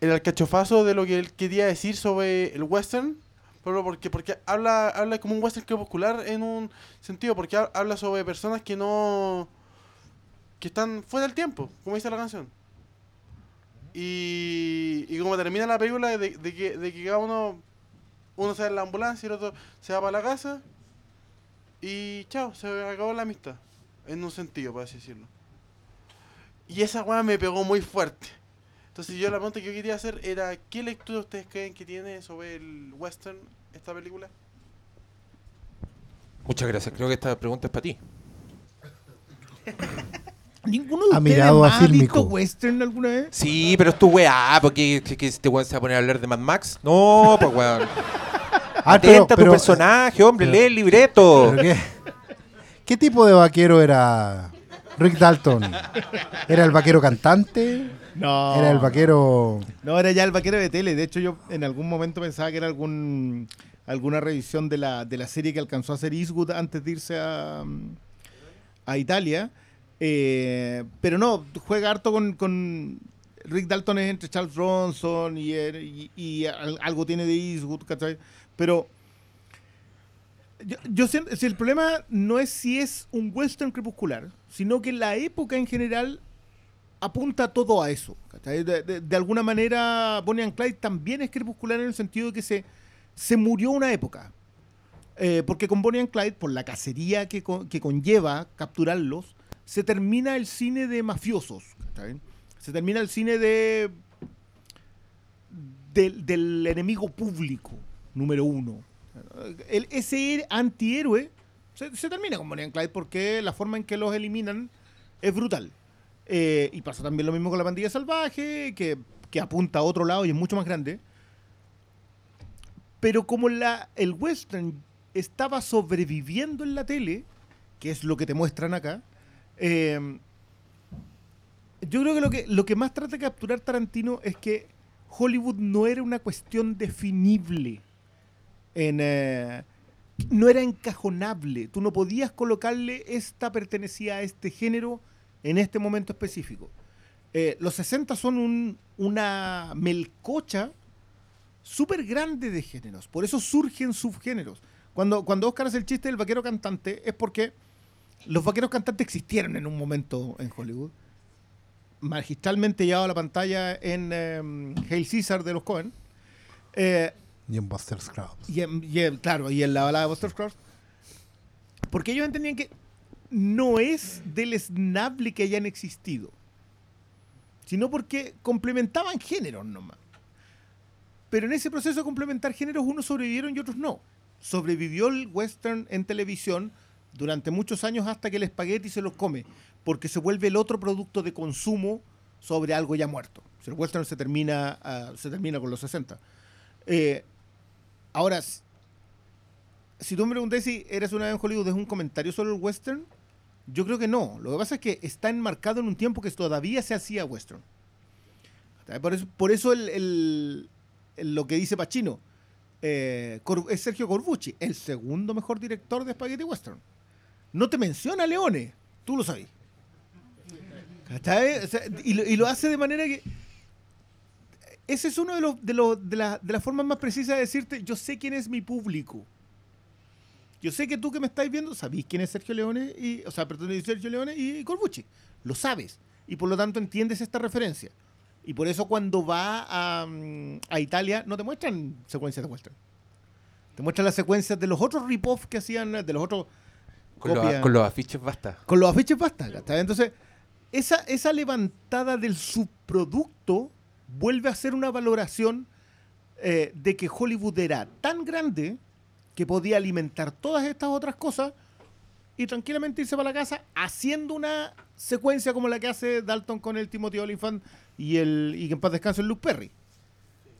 el alcachofazo de lo que él quería decir sobre el western pero porque porque habla habla como un western crepuscular en un sentido porque ha- habla sobre personas que no que están fuera del tiempo como dice la canción y, y como termina la película de, de que, de que cada uno uno se va en la ambulancia y el otro se va para la casa y chao, se acabó la amistad en un sentido, por así decirlo. Y esa weá me pegó muy fuerte. Entonces yo la pregunta que yo quería hacer era, ¿qué lectura ustedes creen que tiene sobre el western esta película? Muchas gracias. Creo que esta pregunta es para ti. ¿Ninguno de Ha ustedes mirado a más visto western alguna vez? Sí, pero es tu weá, porque que, que este weón se va a poner a hablar de Mad Max. No, pues weón. Ah, Atenta a tu personaje, hombre, pero- lee el libreto. ¿Pero qué, qué tipo de vaquero era Rick Dalton? ¿Era el vaquero cantante? No. ¿Era el vaquero...? No, era ya el vaquero de tele. De hecho, yo en algún momento pensaba que era algún alguna revisión de la, de la serie que alcanzó a hacer Eastwood antes de irse a, a Italia. Eh, pero no, juega harto con, con- Rick Dalton es entre Charles Bronson y, er- y- y al- algo tiene de Eastwood, ¿cachai? Pero yo, yo siento- si el problema no es si es un western crepuscular, sino que la época en general apunta todo a eso. De, de- alguna manera, Bonnie and Clyde también es crepuscular en el sentido de que se, se murió una época. Eh, porque con Bonnie and Clyde, por la cacería que, que conlleva capturarlos, se termina el cine de mafiosos. Se termina el cine de del, enemigo público, número uno. El, ese antihéroe se termina con Bonnie and Clyde porque la forma en que los eliminan es brutal. Eh, y pasa también lo mismo con la pandilla salvaje, que, que apunta a otro lado y es mucho más grande. Pero como la, el western estaba sobreviviendo en la tele, que es lo que te muestran acá, eh, yo creo que lo, que lo que más trata de capturar Tarantino es que Hollywood no era una cuestión definible. En, eh, no era encajonable. Tú no podías colocarle esta pertenecía a este género en este momento específico. Eh, los 60 son un- una melcocha súper grande de géneros. Por eso surgen subgéneros. Cuando, cuando Oscar hace el chiste del vaquero cantante es porque los vaqueros cantantes existieron en un momento en Hollywood. Magistralmente llevado a la pantalla en em, Hail Caesar de los Cohen. Eh, Y en Buster Scruggs. y en- y en- claro, y en la balada de Buster Scruggs. Porque ellos entendían que no es deleznable que hayan existido, sino porque complementaban géneros nomás. Pero en ese proceso de complementar géneros, unos sobrevivieron y otros no. Sobrevivió el western en televisión durante muchos años hasta que el espagueti se los come, porque se vuelve el otro producto de consumo sobre algo ya muerto. El western se termina, ah, se termina con los 60. Eh, ahora, si tú me preguntas si eres una vez en Hollywood, ¿es un comentario sobre el western? Yo creo que no. Lo que pasa es que está enmarcado en un tiempo que todavía se hacía western. Por eso, por eso el, lo que dice Pacino eh, es Sergio Corbucci, el segundo mejor director de Spaghetti Western. No te menciona Leone, Tú lo sabes. O y, lo, lo hace de manera que. Ese es uno de, los, de, los, de, la- de las formas más precisas de decirte: Yo sé quién es mi público. Yo sé que tú que me estáis viendo sabéis quién es Sergio Leone, y, o sea, perdón, Sergio Leone y Corbucci. Lo sabes. Y por lo tanto entiendes esta referencia. Y por eso cuando va a, mm, a Italia no te muestran secuencias de western. Te muestran las secuencias de los otros rip-off que hacían, de los otros... Con, los, copias. con los afiches basta. Con los afiches basta. Entonces, esa, esa levantada del subproducto vuelve a ser una valoración eh, de que Hollywood era tan grande que podía alimentar todas estas otras cosas y tranquilamente irse para la casa haciendo una secuencia como la que hace Dalton con el Timothy Olyphant y el y que en paz descanse el Luke Perry.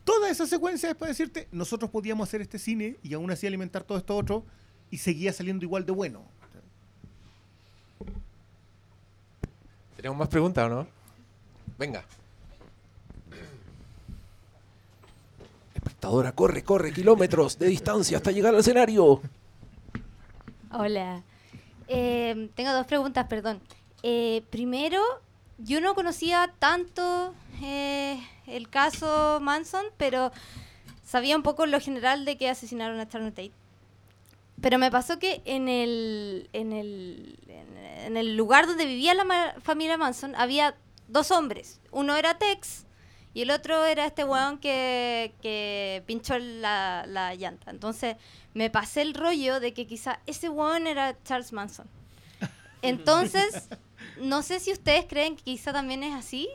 Toda esa secuencia es para decirte, nosotros podíamos hacer este cine y aún así alimentar todo esto otro y seguía saliendo igual de bueno. ¿Tenemos más preguntas o no? Venga. Espectadora, corre, corre, kilómetros de distancia hasta llegar al escenario. Hola. Eh, tengo dos preguntas, perdón. Eh, primero, yo no conocía tanto eh, el caso Manson, pero sabía un poco lo general de que asesinaron a Sharon Tate. Pero me pasó que en el, en el, en, el lugar donde vivía la familia Manson había dos hombres. Uno era Tex y el otro era este weón que, que pinchó la, la llanta. Entonces me pasé el rollo de que quizá ese weón era Charles Manson. Entonces, no sé si ustedes creen que quizá también es así.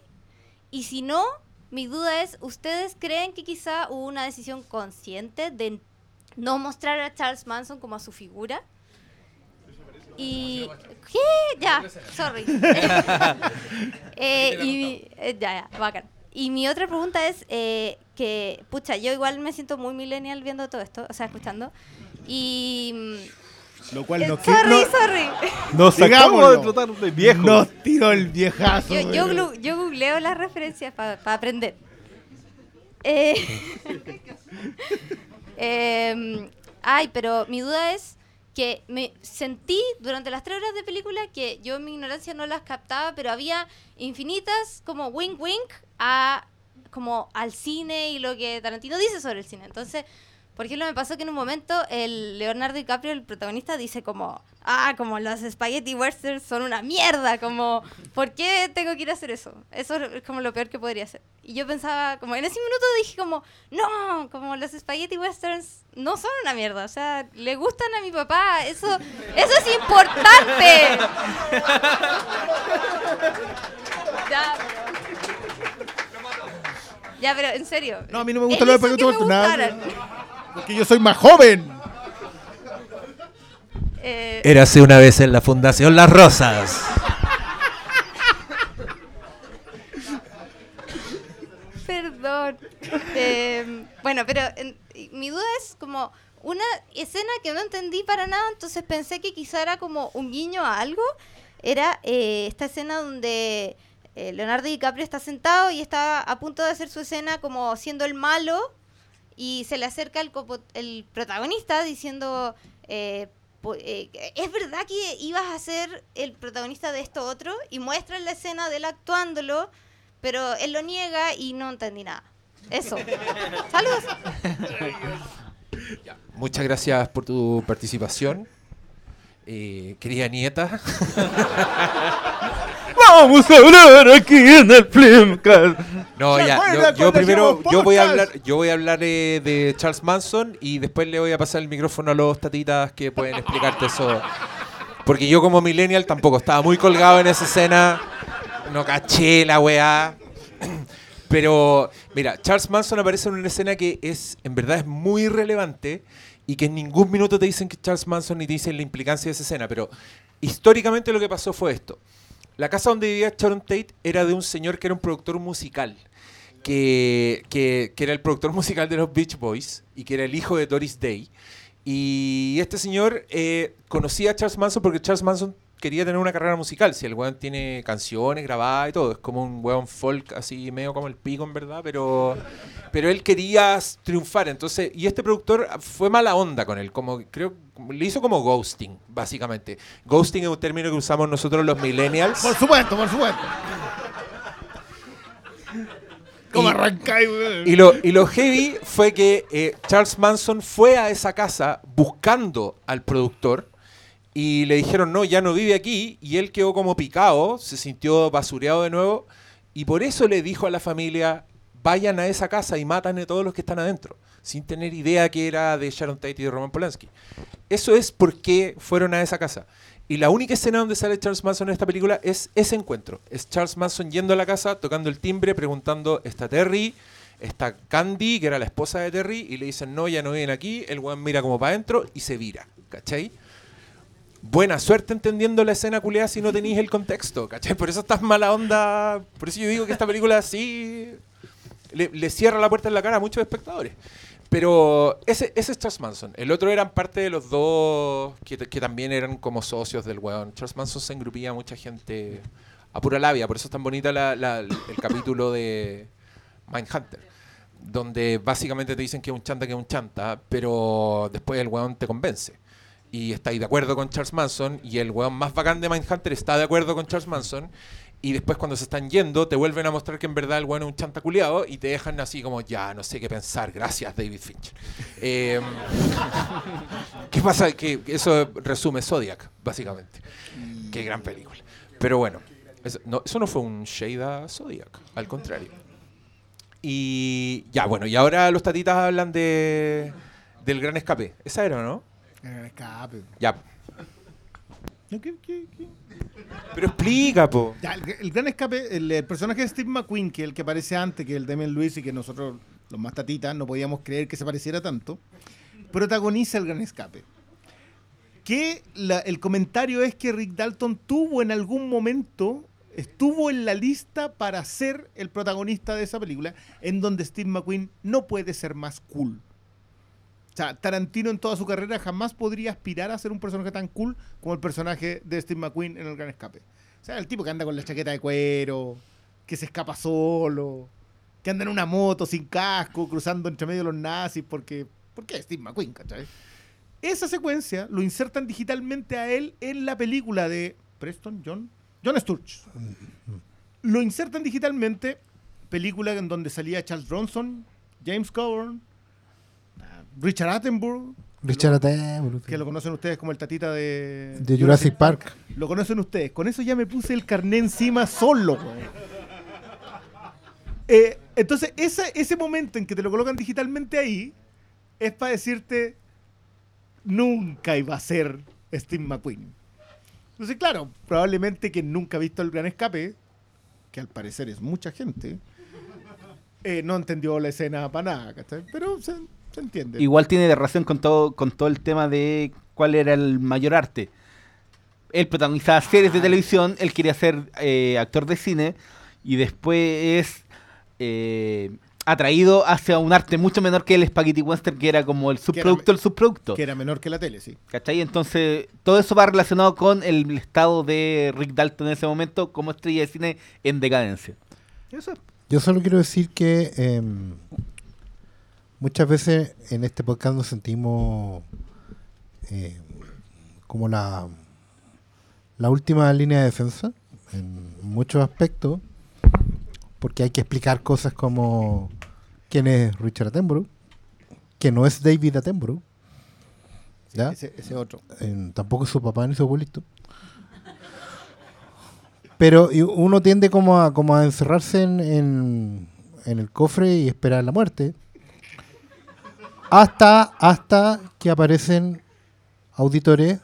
Y si no, mi duda es, ¿ustedes creen que quizá hubo una decisión consciente de no mostrar a Charles Manson como a su figura? Y... ¿Qué? Ya, sorry. Eh, y, eh, ya, ya, bacán. Y mi otra pregunta es eh, que, pucha, yo igual me siento muy millennial viendo todo esto, o sea, escuchando. Y... mm, Lo cual eh, nos sorry, no- sorry. Nos acabamos de tratar de viejo. Nos tiró el viejazo. Yo, yo, güey. glu- yo googleo las referencias para aprender. Eh, em, ay, pero mi duda es que me sentí durante las tres horas de película que yo en mi ignorancia no las captaba, pero había infinitas como wink wink a como al cine y lo que Tarantino dice sobre el cine. Entonces, por ejemplo, me pasó que en un momento el Leonardo DiCaprio, el protagonista, dice como, ah, como los spaghetti westerns son una mierda, como, ¿por qué tengo que ir a hacer eso? Eso es como lo peor que podría hacer. Y yo pensaba, como en ese minuto dije como, no, como los spaghetti westerns no son una mierda, o sea, le gustan a mi papá, eso, eso es importante. ya. Ya, pero en serio. No, a mí no me Él gusta lo de hizo que Spaghetti me Western, nada. gustaran. Porque yo soy más joven. Eh, Érase una vez en la Fundación Las Rosas. Perdón. Eh, bueno, pero en- mi duda es como una escena que no entendí para nada, entonces pensé que quizá era como un guiño a algo. Era eh, esta escena donde eh, Leonardo DiCaprio está sentado y está a punto de hacer su escena como siendo el malo y se le acerca el, copo- el protagonista diciendo... eh, eh, ¿Es verdad que ibas a ser el protagonista de esto otro? Y muestran la escena de él actuándolo, pero él lo niega y no entendí nada. Eso. Saludos. Muchas gracias por tu participación. Eh, querida nieta. Vamos a hablar aquí en el Flimcast. No, ¿Se ya. Yo, primero, yo voy a hablar, yo voy a hablar eh, de Charles Manson y después le voy a pasar el micrófono a los tatitas que pueden explicarte eso. Porque yo como millennial tampoco estaba muy colgado en esa escena. No caché la weá. Pero, mira, Charles Manson aparece en una escena que es, en verdad, es muy relevante y que en ningún minuto te dicen que es Charles Manson ni te dicen la implicancia de esa escena. Pero históricamente lo que pasó fue esto. La casa donde vivía Sharon Tate era de un señor que era un productor musical. Que, que- era el productor musical de los Beach Boys y que era el hijo de Doris Day. Y este señor eh, conocía a Charles Manson porque Charles Manson quería tener una carrera musical. Si el weón tiene canciones grabadas y todo, es como un weón folk así, medio como el pico en verdad, pero, pero él quería triunfar. Entonces, y este productor fue mala onda con él, como creo, le hizo como ghosting, básicamente. Ghosting es un término que usamos nosotros los millennials. Por supuesto, por supuesto. ¿Cómo Y- arrancáis, weón? Y lo, y lo heavy fue que eh, Charles Manson fue a esa casa buscando al productor y le dijeron, no, ya no vive aquí. Y él quedó como picado, se sintió basureado de nuevo. Y por eso le dijo a la familia, vayan a esa casa y matan a todos los que están adentro. Sin tener idea que era de Sharon Tate y de Roman Polanski. Eso es porque fueron a esa casa. Y la única escena donde sale Charles Manson en esta película es ese encuentro. Es Charles Manson yendo a la casa, tocando el timbre, preguntando, ¿está Terry? ¿Está Candy, que era la esposa de Terry? Y le dicen, no, ya no viven aquí. El weón mira como para adentro y se vira. ¿Cachai? Buena suerte entendiendo la escena culeada si no tenéis el contexto, ¿cachai? Por eso estás mala onda. Por eso yo digo que esta película sí le, cierra la puerta en la cara a muchos espectadores. Pero ese, ese es Charles Manson. El otro eran parte de los dos que, también eran como socios del weón. Charles Manson se engrupía a mucha gente a pura labia. Por eso es tan bonita la- el capítulo de Mindhunter. Donde básicamente te dicen que es un chanta, que es un chanta, pero después el weón te convence. Y estáis de acuerdo con Charles Manson, y el weón más bacán de Mindhunter está de acuerdo con Charles Manson, y después cuando se están yendo te vuelven a mostrar que en verdad el weón es un chanta culiado y te dejan así como, ya, no sé qué pensar, gracias David Fincher. Eh, ¿Qué pasa? Que eso resume Zodiac, básicamente. Qué gran película. Pero bueno, eso no, eso no fue un shade a Zodiac, al contrario. Y ya, bueno, y ahora los tatitas hablan de del gran escape. Esa era, ¿no? Eh, escape. Ya. ¿Qué- qué- qué? Pero explica, po. Ya, el, el gran escape, el, el personaje de Steve McQueen, que es el que aparece antes que el Demian Lewis y que nosotros, los más tatitas, no podíamos creer que se pareciera tanto, protagoniza el gran escape. Que la- el comentario es que Rick Dalton tuvo en algún momento, estuvo en la lista para ser el protagonista de esa película, en donde Steve McQueen no puede ser más cool. O sea, Tarantino en toda su carrera jamás podría aspirar a ser un personaje tan cool como el personaje de Steve McQueen en El Gran Escape. O sea, el tipo que anda con la chaqueta de cuero, que se escapa solo, que anda en una moto sin casco, cruzando entre medio de los nazis, porque, porque es Steve McQueen, ¿cachai? Esa secuencia lo insertan digitalmente a él en la película de Preston, John, John Sturges. Lo insertan digitalmente, película en donde salía Charles Bronson, James Coburn, Richard Attenborough, Richard Attenborough. que lo conocen ustedes como el tatita de, De Jurassic Park. Lo conocen ustedes. Con eso ya me puse el carné encima solo. Eh, entonces, esa- ese momento en que te lo colocan digitalmente ahí es para decirte nunca iba a ser Steve McQueen. Entonces, claro, probablemente quien nunca ha visto el gran escape, que al parecer es mucha gente, eh, no entendió la escena para nada, ¿cachai? Pero se, se entiende. Igual tiene relación con todo, con todo el tema de cuál era el mayor arte. Él protagonizaba series de televisión, él quería ser eh, actor de cine y después es eh, atraído hacia un arte mucho menor que el Spaghetti Western, que era como el subproducto del subproducto. Que era menor que la tele, sí. ¿Cachai? Entonces, todo eso va relacionado con el estado de Rick Dalton en ese momento como estrella de cine en decadencia. Eso es. Yo solo quiero decir que em, muchas veces en este podcast nos sentimos eh, como la, la última línea de defensa en muchos aspectos, porque hay que explicar cosas como quién es Richard Attenborough, que no es David Attenborough, ¿ya? Ese, ese otro. Eh, tampoco es su papá ni su abuelito. Pero y uno tiende como a, como a encerrarse en, en, en el cofre y esperar la muerte. Hasta, hasta que aparecen auditores,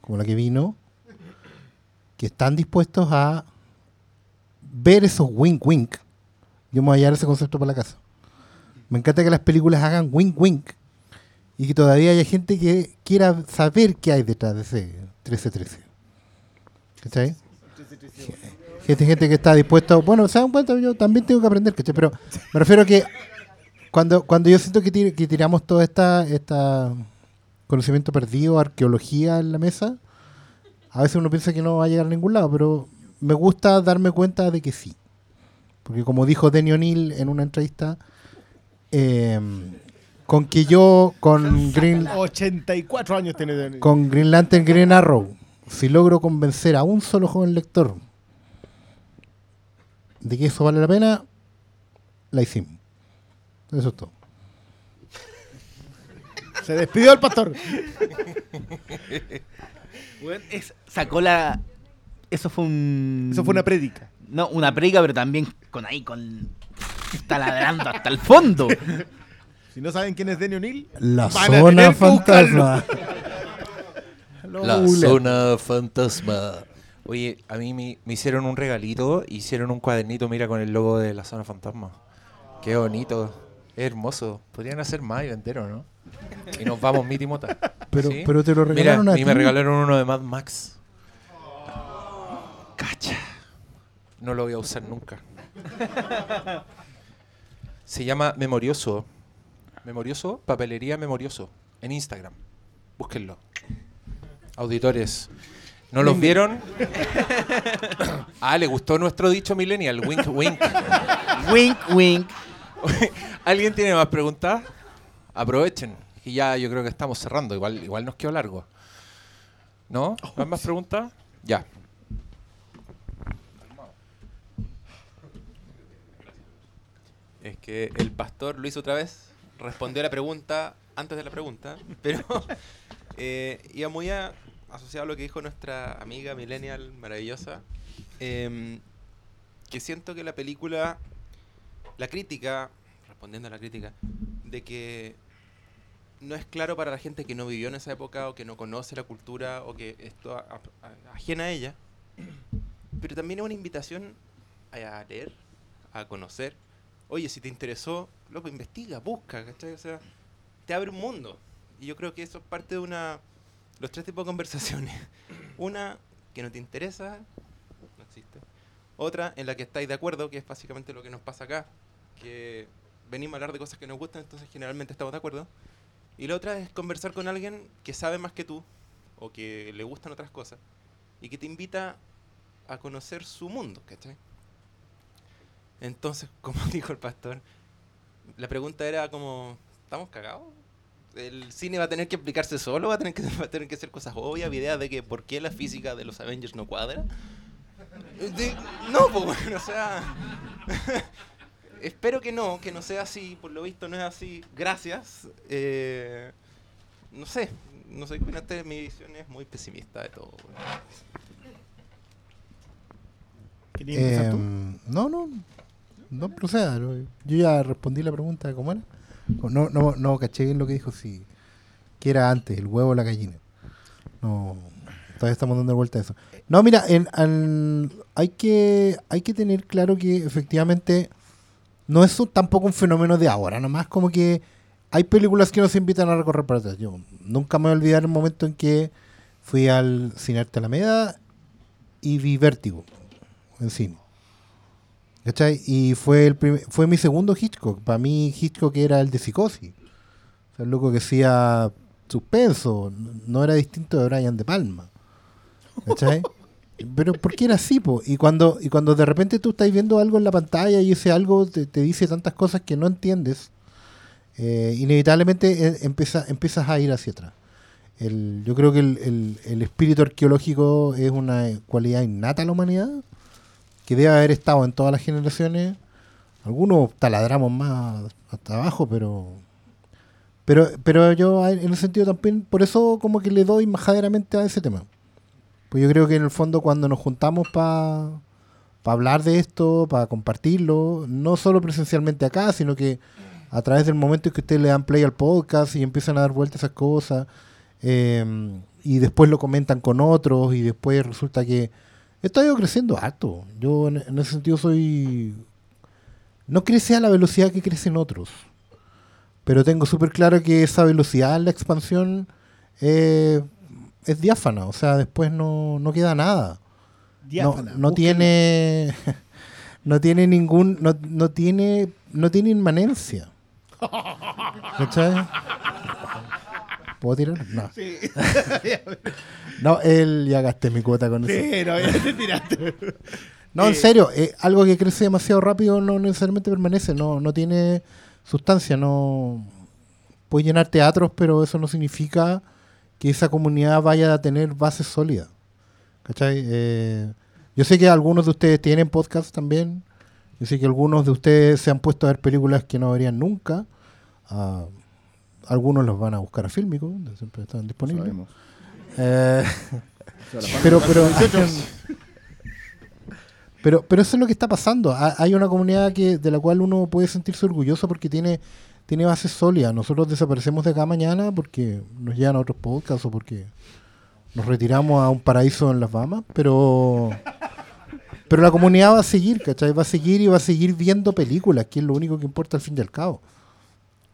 como la que vino, que están dispuestos a ver esos wink wink. Yo me voy a llevar ese concepto para la casa. Me encanta que las películas hagan wink wink y que todavía haya gente que quiera saber qué hay detrás de ese 1313. ¿Cachai? Gente, gente que está dispuesta, bueno, se dan cuenta, yo también tengo que aprender, ¿cachai? Pero me refiero a que cuando, cuando yo siento que, tir- que tiramos todo esta, esta conocimiento perdido, arqueología en la mesa, A veces uno piensa que no va a llegar a ningún lado, pero me gusta darme cuenta de que sí. Porque como dijo Denny O'Neill en una entrevista, eh, con que yo con Green, 84 años tiene Dani. con Green Lantern Green Arrow, si logro convencer a un solo joven lector de que eso vale la pena, la hicimos. Eso es todo. Se despidió el pastor. Es- sacó la. Eso fue un. Eso fue una prédica. No, una predica, pero también con ahí, con. Taladrando hasta el fondo. Si no saben quién es Denny O'Neill, La van a zona tener que buscarlo. fantasma. Lo La googlean. zona fantasma. Oye, a mí me, me hicieron un regalito, hicieron un cuadernito, mira, con el logo de la zona fantasma. Qué bonito, hermoso. Podrían hacer más y vender, ¿o no? Y nos vamos, mi Timota. Pero- ¿Sí? pero te lo regalaron Mira, a y me regalaron uno de Mad Max. Cacha. No lo voy a usar nunca. Se llama Memorioso. Memorioso, papelería Memorioso. En Instagram. Búsquenlo. Auditores. ¿No los vieron? ah, le gustó nuestro dicho millennial. Wink, wink. wink, wink. ¿Alguien tiene más preguntas? Aprovechen. Y ya yo creo que estamos cerrando. Igual, igual nos quedó largo. ¿No? ¿No hay más preguntas? Ya. Es que el pastor lo hizo otra vez, respondió a la pregunta antes de la pregunta, pero eh, iba muy a- asociado a lo que dijo nuestra amiga millennial maravillosa, em, que siento que la película, la crítica, respondiendo a la crítica, de que no es claro para la gente que no vivió en esa época o que no conoce la cultura o que esto a- a- ajena a ella, pero también es una invitación a leer, a conocer. Oye, si te interesó, loco, investiga, busca, ¿cachai? O sea, te abre un mundo. Y yo creo que eso es parte de una... Los tres tipos de conversaciones. Una que no te interesa, no existe. Otra en la que estáis de acuerdo, que es básicamente lo que nos pasa acá, que venimos a hablar de cosas que nos gustan, entonces generalmente estamos de acuerdo. Y la otra es conversar con alguien que sabe más que tú, o que le gustan otras cosas, y que te invita a conocer su mundo, ¿cachai? Entonces, como dijo el pastor, la pregunta era como, ¿estamos cagados? ¿El cine va a tener que explicarse solo? ¿Va a tener que, va a tener que hacer cosas obvias? ¿Ideas de que por qué la física de los Avengers no cuadra? De- no, pues bueno, o sea... espero que no, que no sea así. Por lo visto no es así. Gracias. Eh, no sé, no sé qué opinan ustedes. Mi visión es muy pesimista de todo. ¿Querías empezar tú? No, no. No proceda. no, Yo ya respondí la pregunta cómo era. No, no, no caché bien lo que dijo. Si, ¿Qué era antes? ¿El huevo o la gallina? No. Todavía estamos dando vuelta a eso. No, mira, en, al- hay, que, hay que tener claro que efectivamente no es un- tampoco un fenómeno de ahora. Nomás como que hay películas que nos invitan a recorrer para atrás. Yo nunca me voy a olvidar el momento en que fui al Cine Arte Alameda y vi Vértigo en cine. ¿Cachai? Y fue, el fue mi segundo Hitchcock. Para mí Hitchcock era el de Psicosis. O sea, el loco que hacía suspenso. No era distinto de Brian De Palma. ¿Cachai? Pero porque era así, po? Y cuando, y cuando de repente tú estás viendo algo en la pantalla y ese algo te, dice tantas cosas que no entiendes, eh, inevitablemente eh, empieza, empiezas a ir hacia atrás. Yo creo que el, el- el espíritu arqueológico es una cualidad innata a la humanidad que debe haber estado en todas las generaciones. Algunos taladramos más hasta abajo, pero pero pero yo en ese sentido también, por eso como que le doy majaderamente a ese tema. Pues yo creo que en el fondo cuando nos juntamos para hablar de esto, para compartirlo, no solo presencialmente acá, sino que a través del momento en que ustedes le dan play al podcast y empiezan a dar vueltas esas cosas, eh, y después lo comentan con otros, y después resulta que esto ha ido creciendo harto. Yo en, en ese sentido soy... No crece a la velocidad que crecen otros. Pero tengo súper claro que esa velocidad la expansión eh, es diáfana. O sea, después no, no queda nada. Diáfana, No, tiene... No tiene ningún... No, no tiene... No tiene inmanencia. ¿Cachai? ¿Puedo tirar? No. no, él ya gasté mi cuota con eso. Sí, no, ya te tiraste. No, en serio, eh, algo que crece demasiado rápido no necesariamente permanece, no, no tiene sustancia, no puede llenar teatros, pero eso no significa que esa comunidad vaya a tener bases sólidas. ¿Cachai? Eh, yo sé que algunos de ustedes tienen podcast también, yo sé que algunos de ustedes se han puesto a ver películas que no verían nunca, ah, algunos los van a buscar a Fílmico, siempre están disponibles. Eh, pero, pero, pero, pero eso es lo que está pasando. Ha- Hay una comunidad que de la cual uno puede sentirse orgulloso porque tiene, tiene bases sólidas. Nosotros desaparecemos de acá mañana porque nos llegan a otros podcasts o porque nos retiramos a un paraíso en las Bahamas, pero pero la comunidad va a seguir, ¿cachai? Va a seguir y va a seguir viendo películas, que es lo único que importa al fin y al cabo.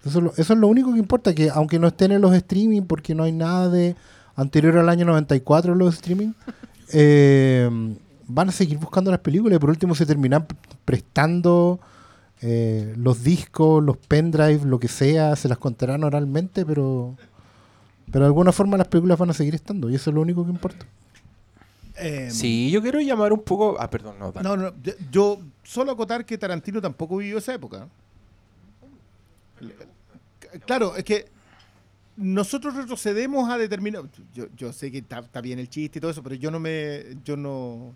Eso es, lo, eso es lo único que importa, que aunque no estén en los streaming, porque no hay nada de anterior al año 94 en los streaming, eh, van a seguir buscando las películas y por último se terminan prestando eh, los discos, los pendrive, lo que sea, se las contarán oralmente, pero, pero de alguna forma las películas van a seguir estando y eso es lo único que importa. Eh, Sí, yo quiero llamar un poco. Ah, perdón, no. dale. No, no, yo- yo solo acotar que Tarantino tampoco vivió esa época. Claro, es que nosotros retrocedemos a determinar. Yo, yo sé que está, está bien el chiste y todo eso, pero yo no me. Yo no.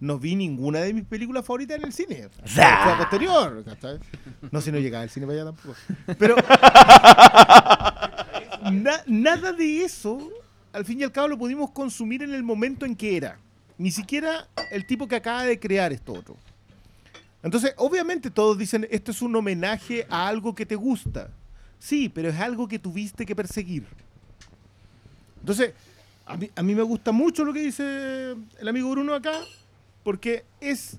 No vi ninguna de mis películas favoritas en el cine. Fue a posterior. No si no llegaba al cine para allá tampoco. Pero. na- nada de eso, al fin y al cabo, lo pudimos consumir en el momento en que era. Ni siquiera el tipo que acaba de crear esto otro. Entonces, obviamente todos dicen, esto es un homenaje a algo que te gusta. Sí, pero es algo que tuviste que perseguir. Entonces, a mí, a mí me gusta mucho lo que dice el amigo Bruno acá, porque es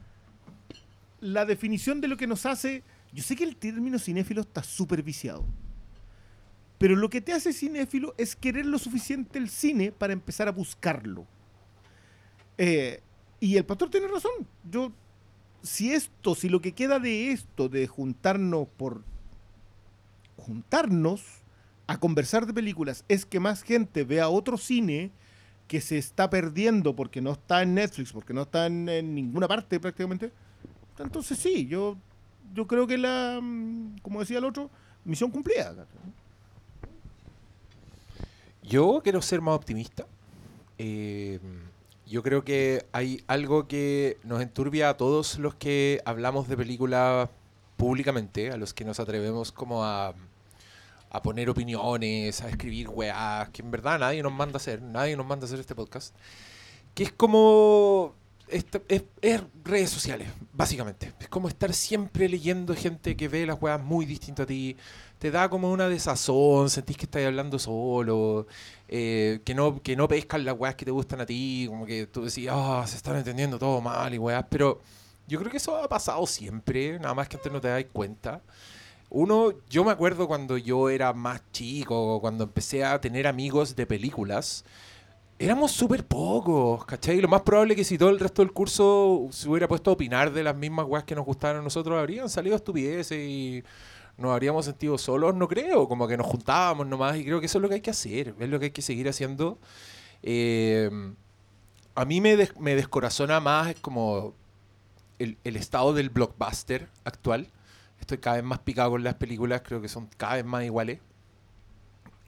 la definición de lo que nos hace... Yo sé que el término cinéfilo está súper viciado. Pero lo que te hace cinéfilo es querer lo suficiente el cine para empezar a buscarlo. Eh, y el pastor tiene razón. Yo, si esto, si lo que queda de esto, de juntarnos por juntarnos a conversar de películas, es que más gente vea otro cine que se está perdiendo porque no está en Netflix, porque no está en, ninguna parte prácticamente. Entonces sí, yo, yo creo que la, mm, como decía el otro, misión cumplida. Yo quiero ser más optimista. Eh, yo creo que hay algo que nos enturbia a todos los que hablamos de películas públicamente, a los que nos atrevemos como a, a poner opiniones, a escribir weás, que en verdad nadie nos manda a hacer, nadie nos manda a hacer este podcast. Que es como... esta- es, es redes sociales, básicamente. Es como estar siempre leyendo gente que ve las weas muy distinto a ti. Te da como una desazón, sentís que estás hablando solo, eh, que, no, que no pescan las weas que te gustan a ti, como que tú decís, ah, se están entendiendo todo mal y weas. Pero yo creo que eso ha pasado siempre, nada más que antes no te das cuenta. Uno, yo me acuerdo cuando yo era más chico, cuando empecé a tener amigos de películas, éramos súper pocos, ¿cachai? Lo más probable que si todo el resto del curso se hubiera puesto a opinar de las mismas weas que nos gustaban a nosotros, habrían salido estupideces y nos habríamos sentido solos, no creo, como que nos juntábamos nomás y creo que eso es lo que hay que hacer, es lo que hay que seguir haciendo. Eh, a mí me, me descorazona más como el, el estado del blockbuster actual. Estoy cada vez más picado con las películas, creo que son cada vez más iguales.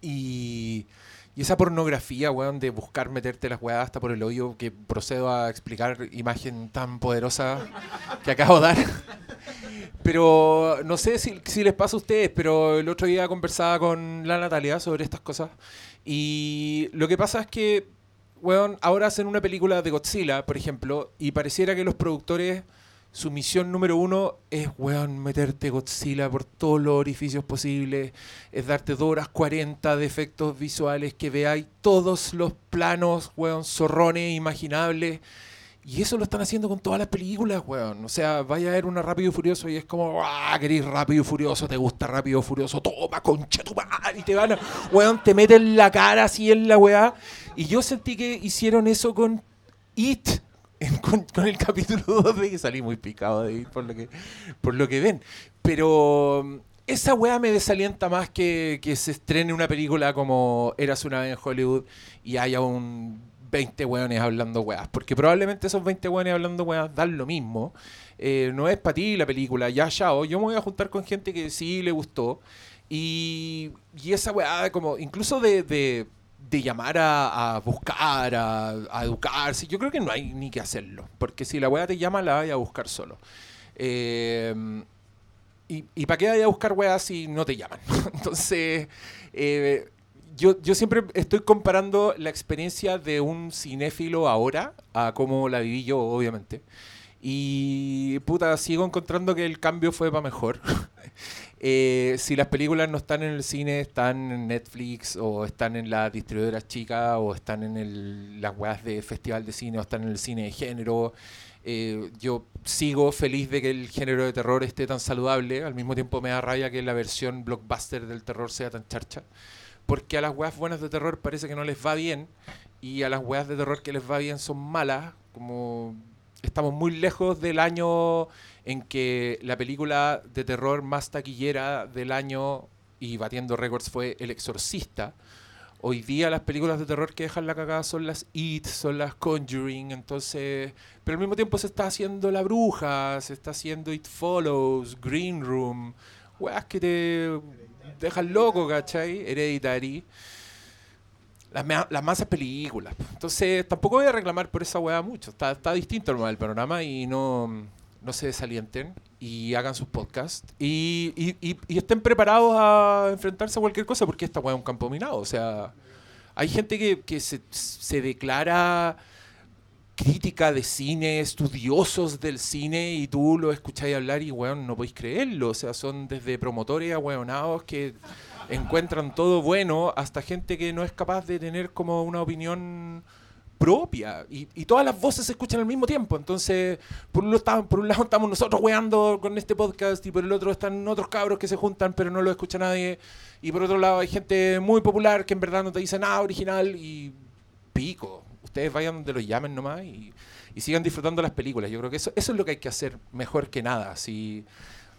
Y, y esa pornografía, weón, de buscar meterte las weas hasta por el hoyo, que procedo a explicar imagen tan poderosa que acabo de dar. Pero no sé si, si les pasa a ustedes, pero el otro día conversaba con la Natalia sobre estas cosas. Y lo que pasa es que, weón, ahora hacen una película de Godzilla, por ejemplo, y pareciera que los productores, su misión número uno es, weón, meterte Godzilla por todos los orificios posibles, es darte 2 horas 40 de efectos visuales, que veáis todos los planos, weón, zorrones imaginables. Y eso lo están haciendo con todas las películas, weón. O sea, vaya a ver una Rápido y Furioso y es como, ah, querés Rápido y Furioso, te gusta Rápido y Furioso, toma, concha tu madre, y te van a, weón, te meten la cara así en la weá. Y yo sentí que hicieron eso con It, con, el capítulo 2 de que salí muy picado de It por lo que, por lo que ven. Pero mm, esa weá me desalienta más que, que se estrene una película como Eras una vez en Hollywood y haya un 20 weones hablando weas. Porque probablemente esos 20 weones hablando weas dan lo mismo. Eh, no es para ti la película, ya, chao. Yo me voy a juntar con gente que sí le gustó. Y, y esa weá, como incluso de, de llamar a, buscar, a, educarse, yo creo que no hay ni que hacerlo. Porque si la weá te llama, la vaya a buscar solo. Eh, ¿Y, y para qué vaya a buscar weas si no te llaman? Entonces, eh, yo, yo siempre estoy comparando la experiencia de un cinéfilo ahora a cómo la viví yo, obviamente. Y puta, sigo encontrando que el cambio fue para mejor. Eh, si las películas no están en el cine, están en Netflix o están en las distribuidoras chicas o están en el- las weas de festival de cine o están en el cine de género. Eh, yo sigo feliz de que el género de terror esté tan saludable. Al mismo tiempo me da rabia que la versión blockbuster del terror sea tan charcha. Porque a las weas buenas de terror parece que no les va bien. Y a las weas de terror que les va bien son malas. Como estamos muy lejos del año en que la película de terror más taquillera del año y batiendo récords fue El Exorcista. Hoy día las películas de terror que dejan la cagada son las It, son las Conjuring, entonces... Pero al mismo tiempo se está haciendo La Bruja, se está haciendo It Follows, Green Room, weas que te dejan loco, ¿cachai? Hereditary. Las, las masas películas. Entonces tampoco voy a reclamar por esa weá mucho. Está, está distinto el panorama y no, no se desalienten y hagan sus podcasts y, y- y- estén preparados a enfrentarse a cualquier cosa porque esta weá un campo minado. O sea, hay gente que, que se, se declara crítica de cine, estudiosos del cine, y tú lo escucháis hablar y, weón, no podéis creerlo. O sea, son desde promotores a weonados que encuentran todo bueno hasta gente que no es capaz de tener como una opinión propia. Y, y todas las voces se escuchan al mismo tiempo. Entonces, por un, lado, por un lado estamos nosotros weando con este podcast y por el otro están otros cabros que se juntan pero no lo escucha nadie. Y por otro lado hay gente muy popular que en verdad no te dice nada original y pico. Ustedes vayan donde los llamen nomás y, y sigan disfrutando las películas. Yo creo que eso, eso es lo que hay que hacer mejor que nada. Si,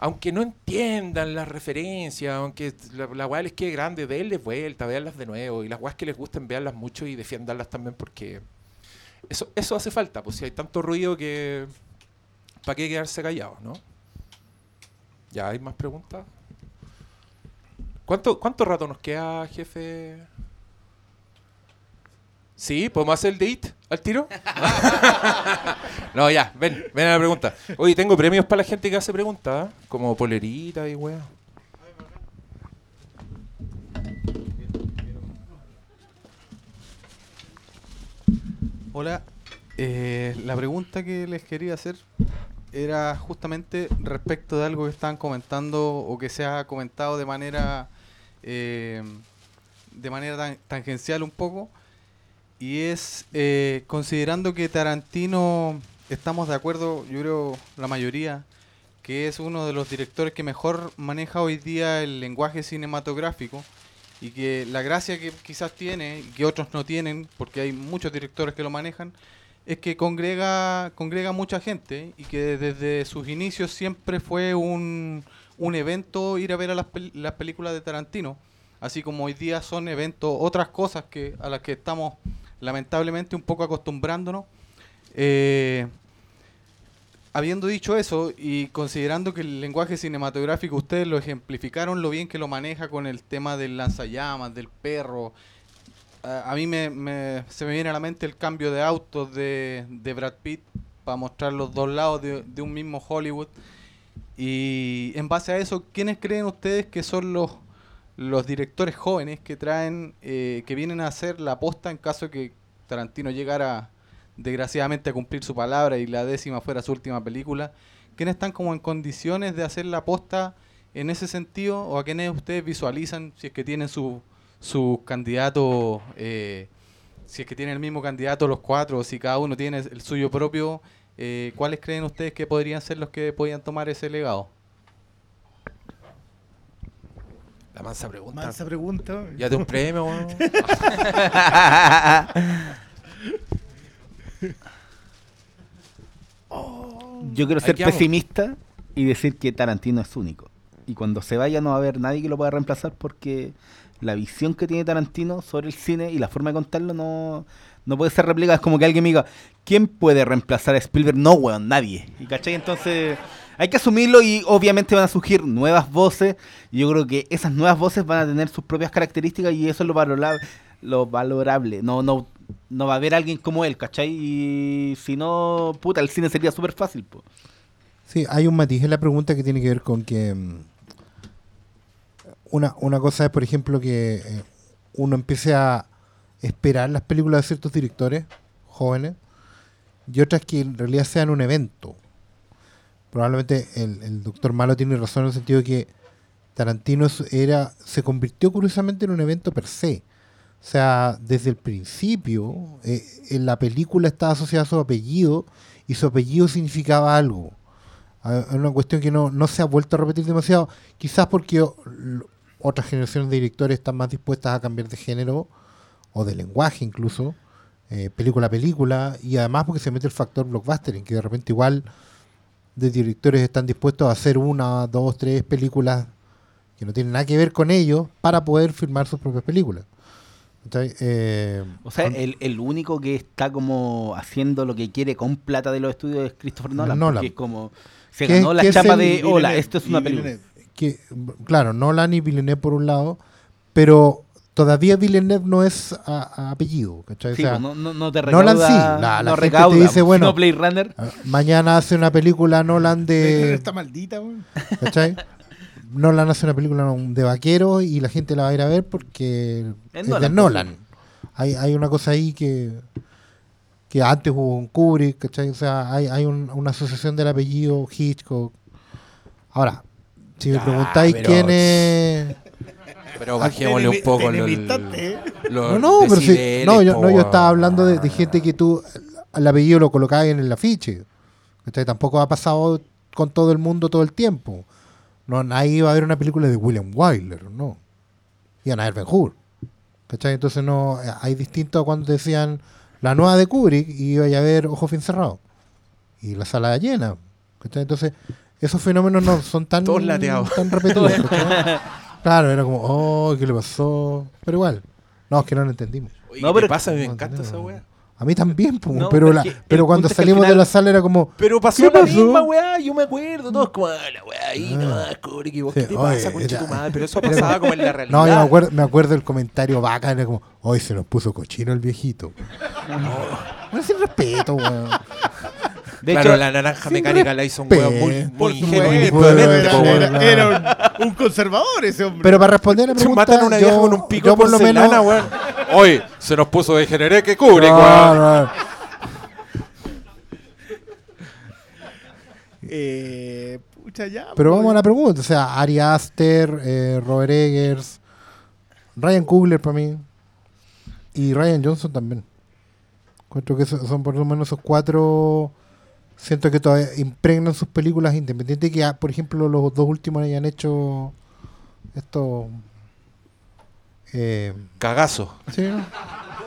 aunque no entiendan las referencias, aunque la, la weá les quede grande, denles vuelta, véanlas de nuevo. Y las weas que les gusten, véanlas mucho y defiéndanlas también porque eso, eso hace falta. Pues si hay tanto ruido que... ¿Para qué quedarse callados, no? ¿Ya hay más preguntas? ¿Cuánto, ¿Cuánto rato nos queda, jefe? ¿Sí? ¿Podemos hacer el date al tiro? no, ya, ven, ven a la pregunta. Oye, tengo premios para la gente que hace preguntas, ¿eh? como polerita y weá. Hola, eh, la pregunta que les quería hacer era justamente respecto de algo que estaban comentando o que se ha comentado de manera eh, de manera tan- tangencial un poco y es eh, considerando que Tarantino estamos de acuerdo, yo creo la mayoría que es uno de los directores que mejor maneja hoy día el lenguaje cinematográfico y que la gracia que quizás tiene y que otros no tienen, porque hay muchos directores que lo manejan, es que congrega, congrega mucha gente y que desde sus inicios siempre fue un, un evento ir a ver a las, las películas de Tarantino, así como hoy día son eventos, otras cosas que a las que estamos lamentablemente un poco acostumbrándonos. Eh, Habiendo dicho eso y considerando que el lenguaje cinematográfico ustedes lo ejemplificaron lo bien que lo maneja con el tema del lanzallamas, del perro, a, a mí me, se me viene a la mente el cambio de autos de, de Brad Pitt para mostrar los dos lados de un mismo Hollywood. Y en base a eso, ¿quiénes creen ustedes que son los, los directores jóvenes que traen, eh, que vienen a hacer la aposta en caso de que Tarantino llegara desgraciadamente a cumplir su palabra y la décima fuera su última película? ¿Quiénes están como en condiciones de hacer la aposta en ese sentido? ¿O a quiénes ustedes visualizan si es que tienen su, su candidato, eh, si es que tienen el mismo candidato los cuatro, si cada uno tiene el suyo propio? eh, ¿Cuáles creen ustedes que podrían ser los que podían tomar ese legado? La mansa pregunta. Mansa pregunta. Ya te un premio, weón. Yo quiero ser pesimista y decir que Tarantino es único. y cuando se vaya no va a haber nadie que lo pueda reemplazar porque la visión que tiene Tarantino sobre el cine y la forma de contarlo no, no puede ser replicada. Es como que alguien me diga, ¿quién puede reemplazar a Spielberg? No, weón, nadie. ¿Y cachai? Entonces hay que asumirlo y obviamente van a surgir nuevas voces. Yo creo que esas nuevas voces van a tener sus propias características y eso es lo valorable. Lo valorable. No, no, no va a haber alguien como él, ¿cachai? Y si no, puta, el cine sería súper fácil. po. Sí, hay un matiz en la pregunta que tiene que ver con que mm, una, una cosa es, por ejemplo, que eh, uno empiece a esperar las películas de ciertos directores jóvenes y otras que en realidad sean un evento. Probablemente el, doctor Malo tiene razón en el sentido de que Tarantino era, se convirtió curiosamente en un evento per se. O sea, desde el principio, eh, en la película estaba asociada a su apellido y su apellido significaba algo. Es una cuestión que no, no se ha vuelto a repetir demasiado. Quizás porque otras generaciones de directores están más dispuestas a cambiar de género o de lenguaje incluso, eh, película a película, y además porque se mete el factor blockbuster, en que de repente igual de directores están dispuestos a hacer una, dos, tres películas que no tienen nada que ver con ellos para poder filmar sus propias películas. Eh, O sea, con- el, el único que está como haciendo lo que quiere con plata de los estudios es Christopher Nolan. Nolan. Porque es como. Se ¿Qué- ganó la chapa el de. Hola, esto es una película. Que, claro, Nolan y Villeneuve por un lado, pero todavía Villeneuve no es a- a apellido, ¿cachai? O Sí, sea, pues, no- no- no te Nolan sí, recauda- la, la no gente recauda, te dice, pues, bueno, no Blade Runner. ah, mañana hace una película Nolan de... Está maldita, weón. ¿Cachai? Nolan hace una película de vaqueros y la gente la va a ir a ver porque es, Nolan, de Nolan. Hay, hay una cosa ahí que que antes hubo un Kubrick, ¿cachai? O sea, hay, hay un- una asociación del apellido Hitchcock. Ahora, si me Ah, preguntáis pero- quién es... Pero bajémosle un poco los, los No, no, pero sí, decibeles, no, yo, no, yo estaba hablando de, de gente que tú el apellido lo colocabas en el afiche. ¿cachai? Tampoco ha pasado con todo el mundo todo el tiempo. No, nadie iba a ver una película de William Wyler, no. Iban a ver Ben Hur. ¿Cachai? Entonces no, eh, hay distinto a cuando decían la nueva de Kubrick y iba a ver Ojos bien cerrados. Y la sala llena. ¿cachai? Entonces, esos fenómenos no son tan, Todos lateados. tan repetidos. claro, era como, oh, ¿qué le pasó? Pero igual, no, es que no lo entendimos. Oye, No, ¿qué pero- pasa? Me no encanta esa weá. A mí también, No, pero, pero la- que cuando que salimos de la sala era como, Pero pasó ¿Qué la pasó? misma weá, yo me acuerdo, todos como, ah, la weá ahí, no, Kubrick, y vos, Sí, ¿qué te oye, pasa, concha era- tu madre? Pero eso pasaba como- en la realidad. No, yo me acuerdo, me acuerdo el comentario bacán, era como, hoy se nos puso cochino el viejito. No, sin respeto, weón. De claro, hecho, la naranja mecánica la hizo un weón muy, ingenuo y era, un, un conservador ese hombre. Pero para responder a la Se pregunta, matan a una vieja yo, con un pico yo por lo menos... weón. Hoy se nos puso de generé que No, no, Eh, pucha, ya. Pero pues. vamos a la pregunta, o sea, Ari Aster, eh, Robert Eggers, Ryan Coogler para mí, y Ryan Johnson también. Encuentro que so- son por lo menos esos cuatro, siento que todavía impregnan sus películas independientes que, por ejemplo, los dos últimos hayan hecho esto... Eh, Cagazo. Sí, ¿no?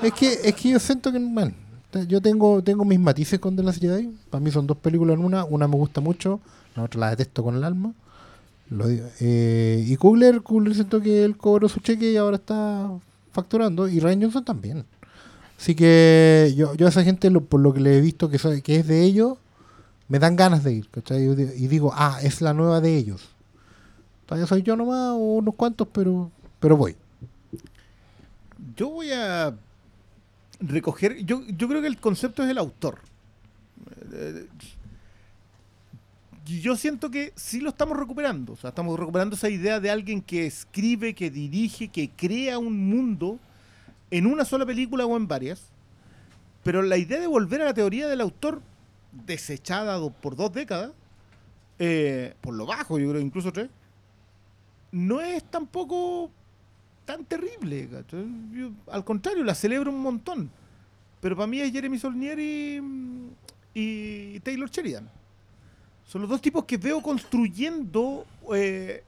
Es que, es que yo siento que, bueno, te- yo tengo, tengo mis matices con The Last Jedi. Para mí son dos películas en una. Una me gusta mucho, la otra la detesto con el alma. Lo digo. Eh, y Kugler, Kugler siento que él cobró su cheque y ahora está facturando. Y Ryan Johnson también. Así que yo, yo a esa gente, lo- por lo que le he visto que, soy- que es de ellos, me dan ganas de ir. ¿cachai? Y di- y digo, ah, es la nueva de ellos. Todavía soy yo nomás o unos cuantos, pero, pero voy. Yo voy a recoger. Yo, yo creo que el concepto es el autor. Eh, Yo siento que sí lo estamos recuperando. O sea, estamos recuperando esa idea de alguien que escribe, que dirige, que crea un mundo en una sola película o en varias. Pero la idea de volver a la teoría del autor, desechada por dos décadas, eh, por lo bajo, yo creo, incluso tres, no es tampoco tan terrible. al contrario, la celebro un montón. Pero para mí es Jeremy Solnier y, y Taylor Sheridan. Son los dos tipos que veo construyendo eh,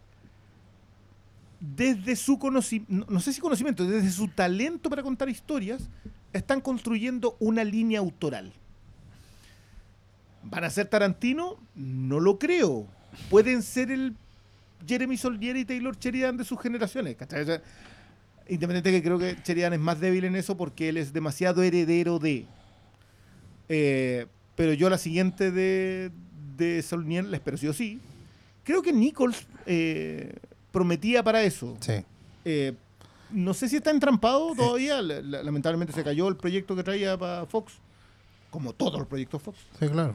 desde su conocimiento, no, no sé si conocimiento, desde su talento para contar historias, están construyendo una línea autoral. ¿Van a ser Tarantino? No lo creo. Pueden ser el Jeremy Solier y Taylor Sheridan de sus generaciones. ¿cachai? O sea, independiente que creo que Sheridan es más débil en eso porque él es demasiado heredero de. Eh, pero yo la siguiente de, de Solier la espero sí o sí. Creo que Nichols eh, prometía para eso. Sí. Eh, no sé si está entrampado todavía. la- la- lamentablemente se cayó el proyecto que traía para Fox. Como todos los proyectos Fox. Sí, claro.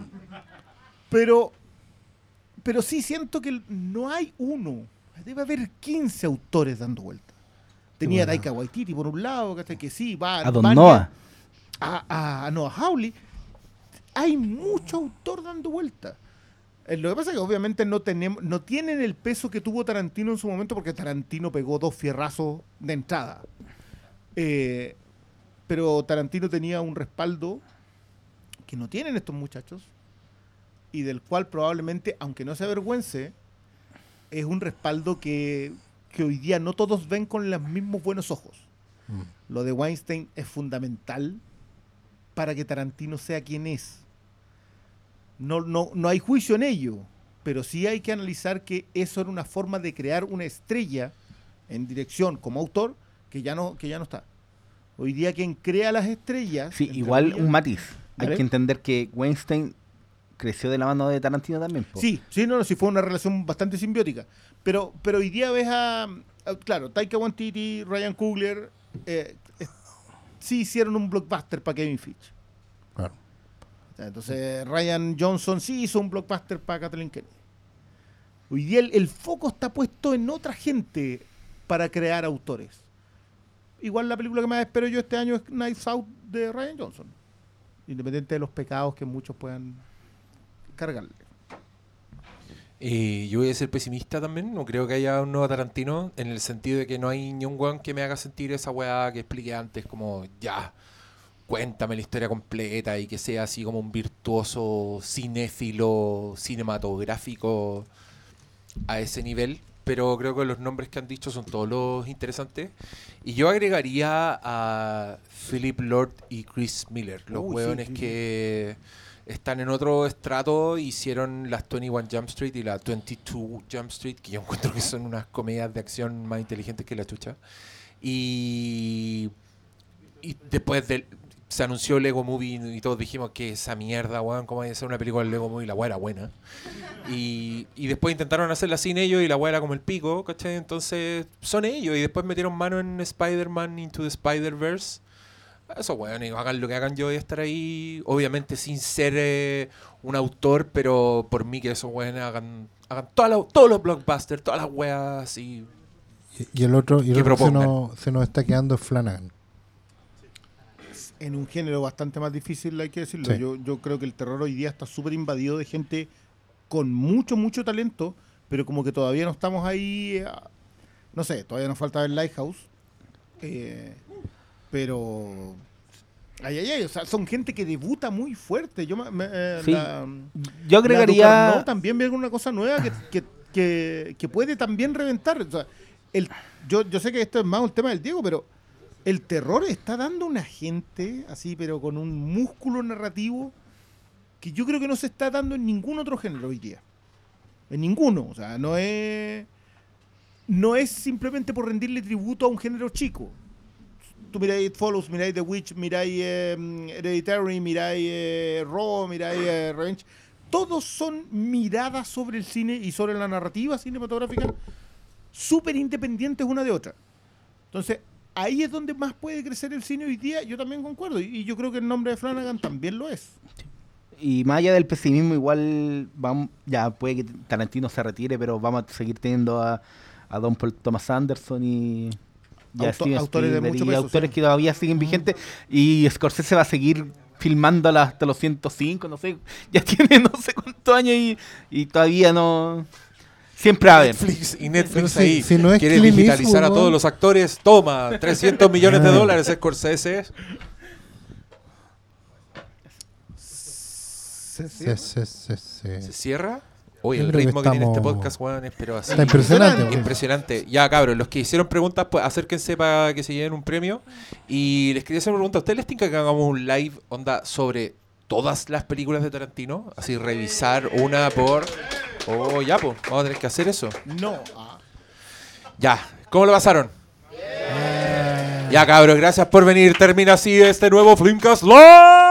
Pero, pero sí siento que no hay uno. Debe haber 15 autores dando vuelta. Tenía a Bueno. Taika Waititi por un lado, ¿cachai? que sí, va A Don Noah. A Noah Hawley. Hay mucho autor dando vuelta. Eh, Lo que pasa es que obviamente no, tenemos, no tienen el peso que tuvo Tarantino en su momento porque Tarantino pegó dos fierrazos de entrada. Eh, pero Tarantino tenía un respaldo que no tienen estos muchachos y del cual probablemente, aunque no se avergüence, es un respaldo que, que hoy día no todos ven con los mismos buenos ojos. Lo de Weinstein es fundamental para que Tarantino sea quien es. No, no, no hay juicio en ello, pero sí hay que analizar que eso era una forma de crear una estrella en dirección como autor que ya no, que ya no está. Hoy día quien crea las estrellas... Sí, igual un matiz. Hay que entender que Weinstein creció de la mano de Tarantino también. po. Sí, sí, no, no, sí fue una relación bastante simbiótica. Pero, pero hoy día ves a, a- claro, Taika Waititi, Ryan Coogler, eh, eh, sí hicieron un blockbuster para Kevin Fitch. Claro. Entonces Ryan Johnson sí hizo un blockbuster para Kathleen Kennedy. Hoy día el, el foco está puesto en otra gente para crear autores. Igual la película que más espero yo este año es Knives Out de Ryan Johnson. Independiente de los pecados que muchos puedan cargarle. Eh, yo voy a ser pesimista también. No creo que haya un nuevo Tarantino en el sentido de que no hay ni un weón que me haga sentir esa weá que expliqué antes, como ya, cuéntame la historia completa y que sea así como un virtuoso cinéfilo cinematográfico a ese nivel. Pero creo que los nombres que han dicho son todos los interesantes. Y yo agregaría a Philip Lord y Chris Miller, los Uy, sí, hueones sí, sí. que están en otro estrato, hicieron las 21 Jump Street y la 22 Jump Street, que yo encuentro que son unas comedias de acción más inteligentes que la chucha. Y, y después del, se anunció Lego Movie y todos dijimos que esa mierda, weón, cómo hay que hacer una película de Lego Movie, la weá era buena. Y, y después intentaron hacerla sin ellos y la weá era como el pico, ¿cachai? Entonces son ellos y después metieron mano en Spider-Man Into the Spider-Verse. Eso, weón, y hagan lo que hagan yo voy a estar ahí, obviamente sin ser eh, un autor, pero por mí que esos weones hagan, hagan la- todos los blockbusters, todas las weas y... Y, el otro, y el otro se, nos, se nos está quedando Flanagan. En un género bastante más difícil, hay que decirlo. Sí. Yo, yo creo que el terror hoy día está súper invadido de gente con mucho, mucho talento, pero como que todavía no estamos ahí. eh, no sé, todavía nos falta ver Lighthouse. eh, pero. Ay, ay, ay, o sea, son gente que debuta muy fuerte. Yo, me- eh, Sí. la- Yo agregaría- Ducarneau también ve alguna cosa nueva que, que, que- que puede también reventar. O sea, el, yo, yo sé que esto es más un tema del Diego, pero el terror está dando una gente así, pero con un músculo narrativo que yo creo que no se está dando en ningún otro género hoy día. En ninguno. O sea, no es. No es simplemente por rendirle tributo a un género chico. Tú miráis It Follows, miráis The Witch, miráis eh, Hereditary, miráis eh, Raw, miráis eh, Revenge. Todos son miradas sobre el cine y sobre la narrativa cinematográfica súper independientes una de otra. Entonces, ahí es donde más puede crecer el cine hoy día. Yo también concuerdo. Y, y yo creo que el nombre de Flanagan también lo es. Y más allá del pesimismo, igual vamos, ya puede que Tarantino se retire, pero vamos a seguir teniendo a, a Don Paul Thomas Anderson y, y a Auto- Steven autores de mucho y peso, autores sí. que todavía siguen vigentes. Y Scorsese va a seguir filmando a hasta los 105, no sé, ya tiene no sé cuántos años y, y todavía no... Siempre a. Netflix y Netflix si- ahí si no es quiere Clint digitalizar a todos los actores. Toma, 300 millones de Ah. dólares Scorsese. Se cierra. ¿Se cierra? Oye, Yo el que ritmo que, tiene este podcast, weón, es pero así. Está impresionante. Impresionante. Ya, cabros, los que hicieron preguntas, pues acérquense para que se lleven un premio. Y les quería hacer una pregunta. ¿A ustedes les tinca que hagamos un live onda sobre todas las películas de Tarantino? Así revisar una por... Oh, ya, pues. Vamos a tener que hacer eso. No. Ya. ¿Cómo lo pasaron? Ya, cabros, gracias por venir. Termina así este nuevo Flimcast Live.